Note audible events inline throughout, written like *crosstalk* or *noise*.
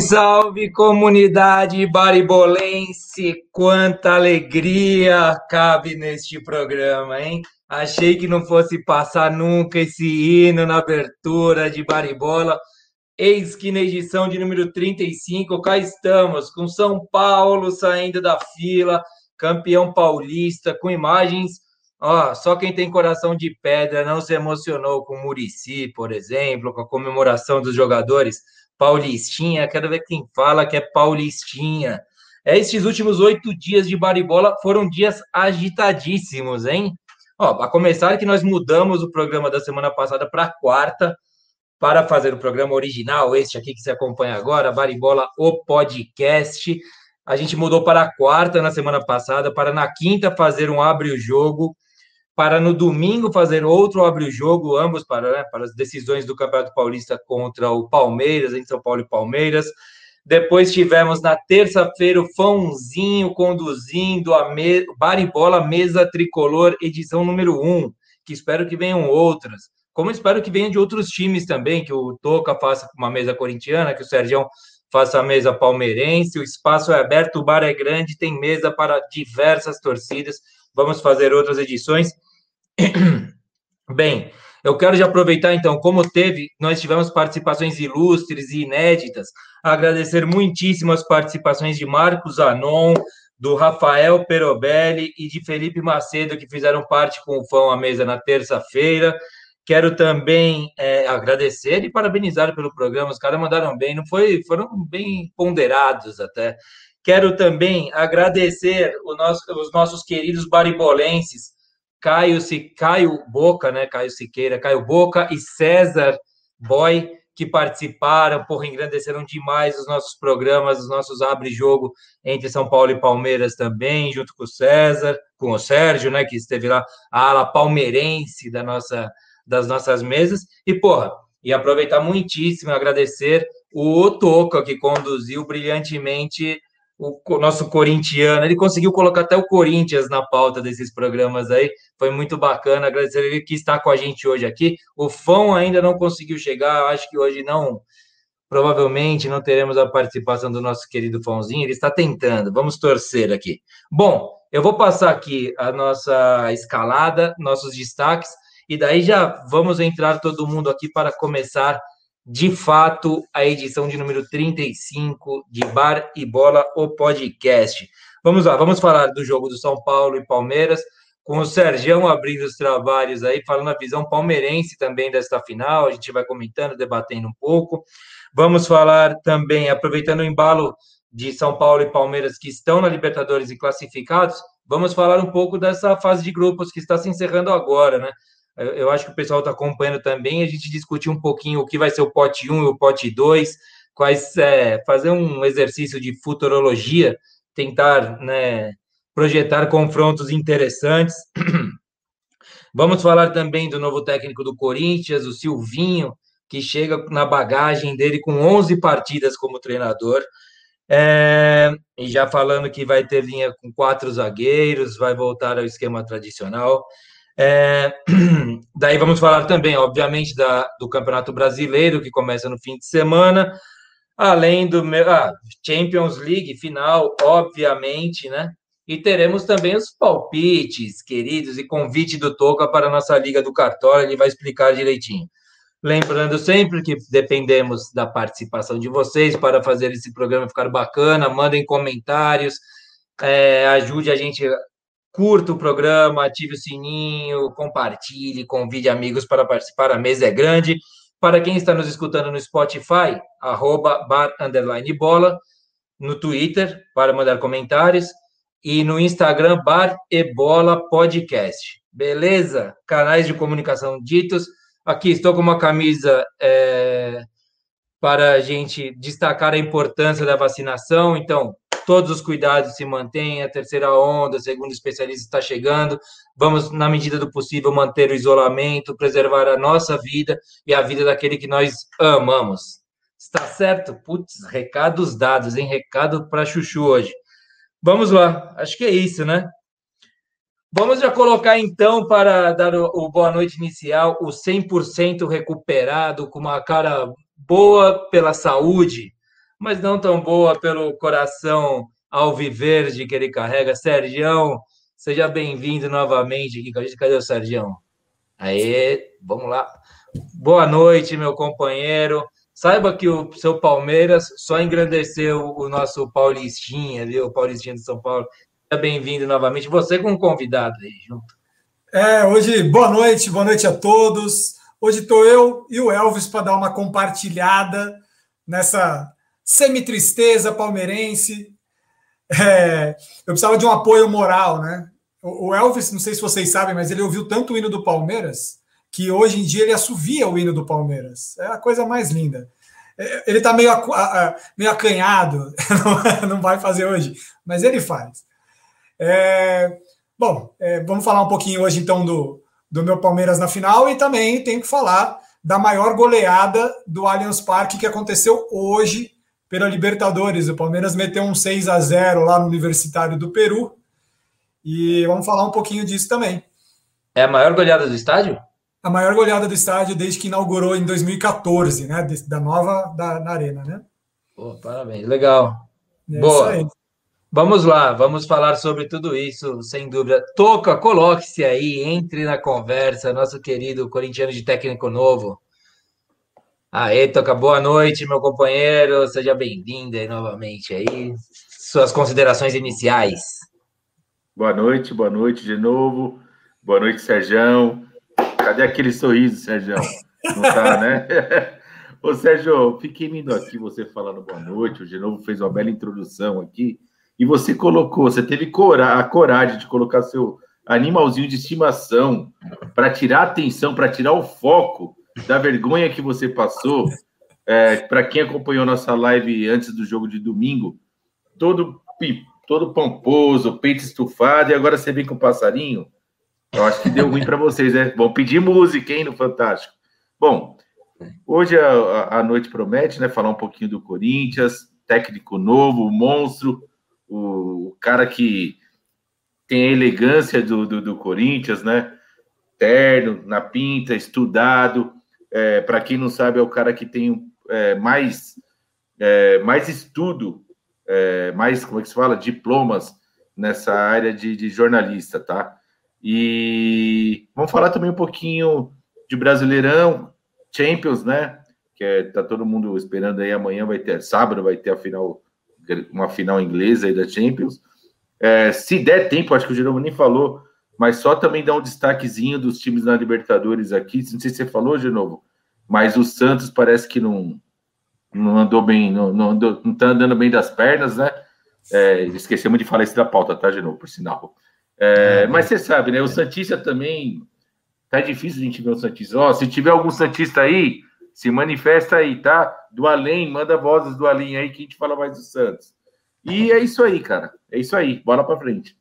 Salve, comunidade baribolense! Quanta alegria cabe neste programa, hein? Achei que não fosse passar nunca esse hino na abertura de Baribola. Eis que na edição de número 35, cá estamos, com São Paulo saindo da fila, campeão paulista, com imagens. Ó, só quem tem coração de pedra não se emocionou com o Murici, por exemplo, com a comemoração dos jogadores Paulistinha, quero ver quem fala que é Paulistinha. Estes últimos oito dias de baribola foram dias agitadíssimos, hein? Ó, a começar que nós mudamos o programa da semana passada para quarta, para fazer o programa original, este aqui que você acompanha agora, Baribola, o podcast. A gente mudou para quarta na semana passada, para na quinta fazer um abre o jogo para no domingo fazer outro abre o jogo, ambos para, né, para as decisões do Campeonato Paulista contra o Palmeiras, em São Paulo e Palmeiras. Depois tivemos na terça-feira o Fãozinho conduzindo a me... Baribola Mesa Tricolor, edição número 1, que espero que venham outras. Como espero que venham de outros times também, que o Toca faça uma mesa corintiana, que o Sergião faça a mesa palmeirense. O espaço é aberto, o bar é grande, tem mesa para diversas torcidas. Vamos fazer outras edições. *coughs* Bem, eu quero já aproveitar, então, como teve, nós tivemos participações ilustres e inéditas, agradecer muitíssimo as participações de Marcos Anon, do Rafael Perobelli e de Felipe Macedo, que fizeram parte com o Fão à Mesa na terça-feira. Quero também é, agradecer e parabenizar pelo programa. Os caras mandaram bem, não foi? Foram bem ponderados até. Quero também agradecer nosso, os nossos queridos baribolenses, Caio, Caio Boca, né? Caio Siqueira, Caio Boca e César Boy, que participaram, porra, engrandeceram demais os nossos programas, os nossos abre-jogo entre São Paulo e Palmeiras também, junto com o César, com o Sérgio, né? Que esteve lá, a ala palmeirense da nossa, das nossas mesas. E, porra, e aproveitar muitíssimo, agradecer o Toca, que conduziu brilhantemente o nosso corintiano, ele conseguiu colocar até o Corinthians na pauta desses programas aí, foi muito bacana, agradecer ele que está com a gente hoje aqui. O Fão ainda não conseguiu chegar, acho que hoje não, provavelmente não teremos a participação do nosso querido Fãozinho, ele está tentando, vamos torcer aqui. Bom, eu vou passar aqui a nossa escalada, nossos destaques, e daí já vamos entrar todo mundo aqui para começar de fato a edição de número 35 de Bar e Bola, o podcast. Vamos lá, vamos falar do jogo do São Paulo e Palmeiras, com o Sergião abrindo os trabalhos aí, falando a visão palmeirense também desta final, a gente vai comentando, debatendo um pouco. Vamos falar também, aproveitando o embalo de São Paulo e Palmeiras que estão na Libertadores e classificados, vamos falar um pouco dessa fase de grupos que está se encerrando agora, né? Eu acho que o pessoal está acompanhando também, a gente discutir um pouquinho o que vai ser o pote 1 e o pote 2, quais, é, fazer um exercício de futurologia, tentar né, projetar confrontos interessantes. *clears throat* Vamos falar também do novo técnico do Corinthians, o Silvinho, que chega na bagagem dele com 11 partidas como treinador. É, e já falando que vai ter linha com quatro zagueiros, vai voltar ao esquema tradicional. É, *clears throat* daí vamos falar também, obviamente, da, do Campeonato Brasileiro, que começa no fim de semana, além do ah, Champions League final, obviamente, né? E teremos também os palpites, queridos, e convite do Toca para a nossa Liga do Cartola, ele vai explicar direitinho. Lembrando sempre que dependemos da participação de vocês para fazer esse programa ficar bacana, mandem comentários, é, ajude a gente curta o programa, ative o sininho, compartilhe, convide amigos para participar. A mesa é grande. Para quem está nos escutando no Spotify, arroba bar underline bola, no Twitter, para mandar comentários, e no Instagram, bar e bola podcast. Beleza? Canais de comunicação ditos. Aqui estou com uma camisa é, para a gente destacar a importância da vacinação. Então, todos os cuidados se mantêm, a terceira onda, segundo especialistas, está chegando. Vamos, na medida do possível, manter o isolamento, preservar a nossa vida e a vida daquele que nós amamos. Está certo? Putz, recados dados, hein? Recado para Chuchu hoje. Vamos lá, acho que é isso, né? Vamos já colocar então, para dar o, o boa noite inicial, o 100% recuperado, com uma cara boa pela saúde, mas não tão boa pelo coração alviverde que ele carrega. Sergião, seja bem-vindo novamente aqui com a gente. Cadê o Sergião? Aê, vamos lá. Boa noite, meu companheiro. Saiba que o seu Palmeiras só engrandeceu o nosso Paulistinha ali, o Paulistinha de São Paulo. Seja bem-vindo novamente. Você com um convidado aí junto. É, hoje, boa noite, boa noite a todos. Hoje estou eu e o Elvis para dar uma compartilhada nessa semi-tristeza palmeirense. É, eu precisava de um apoio moral, né? O Elvis, não sei se vocês sabem, mas ele ouviu tanto o hino do Palmeiras que hoje em dia ele assovia o hino do Palmeiras. É a coisa mais linda. É, ele está meio, meio acanhado, *laughs* não vai fazer hoje, mas ele faz. É, bom, é, vamos falar um pouquinho hoje então do, do meu Palmeiras na final e também tenho que falar da maior goleada do Allianz Parque que aconteceu hoje pela Libertadores. O Palmeiras meteu um 6 a 0 lá no Universitário do Peru. E vamos falar um pouquinho disso também. É a maior goleada do estádio? A maior goleada do estádio desde que inaugurou em 2014, né? Da nova da, na Arena, né? Pô, parabéns, legal. É Boa. Vamos lá, vamos falar sobre tudo isso, sem dúvida. Toca, coloque-se aí, entre na conversa, nosso querido corintiano de técnico novo. Aê, Toca, boa noite, meu companheiro. Seja bem-vindo aí novamente aí. Suas considerações iniciais. Boa noite, boa noite de novo. Boa noite, Sérgio. Cadê aquele sorriso, Sérgio? Não tá, né? *laughs* Ô, Sérgio, fiquei vindo aqui você falando boa noite. O de novo fez uma bela introdução aqui. E você colocou, você teve a coragem de colocar seu animalzinho de estimação para tirar a atenção, para tirar o foco da vergonha que você passou. É, para quem acompanhou nossa live antes do jogo de domingo, todo todo pomposo, peito estufado, e agora você vem com o passarinho. Eu acho que deu ruim para vocês, né? Vão pedir música, hein, no Fantástico. Bom, hoje a, a, noite promete, né? Falar um pouquinho do Corinthians, técnico novo, o monstro, o, o cara que tem a elegância do, do, do Corinthians, né? Terno, na pinta, estudado, é, para quem não sabe, é o cara que tem é, mais, é, mais estudo, é, mais, como é que se fala, diplomas nessa área de, de, jornalista, tá? E vamos falar também um pouquinho de Brasileirão, Champions, né? Que é, tá todo mundo esperando aí, amanhã vai ter, sábado vai ter a final, uma final inglesa aí da Champions. É, se der tempo, acho que o Jerome nem falou, mas só também dar um destaquezinho dos times na Libertadores aqui. Não sei se você falou de novo, mas o Santos parece que não, não andou bem, não, não, andou, não tá andando bem das pernas, né? É, esquecemos de falar isso da pauta, tá, de novo, por sinal. É, mas você sabe, né? O Santista também tá difícil a gente ver o Santista. Ó, se tiver algum Santista aí, se manifesta aí, tá? Do além, manda vozes do além aí que a gente fala mais do Santos. E é isso aí, cara. É isso aí. Bola para frente.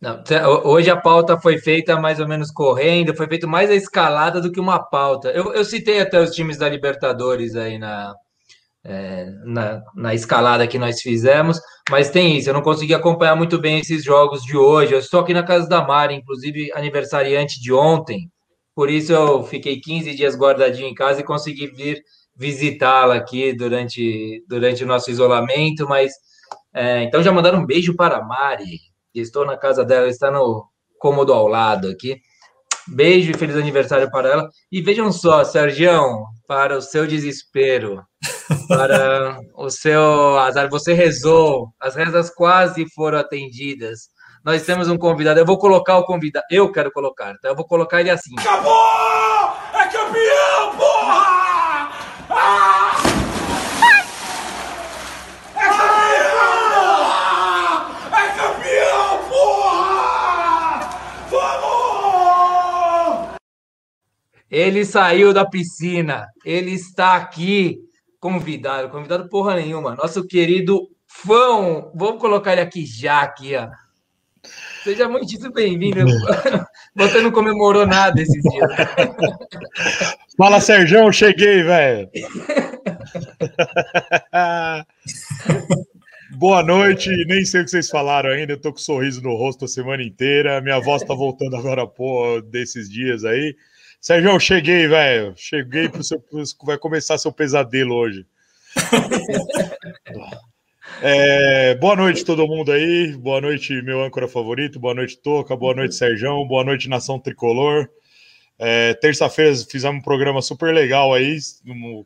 Não, hoje a pauta foi feita mais ou menos correndo, foi feito mais a escalada do que uma pauta. Eu, eu citei até os times da Libertadores aí na, é, na, na, escalada que nós fizemos, mas tem isso, eu não consegui acompanhar muito bem esses jogos de hoje. Eu estou aqui na casa da Mari, inclusive aniversariante de ontem, por isso eu fiquei 15 dias guardadinho em casa e consegui vir visitá-la aqui durante, durante o nosso isolamento, mas é, então já mandaram um beijo para a Mari estou na casa dela, está no cômodo ao lado aqui. Beijo e feliz aniversário para ela. E vejam só, Sergião, para o seu desespero, *laughs* para o seu azar, você rezou, as rezas quase foram atendidas. Nós temos um convidado, eu vou colocar o convidado, eu quero colocar, então eu vou colocar ele assim. Acabou! É campeão, porra! Ele saiu da piscina, ele está aqui convidado, convidado porra nenhuma. Nosso querido Fão, vamos colocar ele aqui já, aqui, ó. Seja muito bem-vindo. *laughs* Você não comemorou nada esses dias. Fala, Sérgio, cheguei, velho. *laughs* Boa noite, nem sei o que vocês falaram ainda, eu tô com um sorriso no rosto a semana inteira, minha voz tá voltando agora, pô, desses dias aí. Sérgio, cheguei, velho. Cheguei pro seu. Vai começar seu pesadelo hoje. *laughs* É, boa noite, todo mundo aí. Boa noite, meu âncora favorito. Boa noite, Toca. Boa noite, Serjão. Boa noite, Nação Tricolor. É, Terça-feira fizemos um programa super legal aí,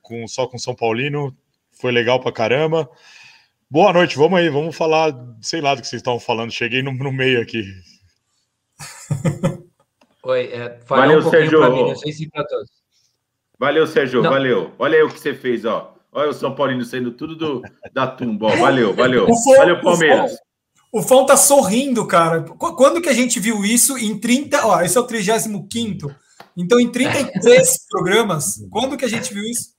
com, só com São Paulino. Foi legal pra caramba. Boa noite, vamos aí, vamos falar, sei lá do que vocês estavam falando. Cheguei no, no meio aqui. *laughs* Oi, é, valeu, um Sérgio. Mim, não sei se para todos. Valeu, Sérgio, não. valeu. Olha aí o que você fez, ó. Olha o São Paulino saindo tudo do, da tumba. Ó. Valeu, *laughs* valeu. Fon, valeu, Palmeiras. O Fão tá sorrindo, cara. Quando que a gente viu isso? Em 30. Ó, esse é o 35. Então, em 33 *laughs* programas, quando que a gente viu isso?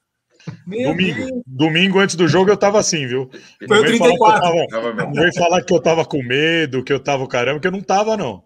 Meu domingo, Deus. domingo antes do jogo eu tava assim, viu? Foi o 34. Tava, não veio falar que eu tava com medo, que eu tava caramba, que eu não tava, não.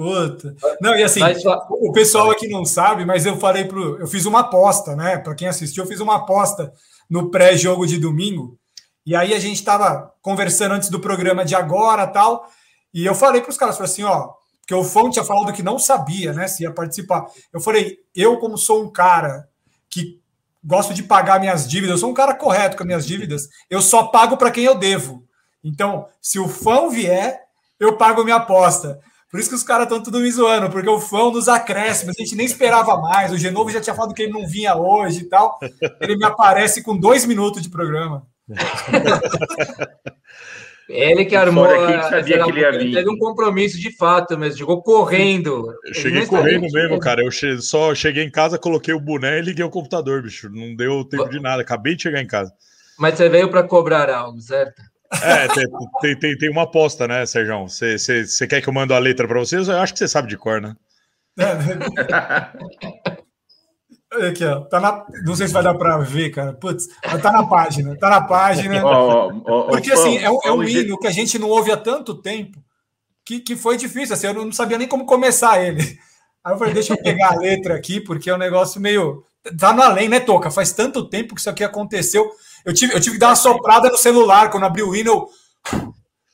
Puta. Não, e assim, mas, o pessoal aqui não sabe, mas eu falei pro. Eu fiz uma aposta, né? Para quem assistiu, eu fiz uma aposta no pré-jogo de domingo. E aí a gente estava conversando antes do programa de agora tal. E eu falei para os caras, falei assim, ó, porque o Fão tinha falado que não sabia, né, se ia participar. Eu falei, eu, como sou um cara que gosto de pagar minhas dívidas, eu sou um cara correto com as minhas dívidas, eu só pago para quem eu devo. Então, se o Fão vier, eu pago minha aposta. Por isso que os caras estão tudo me zoando, porque o fã nos acréscimos, a gente nem esperava mais. O Genovo já tinha falado que ele não vinha hoje e tal. Ele me aparece com dois minutos de programa. *laughs* Ele que armou. Aqui, sabia que ele, ia vir. teve um compromisso de fato mesmo, chegou correndo. Eu cheguei correndo mesmo, cara. Eu che... só cheguei em casa, coloquei o boné e liguei o computador, bicho. Não deu tempo de nada. Acabei de chegar em casa. Mas você veio para cobrar algo, certo? É, tem, tem, tem, uma aposta, né, Sérgio? Você quer que eu mando a letra para vocês? Eu acho que você sabe de cor, né? *laughs* Aqui, ó. Tá na... Não sei se vai dar para ver, cara. Putz, tá na página. Tá na página. Oh, oh, oh, Porque, assim, é, um, é um hino que a gente não ouve há tanto tempo que, que foi difícil. Assim, eu não sabia nem como começar ele. Aí eu falei, deixa eu pegar a letra aqui, porque é um negócio meio. Tá no além, né, Toca? Faz tanto tempo que isso aqui aconteceu. Eu tive, eu tive que dar uma soprada no celular quando abri o hino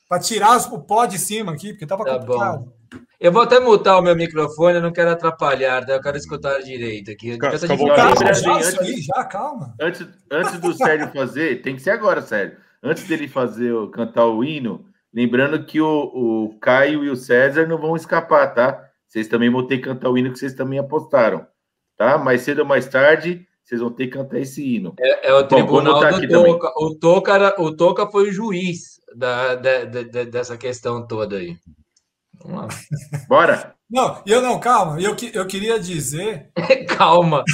para tirar o pó de cima aqui, porque tava tá complicado. Bom. Eu vou até mutar o meu microfone, eu não quero atrapalhar, tá? eu quero escutar direito aqui. Calma, calma, já, antes, já, calma. Antes, antes do Sérgio fazer, tem que ser agora, Sérgio. Antes dele fazer cantar o hino, lembrando que o, o Caio e o César não vão escapar, tá? Vocês também vão ter que cantar o hino que vocês também apostaram, tá? Mais cedo ou mais tarde, vocês vão ter que cantar esse hino. É, é o Bom, tribunal do Toca. O Toca, o Toca foi o juiz da, da, da, dessa questão toda aí. Vamos lá. *laughs* Bora! Não, eu não, calma. Eu, eu queria dizer. *laughs* calma. *laughs*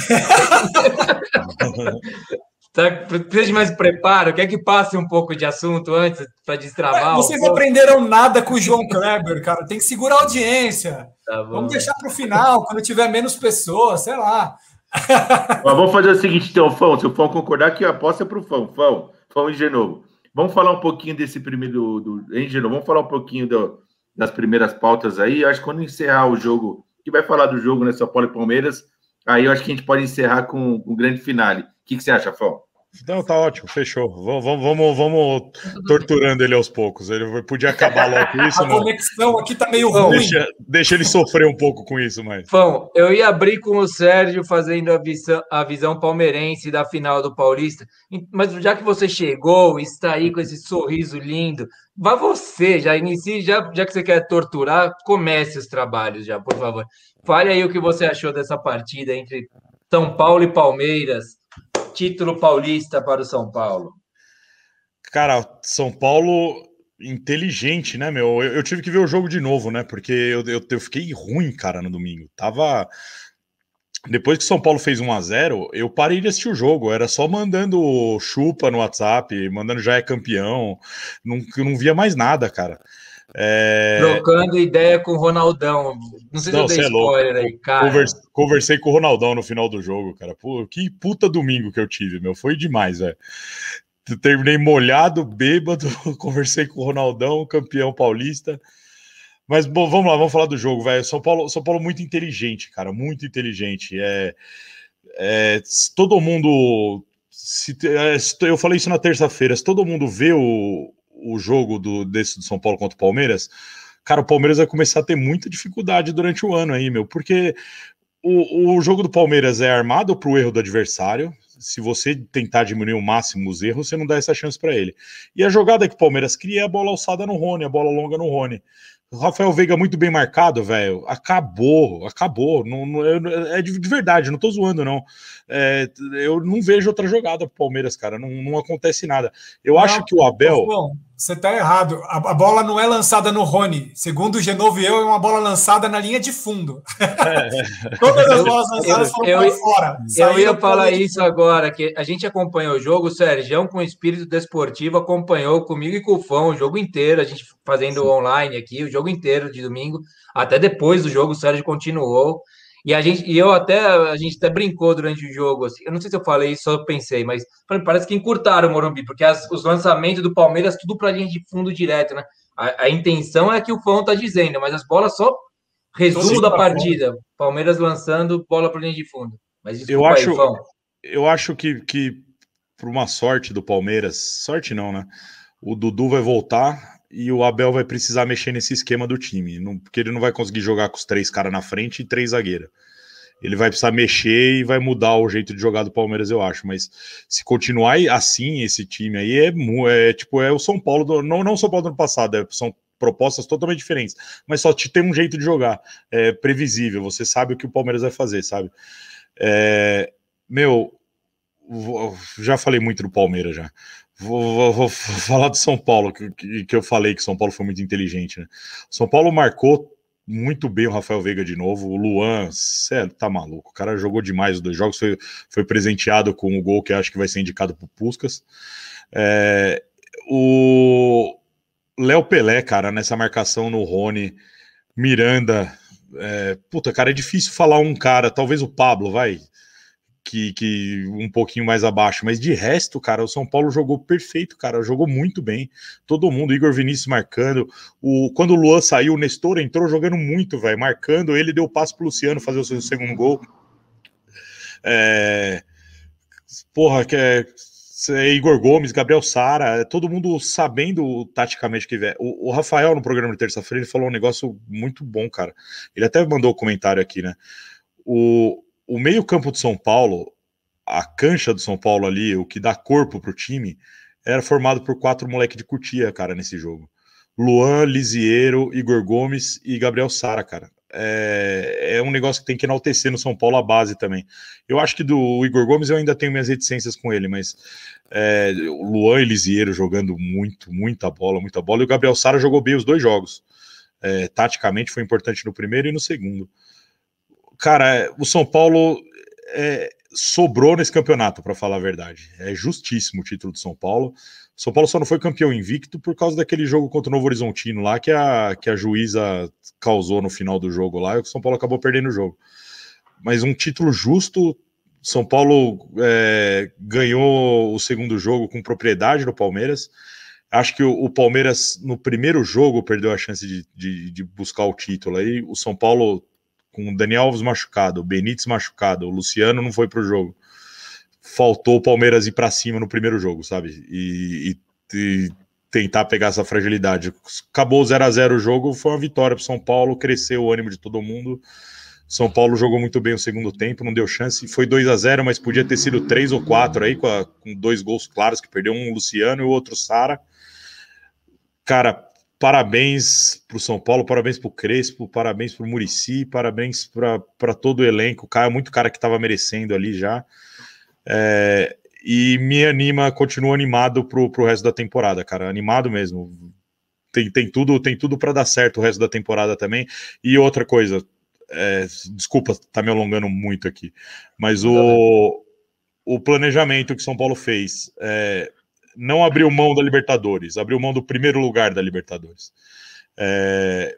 tá, precisa de mais preparo? Quer que passe um pouco de assunto antes para destravar? É, vocês aprenderam nada com o João Kleber, cara. Tem que segurar a audiência. Tá Vamos deixar para o final, quando tiver menos pessoas, sei lá. Ó, vamos fazer o seguinte, então, Fão, se o Fão concordar, que a aposta é para o Fão. Fão, Fão e Genovo. Vamos falar um pouquinho desse primeiro, do, do, hein, Genovo? Vamos falar um pouquinho do, das primeiras pautas aí. Acho que quando encerrar o jogo, que vai falar do jogo, né, São Paulo e Palmeiras, aí eu acho que a gente pode encerrar com o um grande finale. O que, que você acha, Fão? Não, tá ótimo, fechou. Vamos, vamos, vamos torturando ele aos poucos. Ele podia acabar logo com isso. *laughs* A não. conexão aqui tá meio ruim. Deixa, deixa, ele sofrer um pouco com isso, mas. Fão, eu ia abrir com o Sérgio fazendo a visão, a visão palmeirense da final do Paulista, mas já que você chegou, está aí com esse sorriso lindo, vá você, já inicie, já, já que você quer torturar, comece os trabalhos já, por favor. Fale aí o que você achou dessa partida entre São Paulo e Palmeiras título paulista para o São Paulo? Cara, São Paulo inteligente, né, meu? Eu, eu, tive que ver o jogo de novo, né? Porque eu, eu, eu fiquei ruim, cara, no domingo. Tava. Depois que São Paulo fez 1 a 0 eu parei de assistir o jogo. Era só mandando chupa no WhatsApp, mandando já é campeão. Não, não via mais nada, cara. É... Trocando ideia com o Ronaldão. Não sei se eu dei é spoiler aí, cara. Conversei, conversei, com o Ronaldão no final do jogo, cara. Pô, que puta domingo que eu tive, meu. Foi demais, velho. Terminei molhado, bêbado, *laughs* conversei com o Ronaldão, campeão paulista. Mas bom, vamos lá, vamos falar do jogo, velho. São Paulo, São Paulo muito inteligente, cara, muito inteligente. É, é todo mundo. Se, é, eu falei isso na terça-feira. Se todo mundo vê o, o jogo do, desse do São Paulo contra o Palmeiras, cara, o Palmeiras vai começar a ter muita dificuldade durante o ano aí, meu, porque o, o jogo do Palmeiras é armado para o erro do adversário, se você tentar diminuir o máximo os erros, você não dá essa chance para ele. E a jogada que o Palmeiras cria é a bola alçada no Rony, a bola longa no Rony. O Rafael Veiga muito bem marcado, velho. Acabou, acabou. Não, não, é de, de, verdade, não tô zoando, não. É, eu não vejo outra jogada pro Palmeiras, cara. Não, não acontece nada. Eu não, acho que o Abel. Bom, você tá errado. A, a, bola não é lançada no Rony. Segundo o Genovo eu, é uma bola lançada na linha de fundo. É. *laughs* Todas as bolas lançadas foram eu, para fora. Eu ia falar isso agora, que a gente acompanhou o jogo, o Sérgio, com espírito desportivo, acompanhou comigo e com o Fão o jogo inteiro, a gente fazendo Sim. online aqui, o jogo inteiro de domingo. Até depois do jogo, o Sérgio continuou. E a gente, e eu até, a gente até brincou durante o jogo, assim, eu não sei se eu falei isso, só pensei, mas parece que encurtaram o Morumbi, porque as, os lançamentos do Palmeiras, tudo para linha de fundo direto, né? A, a, intenção é que o Fão tá dizendo, mas as bolas só resumo da partida. Palmeiras lançando bola para linha de fundo. Mas eu acho, aí, eu acho que, que por uma sorte do Palmeiras, sorte não, né? O Dudu vai voltar e o Abel vai precisar mexer nesse esquema do time, não, porque ele não vai conseguir jogar com os três caras na frente e três zagueiros. Ele vai precisar mexer e vai mudar o jeito de jogar do Palmeiras, eu acho. Mas se continuar assim, esse time aí é, é tipo é o São Paulo, do, não, não São Paulo do ano passado, é, são propostas totalmente diferentes, mas só te tem um jeito de jogar, é previsível, você sabe o que o Palmeiras vai fazer, sabe? É, meu, já falei muito do Palmeiras já. Vou, vou, vou, *laughs* falar do São Paulo, que, que eu falei que São Paulo foi muito inteligente, né? São Paulo marcou muito bem o Rafael Veiga de novo. O Luan, cê tá maluco. O cara jogou demais os dois jogos, foi, foi presenteado com o gol que acho que vai ser indicado por Puscas. É, o Léo Pelé, cara, nessa marcação no Rony, Miranda. É, puta, cara, é difícil falar um cara, talvez o Pablo, vai que, que um pouquinho mais abaixo, mas de resto, cara, o São Paulo jogou perfeito, cara, jogou muito bem. Todo mundo, Igor Vinícius marcando. O, quando o Luan saiu, o Nestor entrou jogando muito, velho, marcando. Ele deu passo pro Luciano fazer o seu segundo gol. É, porra, que é, é Igor Gomes, Gabriel Sara, é todo mundo sabendo taticamente que é. O, o Rafael, no programa de terça-feira, ele falou um negócio muito bom, cara. Ele até mandou um comentário aqui, né? O, o meio-campo de São Paulo, a cancha do São Paulo ali, o que dá corpo pro time, era formado por quatro moleques de Cutia, cara, nesse jogo. Luan, Lisiero, Igor Gomes e Gabriel Sara, cara. É, é, um negócio que tem que enaltecer no São Paulo a base também. Eu acho que do Igor Gomes eu ainda tenho minhas reticências com ele, mas é, o Luan e Lisiero jogando muito, muita bola, muita bola, e o Gabriel Sara jogou bem os dois jogos. É, taticamente foi importante no primeiro e no segundo cara, o São Paulo é, sobrou nesse campeonato, para falar a verdade. É justíssimo o título do São Paulo. O São Paulo só não foi campeão invicto por causa daquele jogo contra o Novo Horizontino lá, que a, que a juíza causou no final do jogo lá, e o São Paulo acabou perdendo o jogo. Mas um título justo, São Paulo é, ganhou o segundo jogo com propriedade do Palmeiras. Acho que o, o, Palmeiras, no primeiro jogo, perdeu a chance de, de, de buscar o título. Aí o São Paulo com o Daniel Alves machucado, o Benítez machucado, o Luciano não foi para o jogo. Faltou o Palmeiras ir para cima no primeiro jogo, sabe? E, e, e, tentar pegar essa fragilidade. Acabou 0 a 0 o jogo, foi uma vitória para São Paulo, cresceu o ânimo de todo mundo. São Paulo jogou muito bem o segundo tempo, não deu chance. Foi 2 a 0 mas podia ter sido 3 ou 4 aí, com, a, com dois gols claros, que perdeu um Luciano e o outro Sara. Cara, parabéns para o São Paulo, parabéns para o Crespo, parabéns para o Murici, parabéns para todo o elenco. Cara, muito cara que estava merecendo ali já. É, e me anima, continuo animado para o resto da temporada, cara. Animado mesmo. Tem, tem tudo, tem tudo para dar certo o resto da temporada também. E outra coisa, é, desculpa, tá me alongando muito aqui, mas o, o planejamento que São Paulo fez. É, não abriu mão da Libertadores, abriu mão do primeiro lugar da Libertadores. É,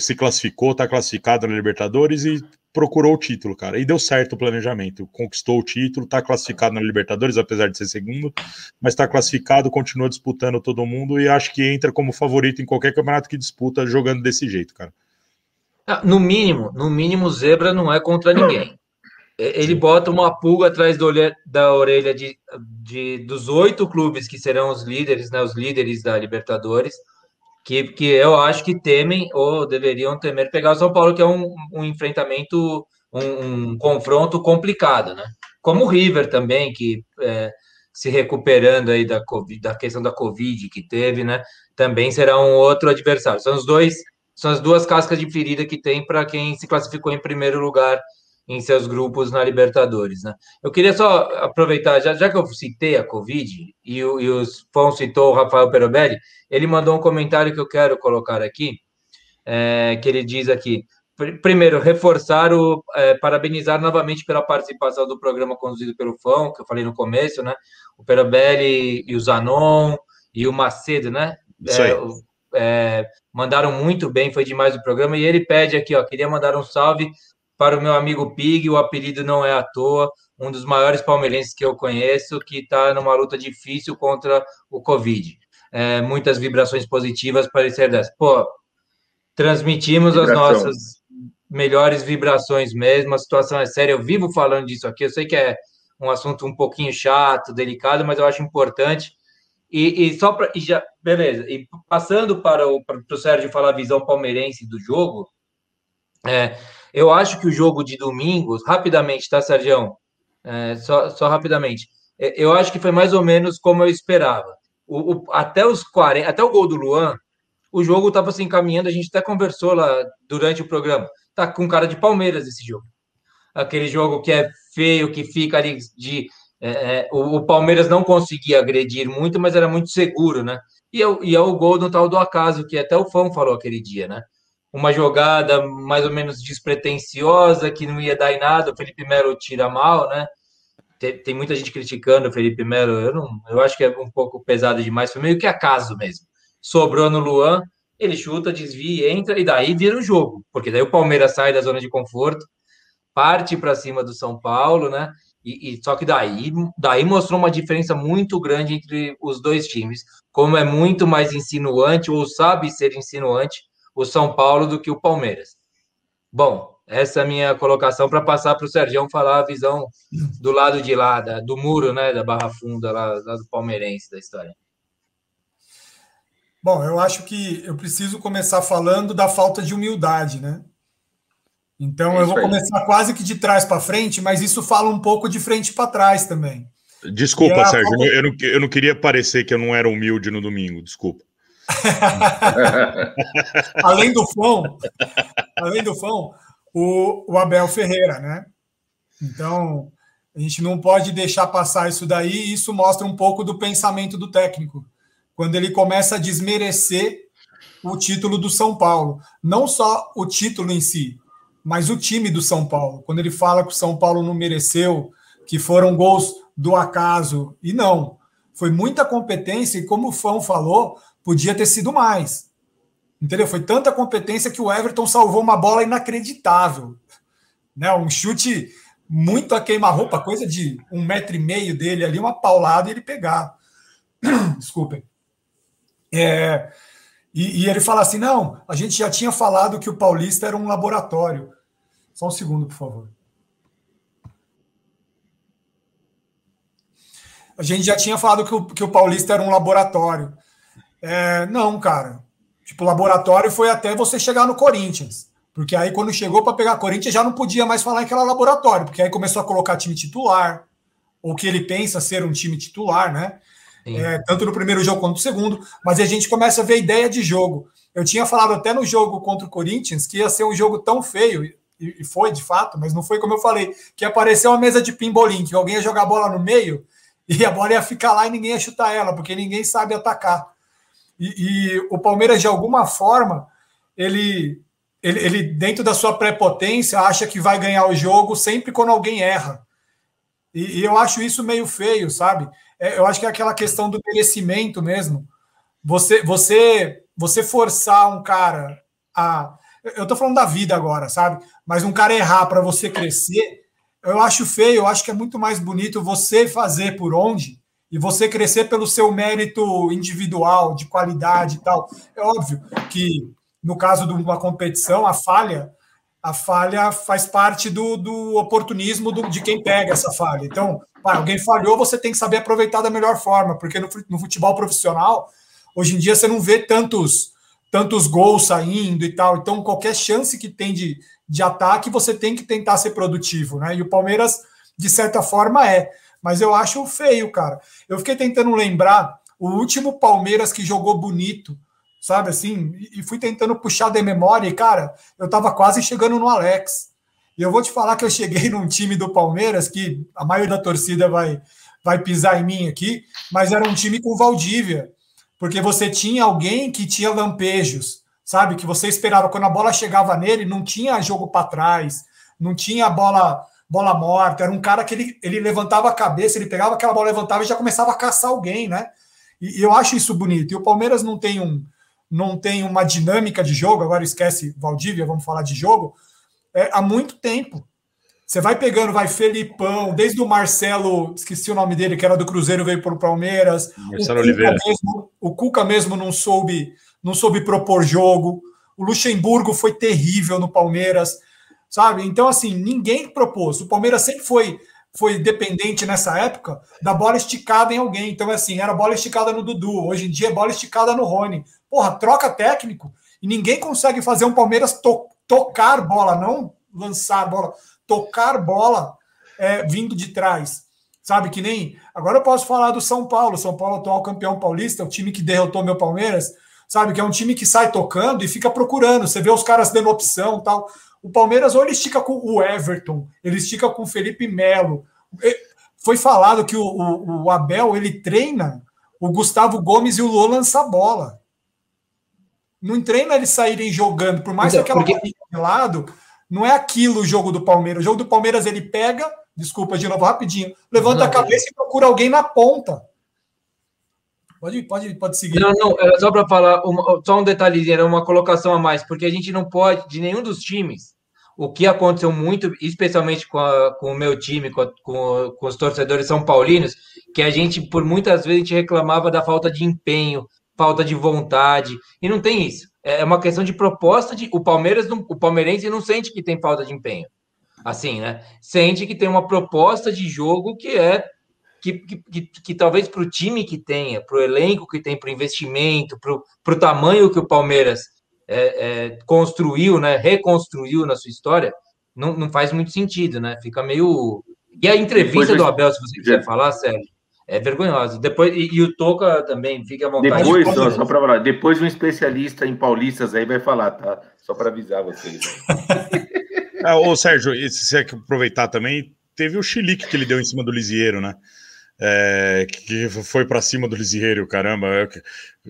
se classificou, está classificado na Libertadores e procurou o título, cara. E deu certo o planejamento. Conquistou o título, está classificado na Libertadores, apesar de ser segundo, mas está classificado, continua disputando todo mundo e acho que entra como favorito em qualquer campeonato que disputa jogando desse jeito, cara. Ah, no mínimo, no mínimo, zebra não é contra ninguém. É, ele bota uma pulga atrás do da orelha de, de, dos oito clubes que serão os líderes, né, os líderes da Libertadores, que, que eu acho que temem ou deveriam temer pegar o São Paulo, que é um, um enfrentamento, um, um confronto complicado, né? como o River também, que é, se recuperando aí da, COVID, da questão da Covid que teve, né? Também será um outro adversário. São os dois, são as duas cascas de ferida que tem para quem se classificou em primeiro lugar em seus grupos na Libertadores, né? Eu queria só aproveitar, já, já que eu citei a Covid e, o, e o Fon citou o Rafael Perobelli, ele mandou um comentário que eu quero colocar aqui, é, que ele diz aqui, primeiro, reforçar o. É, parabenizar novamente pela participação do programa conduzido pelo Fão, que eu falei no começo, né? O Perabelli e o Zanon e o Macedo, né? É, é, mandaram muito bem, foi demais o programa. E ele pede aqui, ó, queria mandar um salve para o meu amigo Pig, o apelido não é à toa, um dos maiores palmeirenses que eu conheço, que está numa luta difícil contra o Covid. É, muitas vibrações positivas para ser dessa. Pô, transmitimos Vibração. as nossas melhores vibrações mesmo, a situação é séria, eu vivo falando disso aqui, eu sei que é um assunto um pouquinho chato, delicado, mas eu acho importante. E, e só para. já Beleza, e passando para o, para o Sérgio falar a visão palmeirense do jogo, é, eu acho que o jogo de domingo, rapidamente, tá, Sérgio? É, só, só rapidamente. É, eu acho que foi mais ou menos como eu esperava. O, o, até os 40, até o gol do Luan, o jogo estava se encaminhando, a gente até conversou lá durante o programa tá com cara de Palmeiras esse jogo. Aquele jogo que é feio, que fica ali de. É, é, o, o, Palmeiras não conseguia agredir muito, mas era muito seguro, né? E é, e é o gol do tal do acaso, que até o Fão falou aquele dia, né? Uma jogada mais ou menos despretensiosa, que não ia dar em nada, o Felipe Melo tira mal, né? Tem, tem muita gente criticando o Felipe Melo, eu, não, eu acho que é um pouco pesado demais, foi meio que acaso mesmo. Sobrou no Luan, ele chuta, desvia, entra e daí vira o jogo, porque daí o Palmeiras sai da zona de conforto, parte para cima do São Paulo, né? E, e, só que daí, daí mostrou uma diferença muito grande entre os dois times, como é muito mais insinuante ou sabe ser insinuante o São Paulo do que o Palmeiras. Bom, essa é a minha colocação para passar para o Sérgio falar a visão do lado de lá, da, do muro, né, da Barra Funda, lá, lá do palmeirense da história. Bom, eu acho que eu preciso começar falando da falta de humildade, né? Então é eu vou começar quase que de trás para frente, mas isso fala um pouco de frente para trás também. Desculpa, é Sérgio, falta... eu, não, eu não queria parecer que eu não era humilde no domingo, desculpa. *laughs* além do fã, além do fã, o, o Abel Ferreira, né? Então, a gente não pode deixar passar isso daí, isso mostra um pouco do pensamento do técnico quando ele começa a desmerecer o título do São Paulo. Não só o título em si, mas o time do São Paulo. Quando ele fala que o São Paulo não mereceu, que foram gols do acaso. E não. Foi muita competência, e como o Fão falou, podia ter sido mais. Entendeu? Foi tanta competência que o Everton salvou uma bola inacreditável. Né? Um chute muito a queima-roupa, coisa de um metro e meio dele ali, uma paulada e ele pegar. *clears throat* Desculpem. É, e, e, ele fala assim: não, a gente já tinha falado que o Paulista era um laboratório. Só um segundo, por favor. A gente já tinha falado que o, que o Paulista era um laboratório. É, não, cara. Tipo, o laboratório foi até você chegar no Corinthians. Porque aí, quando chegou para pegar Corinthians, já não podia mais falar que era laboratório, porque aí começou a colocar time titular, ou que ele pensa ser um time titular, né? é, tanto no primeiro jogo quanto no segundo, mas a gente começa a ver ideia de jogo. Eu tinha falado até no jogo contra o Corinthians que ia ser um jogo tão feio, e foi de fato, mas não foi como eu falei, que apareceu uma mesa de pimbolim, que alguém ia jogar a bola no meio *laughs* e a bola ia ficar lá e ninguém ia chutar ela, porque ninguém sabe atacar. E, e o Palmeiras, de alguma forma, ele, ele, ele, dentro da sua prepotência, acha que vai ganhar o jogo sempre quando alguém erra. E, e eu acho isso meio feio, sabe? É, eu acho que é aquela questão do merecimento mesmo. Você, você, você forçar um cara a. Eu tô falando da vida agora, sabe? Mas um cara errar para você crescer, eu acho feio, eu acho que é muito mais bonito você fazer por onde e você crescer pelo seu mérito individual, de qualidade e tal. É óbvio que no caso de uma competição, a falha a falha faz parte do, do oportunismo do, de quem pega essa falha. Então, alguém falhou, você tem que saber aproveitar da melhor forma, porque no, no futebol profissional, hoje em dia, você não vê tantos tantos gols saindo e tal. Então, qualquer chance que tem de, de ataque, você tem que tentar ser produtivo, né? E o Palmeiras de certa forma é. Mas eu acho feio, cara. Eu fiquei tentando lembrar o último Palmeiras que jogou bonito, sabe assim? E fui tentando puxar da memória, e, cara, eu tava quase chegando no Alex. E eu vou te falar que eu cheguei *laughs* num time do Palmeiras que a maioria da torcida vai, vai pisar em mim aqui, mas era um time com Valdívia, porque você tinha alguém que tinha lampejos, sabe? Que você esperava quando a bola chegava nele, não tinha jogo para trás, não tinha bola bola morta, era um cara que ele, ele levantava a cabeça, ele pegava aquela bola, levantava e já começava a caçar alguém, né? E, e eu acho isso bonito. E o Palmeiras não tem um não tem uma dinâmica de jogo, agora esquece Valdívia, vamos falar de jogo, é, há muito tempo. Você vai pegando, vai Felipão, desde o Marcelo, esqueci o nome dele, que era do Cruzeiro, veio para o Palmeiras. Marcelo o Oliveira. Mesmo, o Cuca mesmo não soube, não soube propor jogo. O Luxemburgo foi terrível no Palmeiras, sabe? Então, assim, ninguém propôs. O Palmeiras sempre foi foi dependente nessa época da bola esticada em alguém. Então, assim, era bola esticada no Dudu. Hoje em dia é bola esticada no Rony. Porra, troca técnico e ninguém consegue fazer um Palmeiras to tocar bola, não lançar bola, tocar bola é, vindo de trás. Sabe que nem. Agora eu posso falar do São Paulo. São Paulo, atual campeão paulista, o time que derrotou meu Palmeiras. Sabe que é um time que sai tocando e fica procurando. Você vê os caras dando opção tal. O Palmeiras ou ele estica com o Everton, ele estica com o Felipe Melo. Foi falado que o, o, o Abel ele treina o Gustavo Gomes e o Lula lançar bola. Não treina eles saírem jogando, por mais então, que aquela porque... de lado, não é aquilo o jogo do Palmeiras. O jogo do Palmeiras ele pega, desculpa de novo rapidinho, levanta não, a cabeça e procura alguém na ponta. Pode, pode, pode seguir. Não, não, era só para falar, uma, só um detalhezinho, era uma colocação a mais, porque a gente não pode, de nenhum dos times, o que aconteceu muito, especialmente com, a, com o meu time, com, a, com, com, os torcedores são paulinos, que a gente, por muitas vezes, a gente reclamava da falta de empenho, falta de vontade, e não tem isso. É uma questão de proposta de. O Palmeiras, não, o palmeirense não sente que tem falta de empenho. Assim, né? Sente que tem uma proposta de jogo que é que, que, que, que, talvez para o time que tenha, para o elenco que tem, para o investimento, para o tamanho que o Palmeiras é, é, construiu, né, reconstruiu na sua história, não, não faz muito sentido, né? Fica meio. E a entrevista Depois, do Abel, se você quiser falar, Sérgio, é vergonhosa. Depois, e, e, o Toca também, fica à vontade. Depois, só, só para falar, depois um especialista em paulistas aí vai falar, tá? Só para avisar vocês. *laughs* ah, ô, Sérgio, se você quer aproveitar também, teve o chilique que ele deu em cima do Lisieiro, né? É, que foi para cima do Lisieiro, caramba. Eu,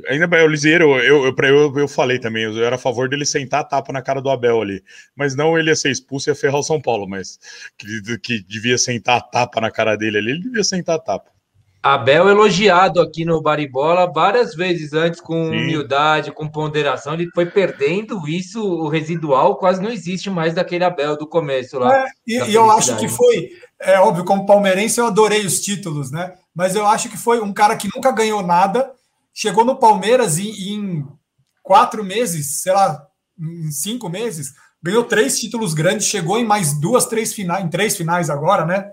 ainda bem, o Lisieiro, eu, eu, eu, eu falei também, eu era a favor dele sentar a tapa na cara do Abel ali, mas não ele ia ser expulso e ia ferrar o São Paulo, mas que, que devia sentar a tapa na cara dele ali, ele devia sentar a tapa. Abel elogiado aqui no Baribola várias vezes antes, com Sim. humildade, com ponderação. Ele foi perdendo isso, o residual quase não existe mais daquele Abel do começo lá. É, e, e eu acho que foi, é óbvio, como palmeirense eu adorei os títulos, né? Mas eu acho que foi um cara que nunca ganhou nada, chegou no Palmeiras e em quatro meses, sei lá, em cinco meses, ganhou três títulos grandes, chegou em mais duas, três finais, em três finais agora, né?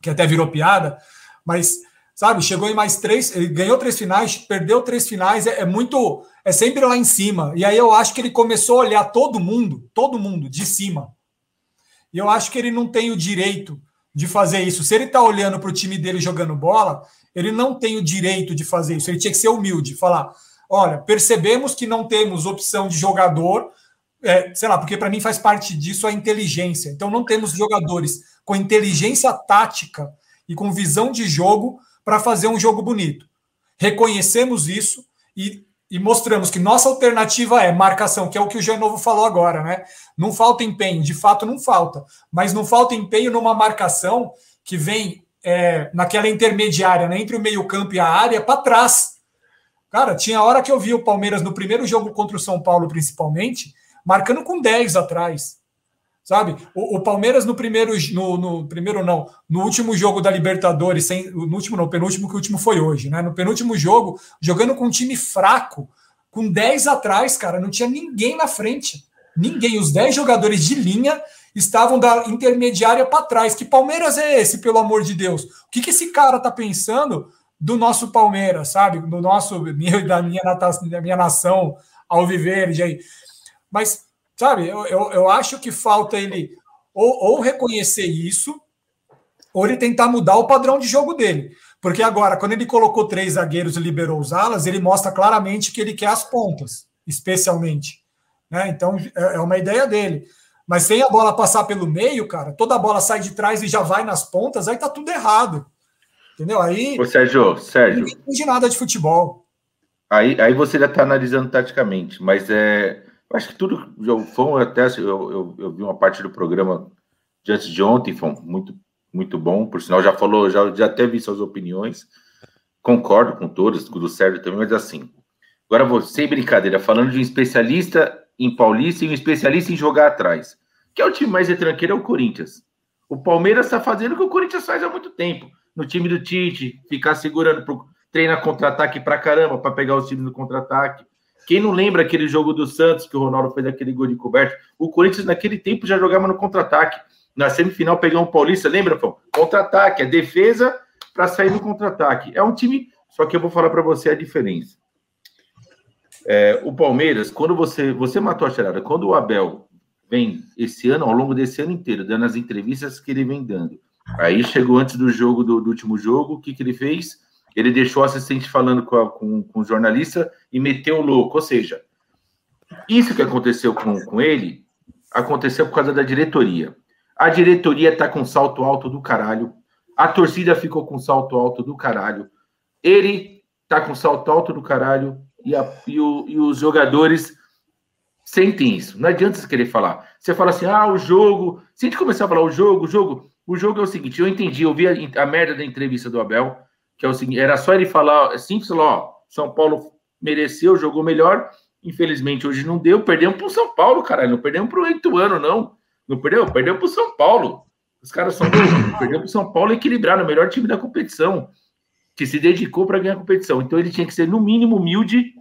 Que até virou piada, mas sabe? Chegou em mais três, ganhou três finais, perdeu três finais, é, é, muito, é sempre lá em cima. E aí eu acho que ele começou a olhar todo mundo, todo mundo de cima. E eu acho que ele não tem o direito de fazer isso. Se ele está olhando para o time dele jogando bola, ele não tem o direito de fazer isso. Ele tinha que ser humilde, falar: olha, percebemos que não temos opção de jogador. É, sei lá, porque para mim faz parte disso a inteligência. Então não temos jogadores com inteligência tática e com visão de jogo para fazer um jogo bonito. Reconhecemos isso e, e, mostramos que nossa alternativa é marcação, que é o que o Genovo falou agora, né? Não falta empenho, de fato não falta, mas não falta empenho numa marcação que vem é, naquela intermediária, né, entre o meio-campo e a área, para trás. Cara, tinha hora que eu vi o Palmeiras no primeiro jogo contra o São Paulo, principalmente, marcando com 10 atrás sabe? O, o, Palmeiras no primeiro, no, no, primeiro não, no último jogo da Libertadores, sem, no último não, penúltimo que o último foi hoje, né? No penúltimo jogo, jogando com um time fraco, com 10 atrás, cara, não tinha ninguém na frente. Ninguém, os 10 jogadores de linha estavam da intermediária para trás. Que Palmeiras é esse, pelo amor de Deus? O que, que esse cara tá pensando do nosso Palmeiras, sabe? Do nosso, *laughs* da minha, da minha nação alviverde aí. Mas Sabe, eu, eu, eu acho que falta ele ou, ou reconhecer isso, ou ele tentar mudar o padrão de jogo dele. Porque agora, quando ele colocou três zagueiros e liberou os alas, ele mostra claramente que ele quer as pontas, especialmente. Né? Então, é, é uma ideia dele. Mas sem a bola passar pelo meio, cara, toda a bola sai de trás e já vai nas pontas, aí tá tudo errado. Entendeu? Aí. Ô, Sérgio, Sérgio. Não entende nada de futebol. Aí, aí você já está analisando taticamente, mas é. Eu acho que tudo. Foi até. Eu, eu, eu, vi uma parte do programa de antes de ontem, foi muito, muito bom. Por sinal, já falou, já, já até vi suas opiniões. Concordo com todas, com o do Sérgio também, mas assim. Agora, sem brincadeira, falando de um especialista em Paulista e um especialista em jogar atrás. Que é o time mais retranqueiro, é o Corinthians. O Palmeiras está fazendo o que o Corinthians faz há muito tempo no time do Tite, ficar segurando, pro, treinar contra-ataque pra caramba, para pegar os times no contra-ataque. Quem não lembra aquele jogo do Santos, que o Ronaldo fez aquele gol de coberto? O Corinthians, naquele tempo, já jogava no contra-ataque. Na semifinal, pegou um Paulista, lembra, Fão? Contra-ataque, é defesa para sair no contra-ataque. É um time. Só que eu vou falar para você a diferença. É, o Palmeiras, quando você. Você matou a charada. Quando o Abel vem esse ano, ao longo desse ano inteiro, dando as entrevistas que ele vem dando, Aí chegou antes do jogo, do, do último jogo, o que, que ele fez? Ele deixou o assistente falando com, a, com, com o jornalista e meteu o louco. Ou seja, isso que aconteceu com, com ele aconteceu por causa da diretoria. A diretoria tá com salto alto do caralho. A torcida ficou com salto alto do caralho. Ele tá com salto alto do caralho. E, a, e, o, e os jogadores sentem isso. Não adianta você querer falar. Você fala assim, ah, o jogo. Se a gente começar a falar o jogo, o jogo. O jogo é o seguinte, eu entendi, eu vi a, a merda da entrevista do Abel, que é o seguinte, era só ele falar, é simples, ó, São Paulo mereceu, jogou melhor, infelizmente hoje não deu, perdemos pro São Paulo, caralho, não perdemos pro Ituano, não. Não perdeu? Perdeu pro São Paulo. Os caras são perdeu pro São Paulo equilibrado, o melhor time da competição, que se dedicou para ganhar a competição. Então ele tinha que ser, no mínimo, humilde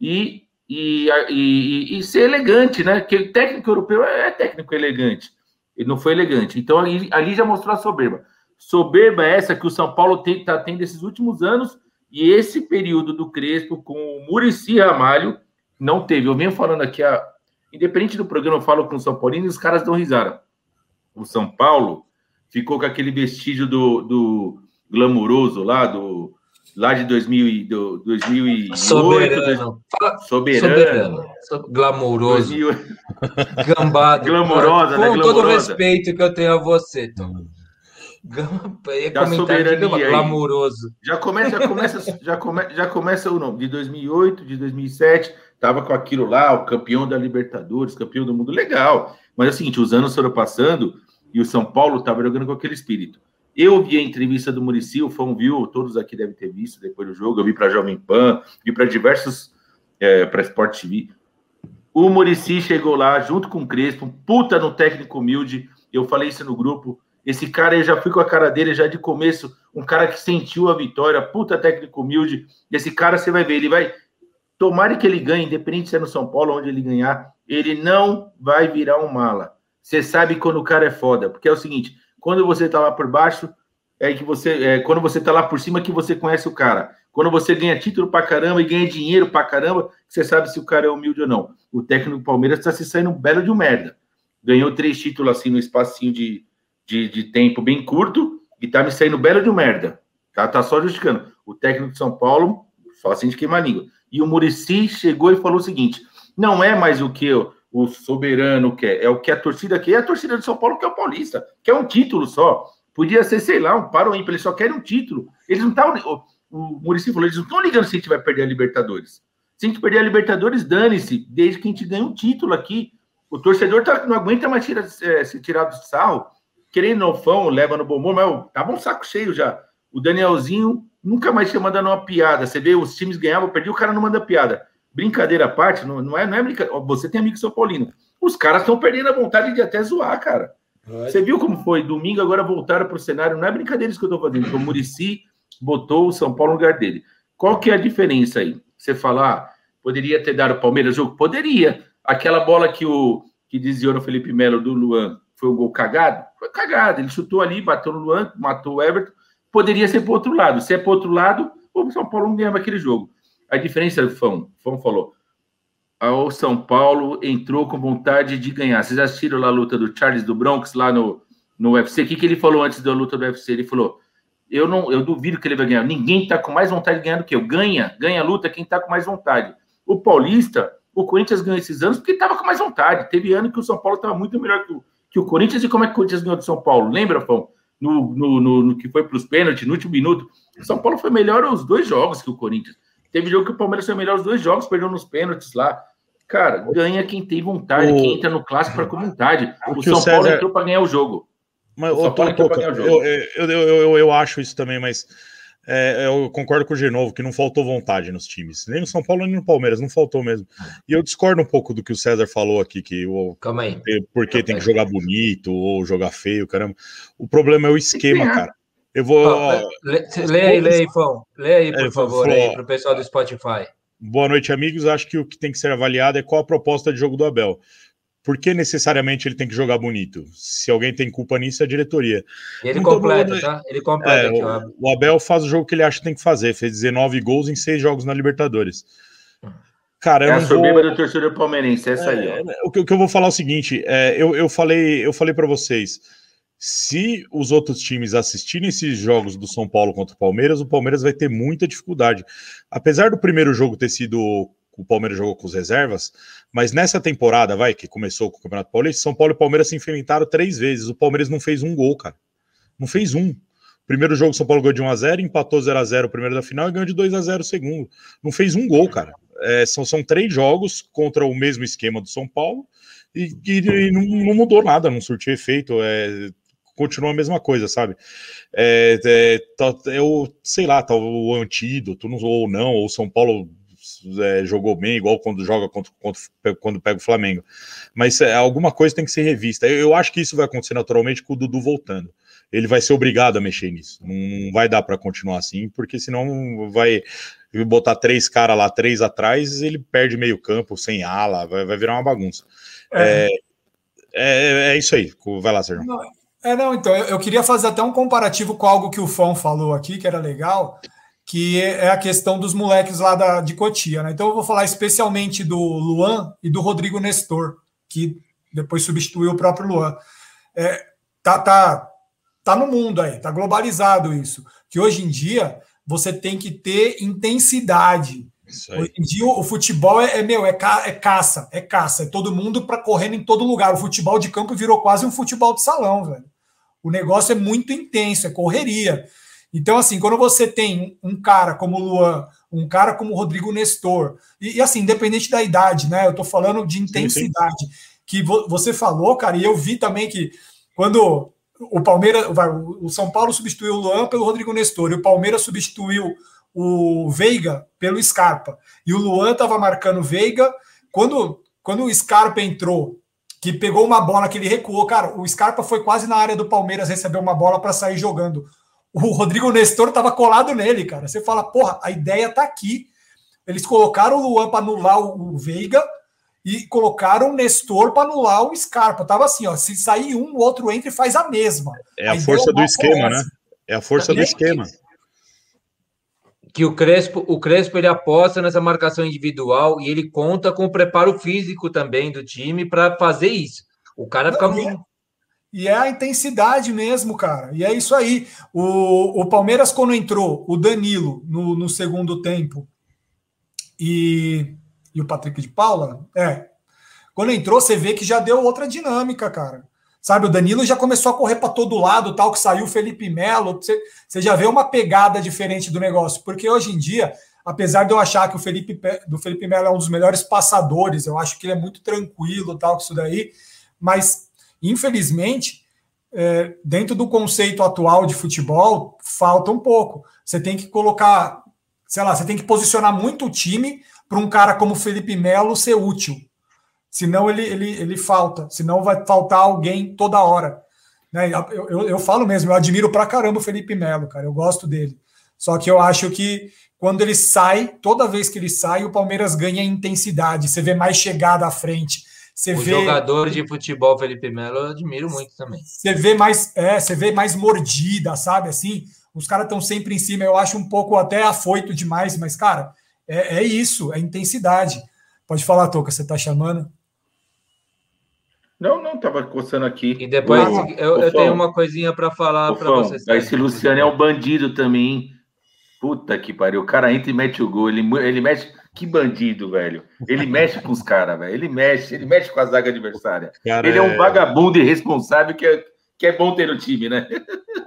e, e, e, e ser elegante, né? Porque técnico europeu é técnico elegante. Ele não foi elegante. Então ali, ali já mostrou a soberba. Soberba é essa que o São Paulo está tendo esses últimos anos e esse período do Crespo com o Murici Ramalho não teve. Eu venho falando aqui, a, independente do programa, eu falo com o São Paulino e os caras dão risada. O São Paulo ficou com aquele vestígio do, do glamuroso lá, do, lá de 2000 do, 2008. Soberano. Soberano. Soberano. Glamouroso. Gambado. Glamourosa, Com né? todo o respeito que eu tenho a você, Tom. Da soberania glamouroso. Já começa, já começa, já começa, já começa o nome de 2008, de 2007, tava com aquilo lá, o campeão da Libertadores, campeão do mundo, legal. Mas é o seguinte, os anos foram passando e o São Paulo estava jogando com aquele espírito. Eu vi a entrevista do Murici, o Fão viu, todos aqui devem ter visto depois do jogo. Eu vi para Jovem Pan, vi para diversos, é, para Sport TV. O Murici chegou lá junto com o Crespo, puta no técnico humilde. Eu falei isso no grupo. Esse cara eu já fui com a cara dele já de começo, um cara que sentiu a vitória, puta técnico humilde. Esse cara você vai ver, ele vai. Tomara que ele ganhe, independente se é no São Paulo, onde ele ganhar, ele não vai virar um mala. Você sabe quando o cara é foda, porque é o seguinte: quando você está lá por baixo, é que você. É, quando você está lá por cima, que você conhece o cara. Quando você ganha título pra caramba e ganha dinheiro pra caramba, você sabe se o cara é humilde ou não. O técnico do Palmeiras está se saindo belo de um merda. Ganhou três títulos assim no espacinho de, de, de tempo bem curto e tá me saindo belo de merda. Tá, tá só justificando. O técnico de São Paulo, só assim de queimar a língua. E o Murici chegou e falou o seguinte: não é mais o que o soberano quer, é o que a torcida quer, e a torcida de São Paulo quer o Paulista, quer um título só. Podia ser, sei lá, um paro ímpar, eles só querem um título. Eles não estão. O, o Muricy falou, eles não estão ligando se a gente vai perder a Libertadores. Se a gente perder a Libertadores, dane-se, desde que a gente ganhe um título aqui. O torcedor tá, não aguenta mais tira, é, se tirar do sarro, querendo no fão, leva no bom humor, mas tava um saco cheio já. O Danielzinho nunca mais tinha mandado uma piada. Você vê, os times ganhavam, perdia, o cara não manda piada brincadeira à parte, não, não é, não é brincadeira. Você tem amigo São Paulino. Os caras estão perdendo a vontade de até zoar, cara. Você viu como foi? Domingo agora voltaram para o cenário. Não é brincadeira isso que eu estou fazendo. O Murici botou o São Paulo no lugar dele. Qual que é a diferença aí? Você falar, ah, poderia ter dado o Palmeiras jogo? Poderia. Aquela bola que o que dizia o Felipe Melo do Luan foi um gol cagado? Foi cagado. Ele chutou ali, bateu no Luan, matou o Everton. Poderia ser para o outro lado. Se é para o outro lado, o São Paulo não ganhava aquele jogo. A diferença, Fão, Fão falou, o São Paulo entrou com vontade de ganhar. Vocês assistiram lá a luta do Charles do Bronx lá no, no UFC. O que, que ele falou antes da luta do UFC? Ele falou: eu não, eu duvido que ele vai ganhar. Ninguém está com mais vontade de ganhar do que eu. Ganha, ganha a luta quem está com mais vontade. O Paulista, o Corinthians ganhou esses anos porque estava com mais vontade. Teve ano que o São Paulo estava muito melhor que o, que o Corinthians. E como é que o Corinthians ganhou do São Paulo? Lembra, Fão? No, no, no, no que foi para os pênaltis, no último minuto. O São Paulo foi melhor os dois jogos que o Corinthians. Teve jogo que o Palmeiras foi melhor os dois jogos, perdeu nos pênaltis lá. Cara, ganha quem tem vontade, o... quem entra no clássico para com vontade. O São Paulo entrou para ganhar o jogo. Mas, o Paulo entrou ganhar o jogo. Eu, eu, eu, eu, acho isso também, mas é, eu concordo com o Genovo que não faltou vontade nos times. Nem no São Paulo, nem no Palmeiras, não faltou mesmo. E eu discordo um pouco do que o César falou aqui, que o, Calma aí. porque Calma tem aí. que jogar bonito ou jogar feio, caramba. O problema é o esquema, cara. Eu vou. Oh, lê, lê aí, lê aí, Fão. Lê aí, por é, favor, para o pessoal do Spotify. Boa noite, amigos. Acho que o que tem que ser avaliado é qual a proposta de jogo do Abel. Por que necessariamente ele tem que jogar bonito? Se alguém tem culpa nisso, é a diretoria. E ele Muito completa, tá? Ele completa é, aqui, o, o Abel faz o jogo que ele acha que tem que fazer. Fez 19 gols em seis jogos na Libertadores. Cara, é a soberba vou... do torcedor palmeirense, essa é, aí. Ó. É, o, que, o que eu vou falar é o seguinte: é, eu, eu falei, eu falei para vocês se os outros times assistirem esses jogos do São Paulo contra o Palmeiras, o Palmeiras vai ter muita dificuldade. Apesar do primeiro jogo ter sido o Palmeiras jogou com os reservas, mas nessa temporada, vai, que começou com o Campeonato Paulista, São Paulo e Palmeiras se enfrentaram três vezes. O Palmeiras não fez um gol, cara. Não fez um. Primeiro jogo, São Paulo ganhou de 1x0, empatou 0x0 o primeiro da final e ganhou de 2x0 o segundo. Não fez um gol, cara. É, são, são três jogos contra o mesmo esquema do São Paulo e, e, e não, não, mudou nada, não surtiu efeito. É, continua a mesma coisa, sabe? É, é, tá, eu sei lá, tá o antídoto, ou não, ou São Paulo é, jogou bem, igual quando joga contra, contra, quando pega o Flamengo. Mas é, alguma coisa tem que ser revista. Eu, eu, acho que isso vai acontecer naturalmente com o Dudu voltando. Ele vai ser obrigado a mexer nisso. Não vai dar para continuar assim, porque senão vai botar três caras lá, três atrás, ele perde meio campo, sem ala, vai, vai virar uma bagunça. É. é. É, é, isso aí. Vai lá, Sérgio. Não, é, não, então, eu, eu, queria fazer até um comparativo com algo que o Fão falou aqui, que era legal, que é a questão dos moleques lá da, de Cotia, né? Então eu vou falar especialmente do Luan e do Rodrigo Nestor, que depois substituiu o próprio Luan. É, tá, tá, tá no mundo aí, tá globalizado isso. Que hoje em dia você tem que ter intensidade. Hoje em dia o futebol é, é meu, é, ca, é caça, é caça, é todo mundo para correndo em todo lugar. O futebol de campo virou quase um futebol de salão, velho. O negócio é muito intenso, é correria. Então, assim, quando você tem um cara como o Luan, um cara como o Rodrigo Nestor, e, e assim, independente da idade, né? Eu tô falando de intensidade. Sim, sim. Que vo, você falou, cara, e eu vi também que quando o Palmeiras, o São Paulo substituiu o Luan pelo Rodrigo Nestor, e o Palmeiras substituiu o Veiga pelo Scarpa. E o Luan estava marcando o Veiga. Quando, quando o Scarpa entrou que pegou uma bola que ele recuou. Cara, o Scarpa foi quase na área do Palmeiras receber uma bola para sair jogando. O Rodrigo Nestor estava colado nele, cara. Você fala, porra, a ideia tá aqui. Eles colocaram o Luan para anular o Veiga e colocaram o Nestor para anular o Scarpa. Tava assim, ó, se sair um, o outro entra e faz a mesma. É a, a força do esquema, né? É a força do esquema que o Crespo, o Crespo ele aposta nessa marcação individual e ele conta com o preparo físico também do time para fazer isso. O cara fica muito. E é a intensidade mesmo, cara. E é isso aí. O, o Palmeiras, quando entrou, o Danilo no, no segundo tempo e, e o Patrick de Paula, é. Quando entrou, você vê que já deu outra dinâmica, cara. Sabe, o Danilo já começou a correr para todo lado, tal que saiu o Felipe Melo. Você, você já vê uma pegada diferente do negócio, porque hoje em dia, apesar de eu achar que o Felipe do Felipe Melo é um dos melhores passadores, eu acho que ele é muito tranquilo, tal que isso daí, mas infelizmente, é, dentro do conceito atual de futebol, falta um pouco. Você tem que colocar, sei lá, você tem que posicionar muito o time para um cara como Felipe Melo ser útil. Senão ele, ele, ele falta, senão vai faltar alguém toda hora. Né? Eu, eu, eu falo mesmo, eu admiro pra caramba o Felipe Melo, cara, eu gosto dele. Só que eu acho que quando ele sai, toda vez que ele sai, o Palmeiras ganha intensidade, você vê mais chegada à frente. Você o vê... jogador de futebol Felipe Melo eu admiro muito também. Você vê mais, é, você vê mais mordida, sabe? Assim, os caras estão sempre em cima. Eu acho um pouco até afoito demais, mas cara, é, é isso, é intensidade. Pode falar, Toca, você está chamando? Não, não, tava coçando aqui. E depois eu, eu tenho uma coisinha para falar para vocês. Esse Luciano é um bandido também, hein? Puta que pariu. O cara entra e mete o gol. Ele, ele mexe. Que bandido, velho. Ele mexe com os caras, velho. Ele mexe, ele mexe com a zaga adversária. Cara, Ele é um vagabundo irresponsável que é, que é bom ter no time, né?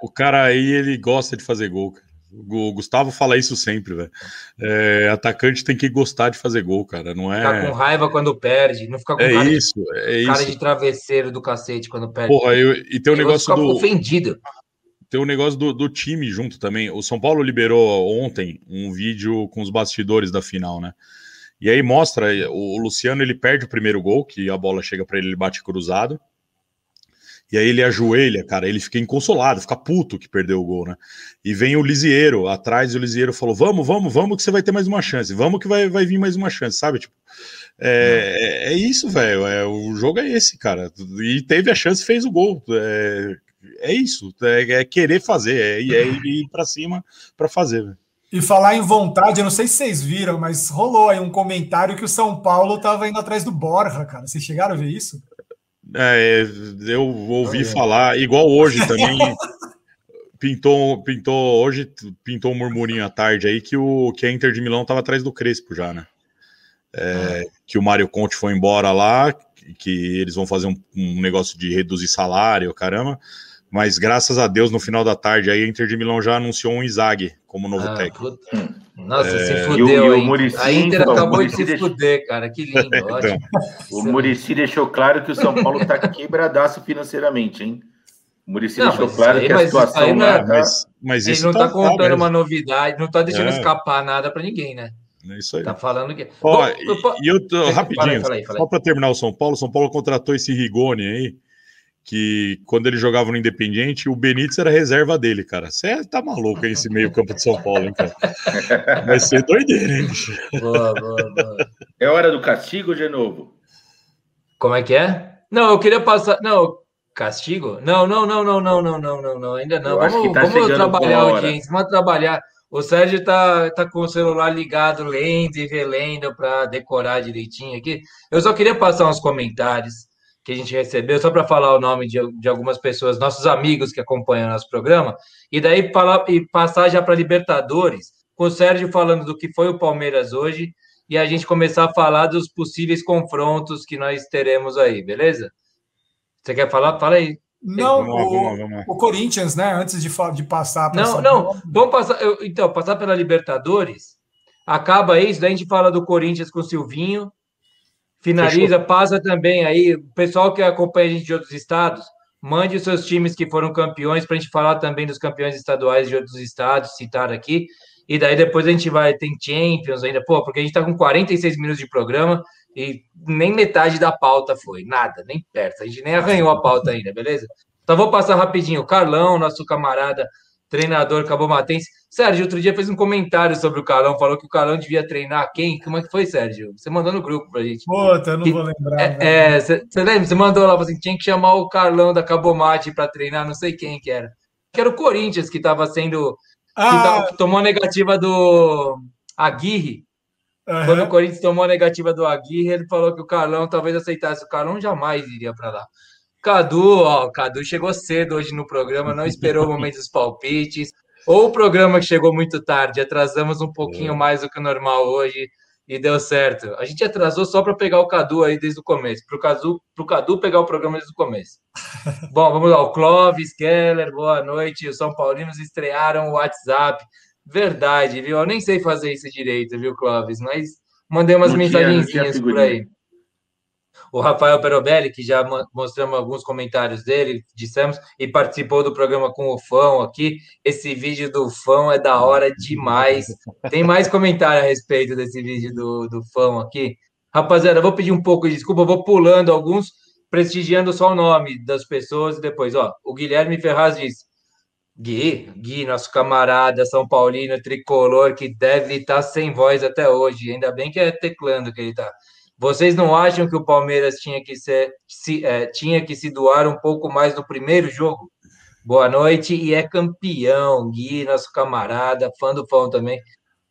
O cara aí, ele gosta de fazer gol. cara. O Gustavo fala isso sempre, velho. É, atacante tem que gostar de fazer gol, cara. Não Ficar com é. raiva quando perde, não ficar com É cara, isso, é de, cara isso. de travesseiro do cacete quando perde. Porra, eu- e tem o Eu negócio ficar do. ofendido. Tem o negócio do, do time junto também. O São Paulo liberou ontem um vídeo com os bastidores da final, né? E aí mostra o, o Luciano ele perde o primeiro gol, que a bola chega para ele, ele bate cruzado. E aí ele ajoelha, cara, ele fica inconsolado, fica puto que perdeu o gol, né? E vem o Lisieiro atrás e o Lisieiro falou: Vamos, vamos, vamos, que você vai ter mais uma chance, vamos que vai, vai vir mais uma chance, sabe? Tipo, é, é, é isso, velho. É, o jogo é esse, cara. E teve a chance, fez o gol. É, é isso, é, é querer fazer, é, é *laughs* ir pra cima pra fazer, velho. E falar em vontade, eu não sei se vocês viram, mas rolou aí um comentário que o São Paulo tava indo atrás do Borja, cara. Vocês chegaram a ver isso? É, eu ouvi Olha. falar, igual hoje *laughs* também. pintou, pintou, hoje pintou um murmurinho à tarde aí que, o, que a Inter de Milão tava atrás do Crespo já, né? É, Que o Mário Conte foi embora lá, que, que eles vão fazer um, um negócio de reduzir salário, caramba. Mas graças a Deus, no final da tarde, aí a Inter de Milão já anunciou um Izag como novo Ah, técnico. Nossa, se E o- fudeu, e o hein? Muricy, A Inter então, acabou de se deixou- fuder, cara. Que lindo, *laughs* ótimo. O Murici deixou claro que o São Paulo tá *laughs* quebradaço financeiramente, hein? O Murici deixou claro aí- que a situação não lá é- tá... Mas, mas Ele não tá contando mesmo. uma novidade, não tá deixando É. escapar nada pra ninguém, né? É isso aí. Tá falando que. Ó, Bom, eu e, e eu tô, Fala aí, rapidinho, fala aí, fala aí. só para terminar o São Paulo, o São Paulo contratou esse Rigoni aí, que quando ele jogava no Independiente, o Benítez era reserva dele, cara. Você tá maluco aí, esse meio campo de São Paulo, hein, cara? *laughs* Vai ser doideira, hein, bicho? Boa, boa, boa. É hora do castigo, de novo? Como é que é? Não, eu queria passar. Não, castigo? Não, não, não, não, não, não, não, não, não. ainda não. Eu Vamos, tá vamos trabalhar a audiência, vamos trabalhar. O Sérgio tá, tá com o celular ligado, lendo e relendo para decorar direitinho aqui. Eu só queria passar uns comentários que a gente recebeu, só para falar o nome de, de algumas pessoas, nossos amigos que acompanham nosso programa, e daí falar, e passar já para Libertadores, com o Sérgio falando do que foi o Palmeiras hoje, e a gente começar a falar dos possíveis confrontos que nós teremos aí, beleza? Você quer falar? Fala aí. Não, Vamos lá, vamos lá, o, vamos lá. o Corinthians, né? Antes de, de passar pra Não, não, vamos passar. eu- então, passar pela Libertadores. Acaba isso, daí a gente fala do Corinthians com o Silvinho. Finaliza, passa também aí. O pessoal que acompanha a gente de outros estados, mande os seus times que foram campeões para a gente falar também dos campeões estaduais de outros estados, citar aqui. E daí depois a gente vai, tem Champions ainda, pô, porque a gente tá com 46 minutos de programa e nem metade da pauta foi, nada, nem perto. A gente nem arranhou a pauta ainda, beleza? Então vou passar rapidinho. O Carlão, nosso camarada, treinador cabomatense. Sérgio, outro dia fez um comentário sobre o Carlão, falou que o Carlão devia treinar quem? Como é que foi, Sérgio? Você mandou no grupo pra gente. Puta, eu não vou lembrar. velho. É, você lembra? Você mandou lá, assim, tinha que chamar o Carlão da Cabomate para treinar, não sei quem que era. Que era o Corinthians que estava sendo. Que, Ah, tava- que tomou a negativa do Aguirre. aham. Quando o Corinthians tomou a negativa do Aguirre, ele falou que o Carlão talvez aceitasse. O Carlão jamais iria para lá. Cadu, ó, o Cadu chegou cedo hoje no programa, não esperou o momento dos palpites. Ou o programa que chegou muito tarde, atrasamos um pouquinho mais do que o normal hoje e deu certo. A gente atrasou só para pegar o Cadu aí desde o começo, para o Cadu, pro Cadu pegar o programa desde o começo. *laughs* Bom, vamos lá. O Clóvis, Keller, boa noite. Os São Paulinos estrearam o WhatsApp. Verdade, viu? Eu nem sei fazer isso direito, viu, Clóvis? Mas mandei umas mensagenzinhas por aí. O Rafael Perobelli, que já mo- mostramos alguns comentários dele, dissemos, e participou do programa com o Fão aqui. Esse vídeo do Fão é da hora demais. Tem mais comentário a respeito desse vídeo do, do Fão aqui? Rapaziada, vou pedir um pouco de desculpa, vou pulando alguns, prestigiando só o nome das pessoas e depois, ó, o Guilherme Ferraz diz, Gui, Gui, nosso camarada São Paulino, tricolor, que deve estar sem voz até hoje, ainda bem que é teclando que ele tá. Vocês não acham que o Palmeiras tinha que ser, se, é, tinha que se doar um pouco mais no primeiro jogo? Boa noite e é campeão, Gui, nosso camarada, fã do Fão também,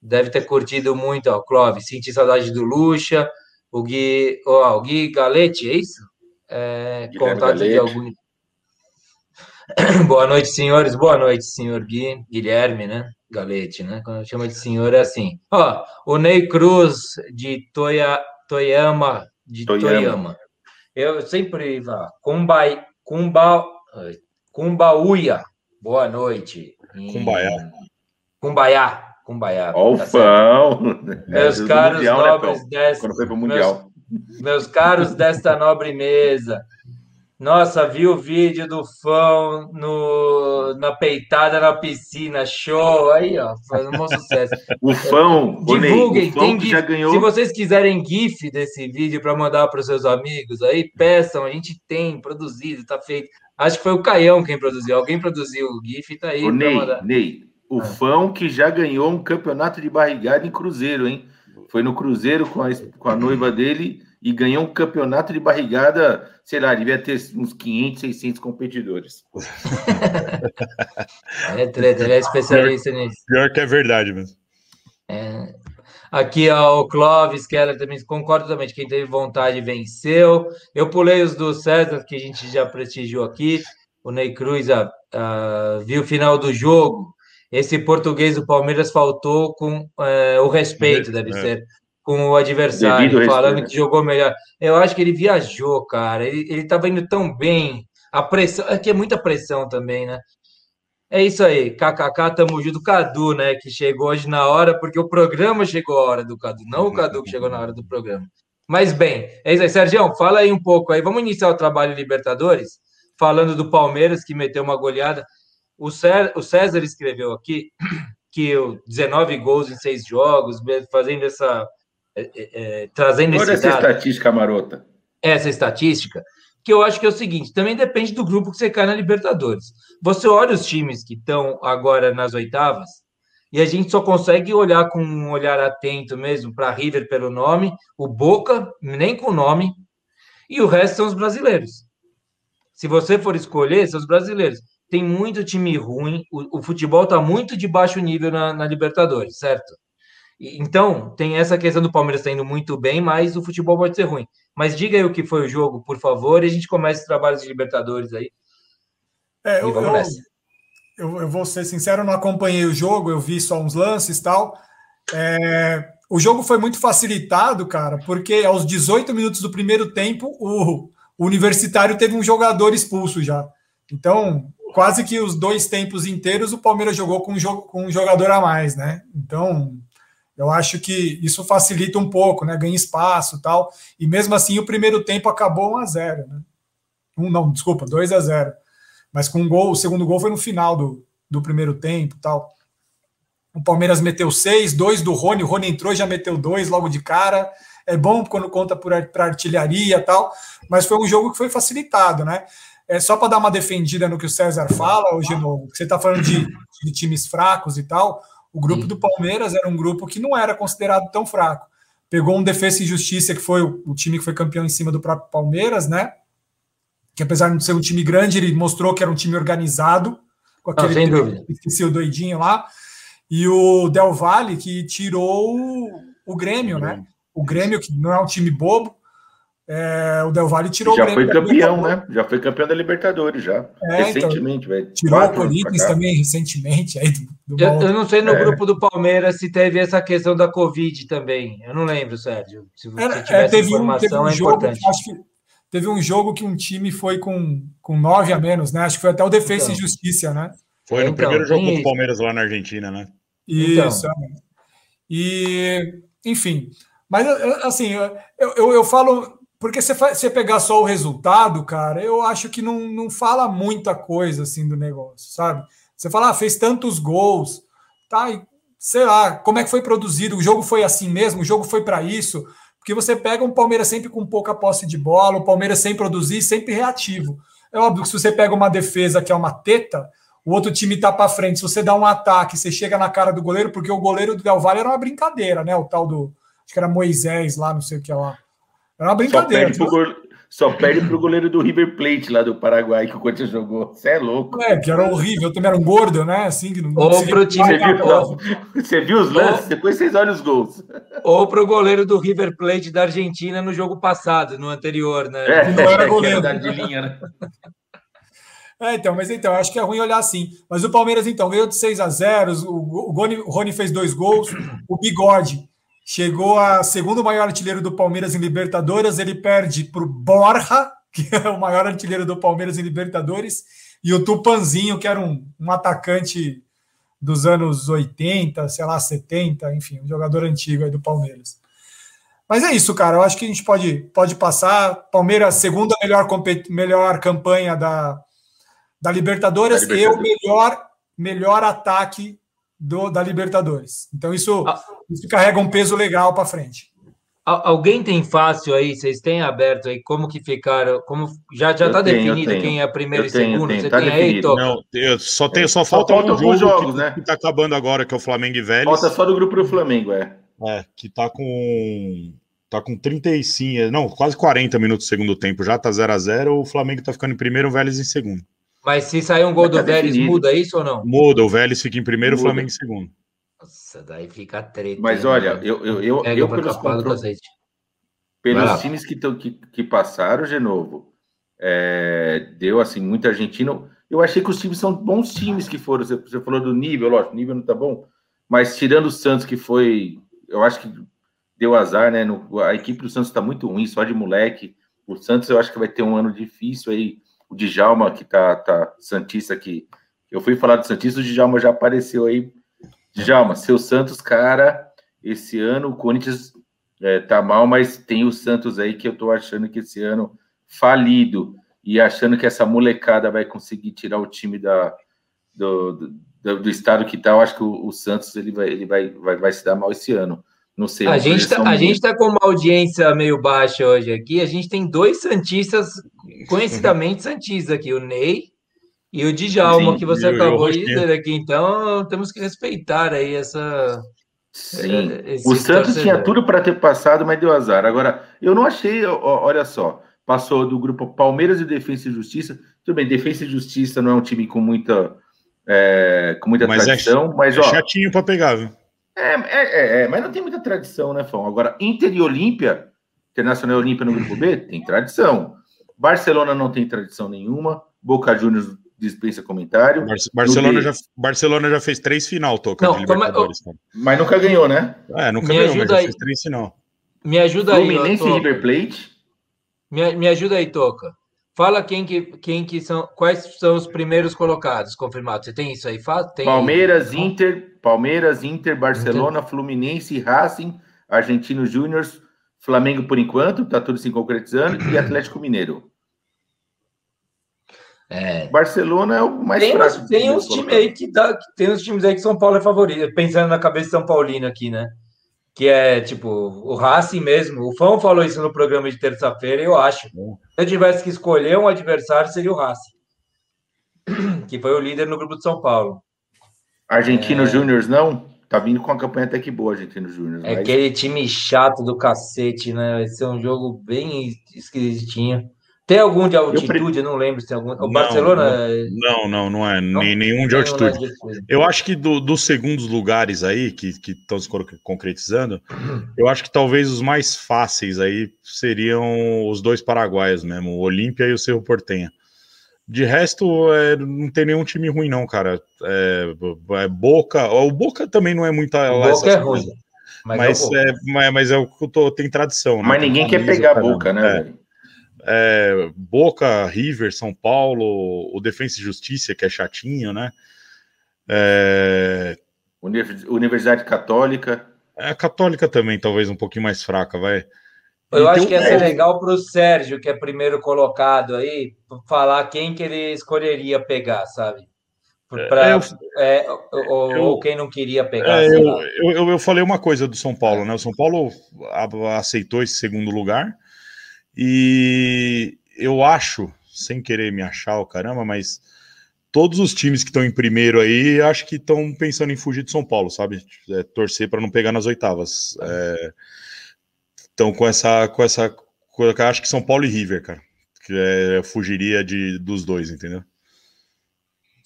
deve ter curtido muito, ó, Clóvis, senti saudade do Lucha, o Gui, ó, o Gui Galete, é isso? é, contatos de algum. *coughs* Boa noite, senhores. Boa noite, senhor Gui, Guilherme, né? Galete, né? Quando chama de senhor é assim. Ó, o Ney Cruz de Toya, Toyama, de Toyama. Toyama. Eu sempre vá. Kumbai, Kumba, Kumbauia. Boa noite. Kumbaya. Kumbaya. Kumbaya. Ó, tá o fão. Meus É, caros Mundial, né, nobres Pão? desta. Quando foi pro Mundial. Meus caros desta nobre mesa. Nossa, vi o vídeo do fã no, na peitada na piscina, show! Aí, ó, faz um bom sucesso. O Ney, Divulguem, o fão tem GIF. já ganhou. Se vocês quiserem GIF desse vídeo para mandar para os seus amigos, aí peçam, a gente tem produzido, tá feito. Acho que foi o Caião quem produziu. Alguém produziu o GIF tá aí O Ney, mandar. Ney, o Ah. fão que já ganhou um campeonato de barrigada em Cruzeiro, hein? Foi no Cruzeiro com a, com a *clears throat* noiva dele e ganhou um campeonato de barrigada, sei lá, devia ter uns 500, 600 competidores. *laughs* É treta, ele é especialista nisso. Pior que é verdade mesmo. É. Aqui, ó, o Clóvis Keller também concordo também. Quem teve vontade venceu. Eu pulei os do César, que a gente já prestigiou aqui. O Ney Cruz ah, ah, viu o final do jogo. Esse português do Palmeiras faltou com eh, o respeito, deve É. ser, com o adversário, Devido falando respeito. que jogou melhor. Eu acho que ele viajou, cara. Ele, ele tava indo tão bem. A pressão, é que é muita pressão também, né? É isso aí, KKK, tamo junto. Cadu, né, que chegou hoje na hora, porque o programa chegou a hora do Cadu, não o Cadu que chegou na hora do programa. Mas bem, é isso aí. Sérgio, fala aí um pouco aí. Vamos iniciar o trabalho Libertadores, falando do Palmeiras, que meteu uma goleada. O Cé- o César escreveu aqui que o 19 gols em seis jogos, fazendo essa. É, é, é, trazendo Olha esse essa dado estatística marota. essa estatística, que eu acho que é o seguinte: também depende do grupo que você cai na Libertadores. Você olha os times que estão agora nas oitavas, e a gente só consegue olhar com um olhar atento mesmo para River pelo nome, o Boca, nem com nome, e o resto são os brasileiros. Se você for escolher, são os brasileiros. Tem muito time ruim, o, o futebol está muito de baixo nível na, na Libertadores, certo? Então, tem essa questão do Palmeiras tá indo muito bem, mas o futebol pode ser ruim. Mas diga aí o que foi o jogo, por favor, e a gente começa os trabalhos de Libertadores aí. É, eu, eu- eu- eu vou ser sincero, eu não acompanhei o jogo, eu vi só uns lances e tal. É, o jogo foi muito facilitado, cara, porque aos 18 minutos do primeiro tempo, o, o Universitário teve um jogador expulso já. Então, quase que os dois tempos inteiros o Palmeiras jogou com um, jogo, com um jogador a mais, né? Então, eu acho que isso facilita um pouco, né? Ganha espaço tal. E mesmo assim, o primeiro tempo acabou 1 a 0 né? Um, não, desculpa, 2 a 0 Mas com um gol, o segundo gol foi no final do, do primeiro tempo tal. O Palmeiras meteu seis, dois do Rony, o Rony entrou e já meteu dois logo de cara. É bom quando conta para artilharia tal, mas foi um jogo que foi facilitado, né? É só para dar uma defendida no que o César fala, hoje no, você está falando de, de times fracos e tal. O grupo Sim. do Palmeiras era um grupo que não era considerado tão fraco. Pegou um Defesa e Justiça, que foi o, o time que foi campeão em cima do próprio Palmeiras, né? Que apesar de não ser um time grande, ele mostrou que era um time organizado, com Não, aquele dúvida. esqueci o doidinho lá. E o Del Valle, que tirou o Grêmio, né? O Grêmio, que não é um time bobo, é, o Del Valle tirou Já o Grêmio. foi da campeão, né? Já foi campeão da Libertadores, já. É, então, Recentemente, velho. tirou o Corinthians também recentemente. Aí, do, do Eu, eu não sei no É. grupo do Palmeiras se teve essa questão da Covid também. Eu não lembro, Sérgio. Se você Era- tiver é, essa teve, um, informação, teve um é jogo, importante. acho que teve um jogo que um time foi com, com nove a menos, né? Acho que foi até o Defesa Então. e Justiça, né? Foi no Então, primeiro jogo contra isso. o Palmeiras lá na Argentina, né? Então. Isso. é. E, enfim, mas assim, eu, eu, eu falo, porque fa- você pegar só o resultado, cara, eu acho que não, não fala muita coisa assim do negócio, sabe? Você fala, ah, fez tantos gols, tá? E, sei lá, como é que foi produzido? O jogo foi assim mesmo? O jogo foi para isso? Porque você pega um Palmeiras sempre com pouca posse de bola, o Palmeiras sem produzir, sempre reativo. É óbvio que se você pega uma defesa que é uma teta, o outro time tá para frente. Se você dá um ataque, você chega na cara do goleiro, porque o goleiro do Del Valle era uma brincadeira, né? O tal do. Acho que era Moisés lá, não sei o que lá. Era uma brincadeira. Só perde, pro, só perde pro goleiro do River Plate lá do Paraguai que o Corinthians jogou. Você é louco. É, que era horrível. Também era um gordo, né? Assim, que não Ou pro time. Você viu, não, você viu os lances? Depois vocês olham os gols. Ou pro goleiro do River Plate da Argentina no jogo passado, no anterior, né? É, não era goleiro. de linha, né? É, então, mas então, acho que é ruim olhar assim. Mas o Palmeiras, então, ganhou de 6 a 0 o, o, Rony, o Rony fez dois gols, o Bigode chegou a segundo maior artilheiro do Palmeiras em Libertadores, ele perde para o Borja, *laughs* que é o maior artilheiro do Palmeiras em Libertadores, e o Tupanzinho, que era um, um atacante dos anos 80, sei lá, 70, enfim, um jogador antigo aí do Palmeiras. Mas é isso, cara. Eu acho que a gente pode, pode passar. Palmeiras, segunda melhor, melhor campanha da, da Libertadores, da Libertadores. e o melhor, melhor ataque do, da Libertadores. Então, isso, ah. isso carrega um peso legal para frente. Alguém tem fácil aí? Vocês têm aberto aí como que ficaram? Como já já está definido quem é primeiro e segundo? Tenho, Você tá tem definido. aí, Tô? Não, eu só tem, só falta falta um jogo jogos, que, né? que tá acabando agora, que é o Flamengo e Vélez. Falta só do grupo do Flamengo, é. É, que tá com tá com 35, não, quase 40 minutos do segundo tempo, já tá 0 a 0, o Flamengo tá ficando em primeiro, o Vélez em segundo. Mas se sair um gol do tá Vélez, definido. muda isso ou não? Muda, o Vélez fica em primeiro, o. Flamengo em segundo. Nossa, daí fica treta. Mas hein, olha, eu, eu, eu, eu pelos, cacete. pelos times que, tão- que, que passaram, de novo, é, deu assim, muito argentino. Eu achei que os times são bons times que foram. Você, você falou do nível, lógico, o nível não tá bom, mas tirando o Santos, que foi. Eu acho que deu azar, né? no- a equipe do Santos tá muito ruim, só de moleque. O Santos eu acho que vai ter um ano difícil aí. O Djalma, que tá, tá Santista aqui. Eu fui falar do Santista, o Djalma já apareceu aí. Djalma, seu Santos, cara, esse ano o Corinthians é, tá mal, mas tem o Santos aí que eu tô achando que esse ano falido e achando que essa molecada vai conseguir tirar o time da, do, do, do estado que tá. Eu acho que o, o Santos ele vai, ele vai, vai, vai se dar mal esse ano. Não sei. A uma gente, projeção a gente tá com uma audiência meio baixa hoje aqui. A gente tem dois Santistas, conhecidamente *laughs* Santistas aqui, o Ney e o Djalma, Sim, que você e e o acabou de dizer aqui. Então, temos que respeitar aí essa. Sim. é, esse O Santos torcedor. tinha tudo para ter passado, mas deu azar. Agora, eu não achei, olha só, passou do grupo Palmeiras e Defesa e Justiça. Tudo bem, Defesa e Justiça não é um time com muita, é, com muita Mas é tradição, mas É ó, chatinho pra pegar, viu? É, é, é, é, mas não tem muita tradição, né, Fão? Agora, Inter e Olímpia, Internacional e Olímpia no grupo B, tem tradição. Barcelona não tem tradição nenhuma. Boca Juniors dispensa comentário, Bar- Barcelona, já, Barcelona já fez três final, Toca, Não, de como Libertadores. cara. mas nunca ganhou, né? É, nunca Me ganhou, mas ajuda já aí. fez três final. Me ajuda aí, Fluminense ô, e Toca. River Plate. Me, me ajuda aí, Toca. Fala quem que, quem que são, quais são os primeiros colocados confirmados. Você tem isso aí? Tem Palmeiras, Inter, Palmeiras, Inter, Barcelona, Fluminense, Racing, Argentino Júnior, Flamengo por enquanto, tá tudo se concretizando, e Atlético Mineiro. É. Barcelona é o mais Tem, fraco. tem uns times aí que dá, tem uns times aí que São Paulo é favorito, pensando na cabeça de São Paulino aqui, né? Que é tipo o Racing mesmo. O Fão falou isso no programa de terça-feira, eu acho. Se eu tivesse que escolher um adversário, seria o Racing, *clears throat* que foi o líder no grupo de São Paulo. Argentino É. Júnior não, tá vindo com uma campanha até que boa, Argentino Júnior. É mas- aquele time chato do cacete, né? Vai ser um jogo bem esquisitinho. Tem algum de altitude? Eu, não lembro se tem algum. O Não, Barcelona. Não, não, não é Não? nem, nenhum de altitude. de altitude. Eu acho que do- dos segundos lugares aí, que estão se concretizando, *clears throat* eu acho que talvez os mais fáceis aí seriam os dois paraguaios mesmo, o Olímpia e o Cerro Portenha. De resto, é, não tem nenhum time ruim, não, cara. É, é Boca. O Boca também não é muito. lá O Boca essas é ruim. coisas, Mas, Mas, é o Boca. é, mas, mas é o que eu tô, tem tradição, né? Mas Tem ninguém quer camisa, pegar a boca, né? É. velho? É, Boca, River, São Paulo, o Defensa e Justiça, que é chatinho, né? É, Univers- Universidade Católica. é a Católica também, talvez um pouquinho mais fraca, vai. Eu E acho que ia ser legal para o Sérgio, que é primeiro colocado aí, falar quem que ele escolheria pegar, sabe? Pra, eu- é, ou, eu- ou quem não queria pegar, É, eu, eu, eu- falei uma coisa do São Paulo, né? O São Paulo aceitou esse segundo lugar e eu acho, sem querer me achar o caramba, mas todos os times que estão em primeiro aí, acho que estão pensando em fugir de São Paulo, sabe? É, torcer para não pegar nas oitavas. Estão com essa, com essa colocar, acho que São Paulo e River, cara. Que é, eu fugiria de, dos dois, entendeu?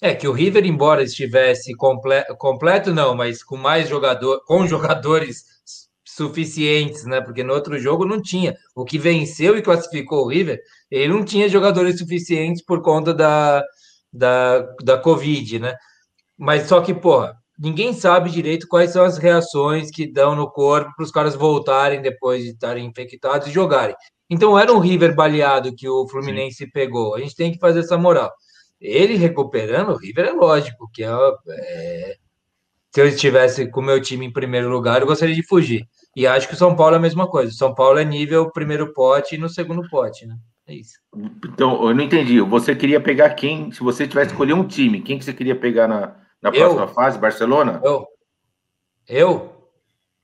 É que o River, embora estivesse comple completo, não, mas com mais jogador, com jogadores suficientes, né? Porque no outro jogo não tinha. O que venceu e classificou o River, ele não tinha jogadores suficientes por conta da, da, da Covid, né? Mas só que, porra, ninguém sabe direito quais são as reações que dão no corpo para os caras voltarem depois de estarem infectados e jogarem. Então era um River baleado que o Fluminense Sim. pegou. A gente tem que fazer essa moral. Ele recuperando o River é lógico que é, é, se eu estivesse com o meu time em primeiro lugar, eu gostaria de fugir. E acho que o São Paulo é a mesma coisa. O São Paulo é nível primeiro pote e no segundo pote, né? É isso. Então, eu não entendi. Você queria pegar quem? Se você tivesse escolher um time, quem que você queria pegar na, na próxima eu, fase? Barcelona? Eu. Eu?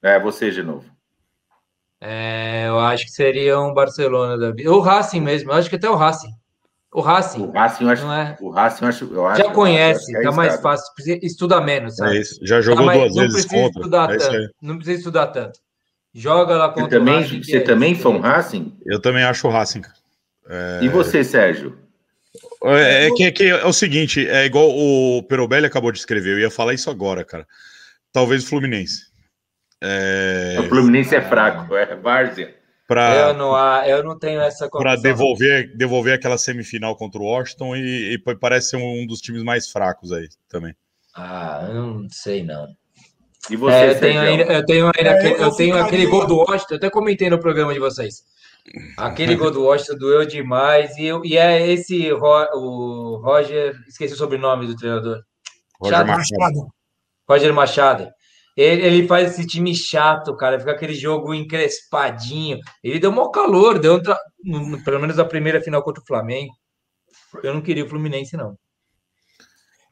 É, você de novo. É, eu acho que seria um Barcelona da vida. O Racing mesmo, eu acho que até o Racing. O Racing. O Racing, eu acho. Não é? O Racing, eu acho, eu acho Já conhece, é tá mais fácil. Estuda menos, sabe? É isso. Já jogou tá mais, duas vezes precisa contra. Estudar é tanto, não precisa estudar tanto. Joga lá contra você também, o Racing. Você é também foi um Racing? Eu também acho o Racing. É... E você, Sérgio? É, é, que, é, que é o seguinte, é igual o Perobelli acabou de escrever, eu ia falar isso agora, cara. Talvez o Fluminense. É... O Fluminense é fraco, é Várzea. Pra, eu, não, eu não tenho essa Para devolver, devolver aquela semifinal contra o Washington e, e, parece ser um dos times mais fracos aí também. Ah, eu não sei não. E você, é, eu tenho, ainda, eu tenho, ainda, é, eu, eu tenho aquele gol do Washington, eu até comentei no programa de vocês. Aquele *laughs* gol do Washington doeu demais. E, e é esse o Roger. Esqueci o sobrenome do treinador. Roger Machado. Roger Machado. Ele, ele, faz esse time chato, cara. Fica aquele jogo encrespadinho. Ele deu maior calor, deu tra... pelo menos a primeira final contra o Flamengo. Eu não queria o Fluminense, não.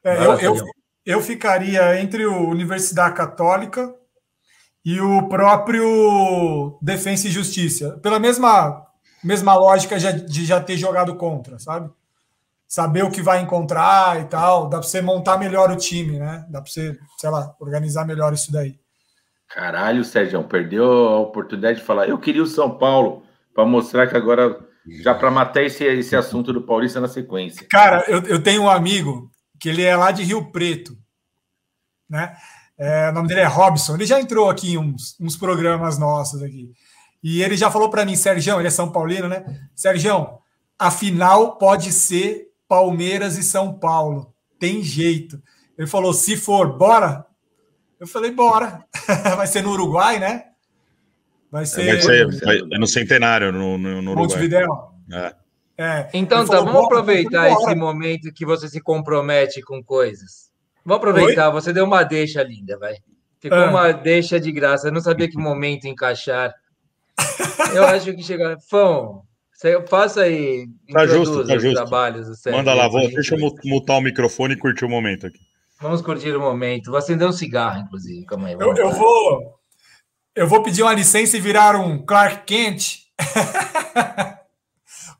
É, eu, eu, eu ficaria entre o Universidade Católica e o próprio Defensa e Justiça. Pela mesma, mesma lógica de já ter jogado contra, sabe? Saber o que vai encontrar e tal. Dá para você montar melhor o time, né? Dá para você, sei lá, organizar melhor isso daí. Caralho, Sérgio, perdeu a oportunidade de falar. Eu queria o São Paulo para mostrar que agora, já para matar esse, esse assunto do Paulista na sequência. Cara, eu, eu tenho um amigo que ele é lá de Rio Preto, né? É, o nome dele é Robson. Ele já entrou aqui em uns, uns programas nossos aqui. E ele já falou para mim, Sérgio, ele é São Paulino, né? Sérgio, a final pode ser Palmeiras e São Paulo. Tem jeito. Ele falou: se for, bora. Eu falei: bora. *laughs* vai ser no Uruguai, né? Vai ser. Vai ser vai, é no centenário, no, no, no Uruguai. Montevideo. É. É. Então, tá, vamos aproveitar esse momento que você se compromete com coisas. Vou aproveitar, Oi? você deu uma deixa linda, vai. Ficou ah. uma deixa de graça. Eu não sabia que momento encaixar. Eu *laughs* acho que chegou. Fão, faça aí. Tá justo, tá justo. Trabalhos, Manda lá, vou, deixa eu mutar o microfone e curtir o momento aqui. Vamos curtir o momento. Vou acender um cigarro, inclusive. Calma aí. Eu, eu, vou, eu vou pedir uma licença e virar um Clark Kent. *laughs*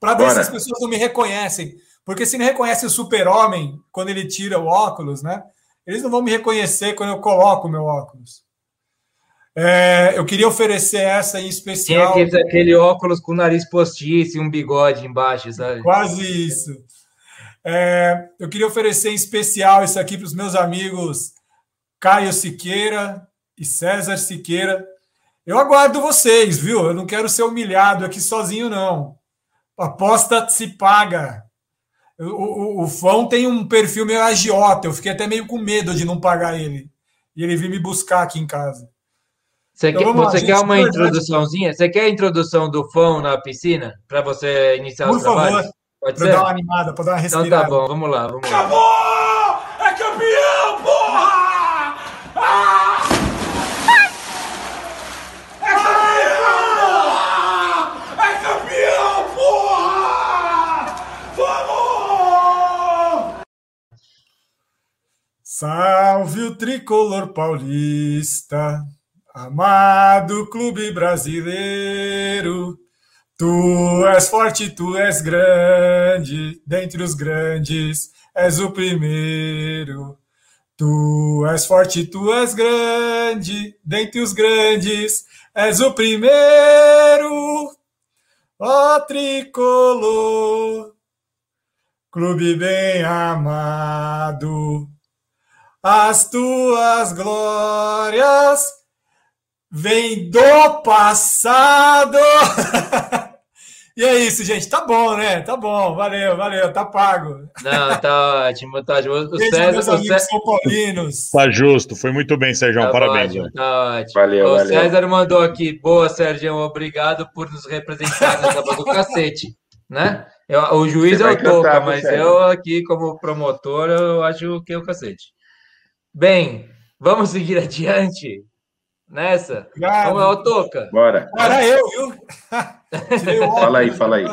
para ver se as pessoas não me reconhecem. Porque se não reconhece o super-homem quando ele tira o óculos, né? Eles não vão me reconhecer quando eu coloco o meu óculos. É, eu queria oferecer essa em especial. Tinha aquele, aquele óculos com o nariz postiço e um bigode embaixo, sabe? Quase isso. É, eu queria oferecer em especial isso aqui para os meus amigos Caio Siqueira e César Siqueira. Eu aguardo vocês, viu? Eu não quero ser humilhado aqui sozinho, não. Aposta se paga. O, o, o Fão tem um perfil meio agiota. Eu fiquei até meio com medo de não pagar ele. E ele veio me buscar aqui em casa. Você, então, quer, você quer uma introduçãozinha? Você quer a introdução do Fão na piscina? Para você iniciar Por favor, trabalhos? Pode ser? dar uma animada, para dar uma respirada. Então tá bom, vamos lá. Vamos lá. Acabou! É campeão, Salve o tricolor paulista, amado clube brasileiro. Tu és forte, tu és grande, dentre os grandes és o primeiro. Tu és forte, tu és grande, dentre os grandes és o primeiro. ó tricolor, clube bem amado, as tuas glórias vêm do passado. *laughs* E é isso, gente. Tá bom, né? Tá bom. Valeu, valeu. Tá pago. Não, tá ótimo, tá ótimo. O Beijo, César, meus amigos César, São Paulinos. Tá justo, foi muito bem, Sérgio. tá Parabéns. ótimo, tá ótimo. Valeu, o valeu. César mandou aqui, boa, Sérgio, obrigado por nos representar nessa banda do cacete, né? Eu- o juiz Você é o Toca, mas eu aqui como promotor, eu acho que é o cacete. Bem, vamos seguir *laughs* adiante nessa? Obrigado. Vamos lá, o Toca. Bora. Era eu, viu? *laughs* Fala aí, fala aí.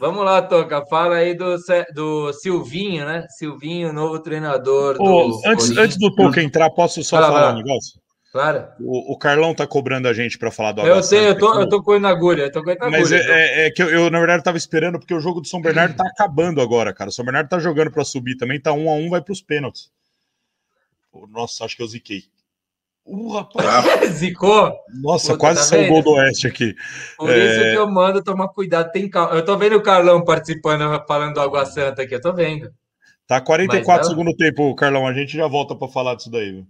Vamos lá, Toca. Fala aí do, do Silvinho, né? Silvinho, novo treinador do Ô, antes, Corinthians. antes do Toca entrar, posso só lá, falar vai um lá. negócio? Claro. O, o Carlão tá cobrando a gente para falar do Eu sei, eu tô, eu tô com ele na agulha, eu tô com ele na Mas agulha. é, é- é que eu, eu, na verdade, tava esperando, porque o jogo do São Bernardo tá acabando agora, cara. O São Bernardo tá jogando para subir também, tá um a um, vai pros pênaltis. Nossa, acho que eu ziquei. Uh, rapaz. *laughs* Zicou? Nossa, Puta, quase tá saiu o gol do Oeste aqui. Por É. isso que eu mando tomar cuidado. Tem cal... Eu tô vendo o Carlão participando, falando do Água Santa aqui, eu tô vendo. Tá 44 Mas não- segundo tempo, Carlão. A gente já volta para falar disso daí. viu?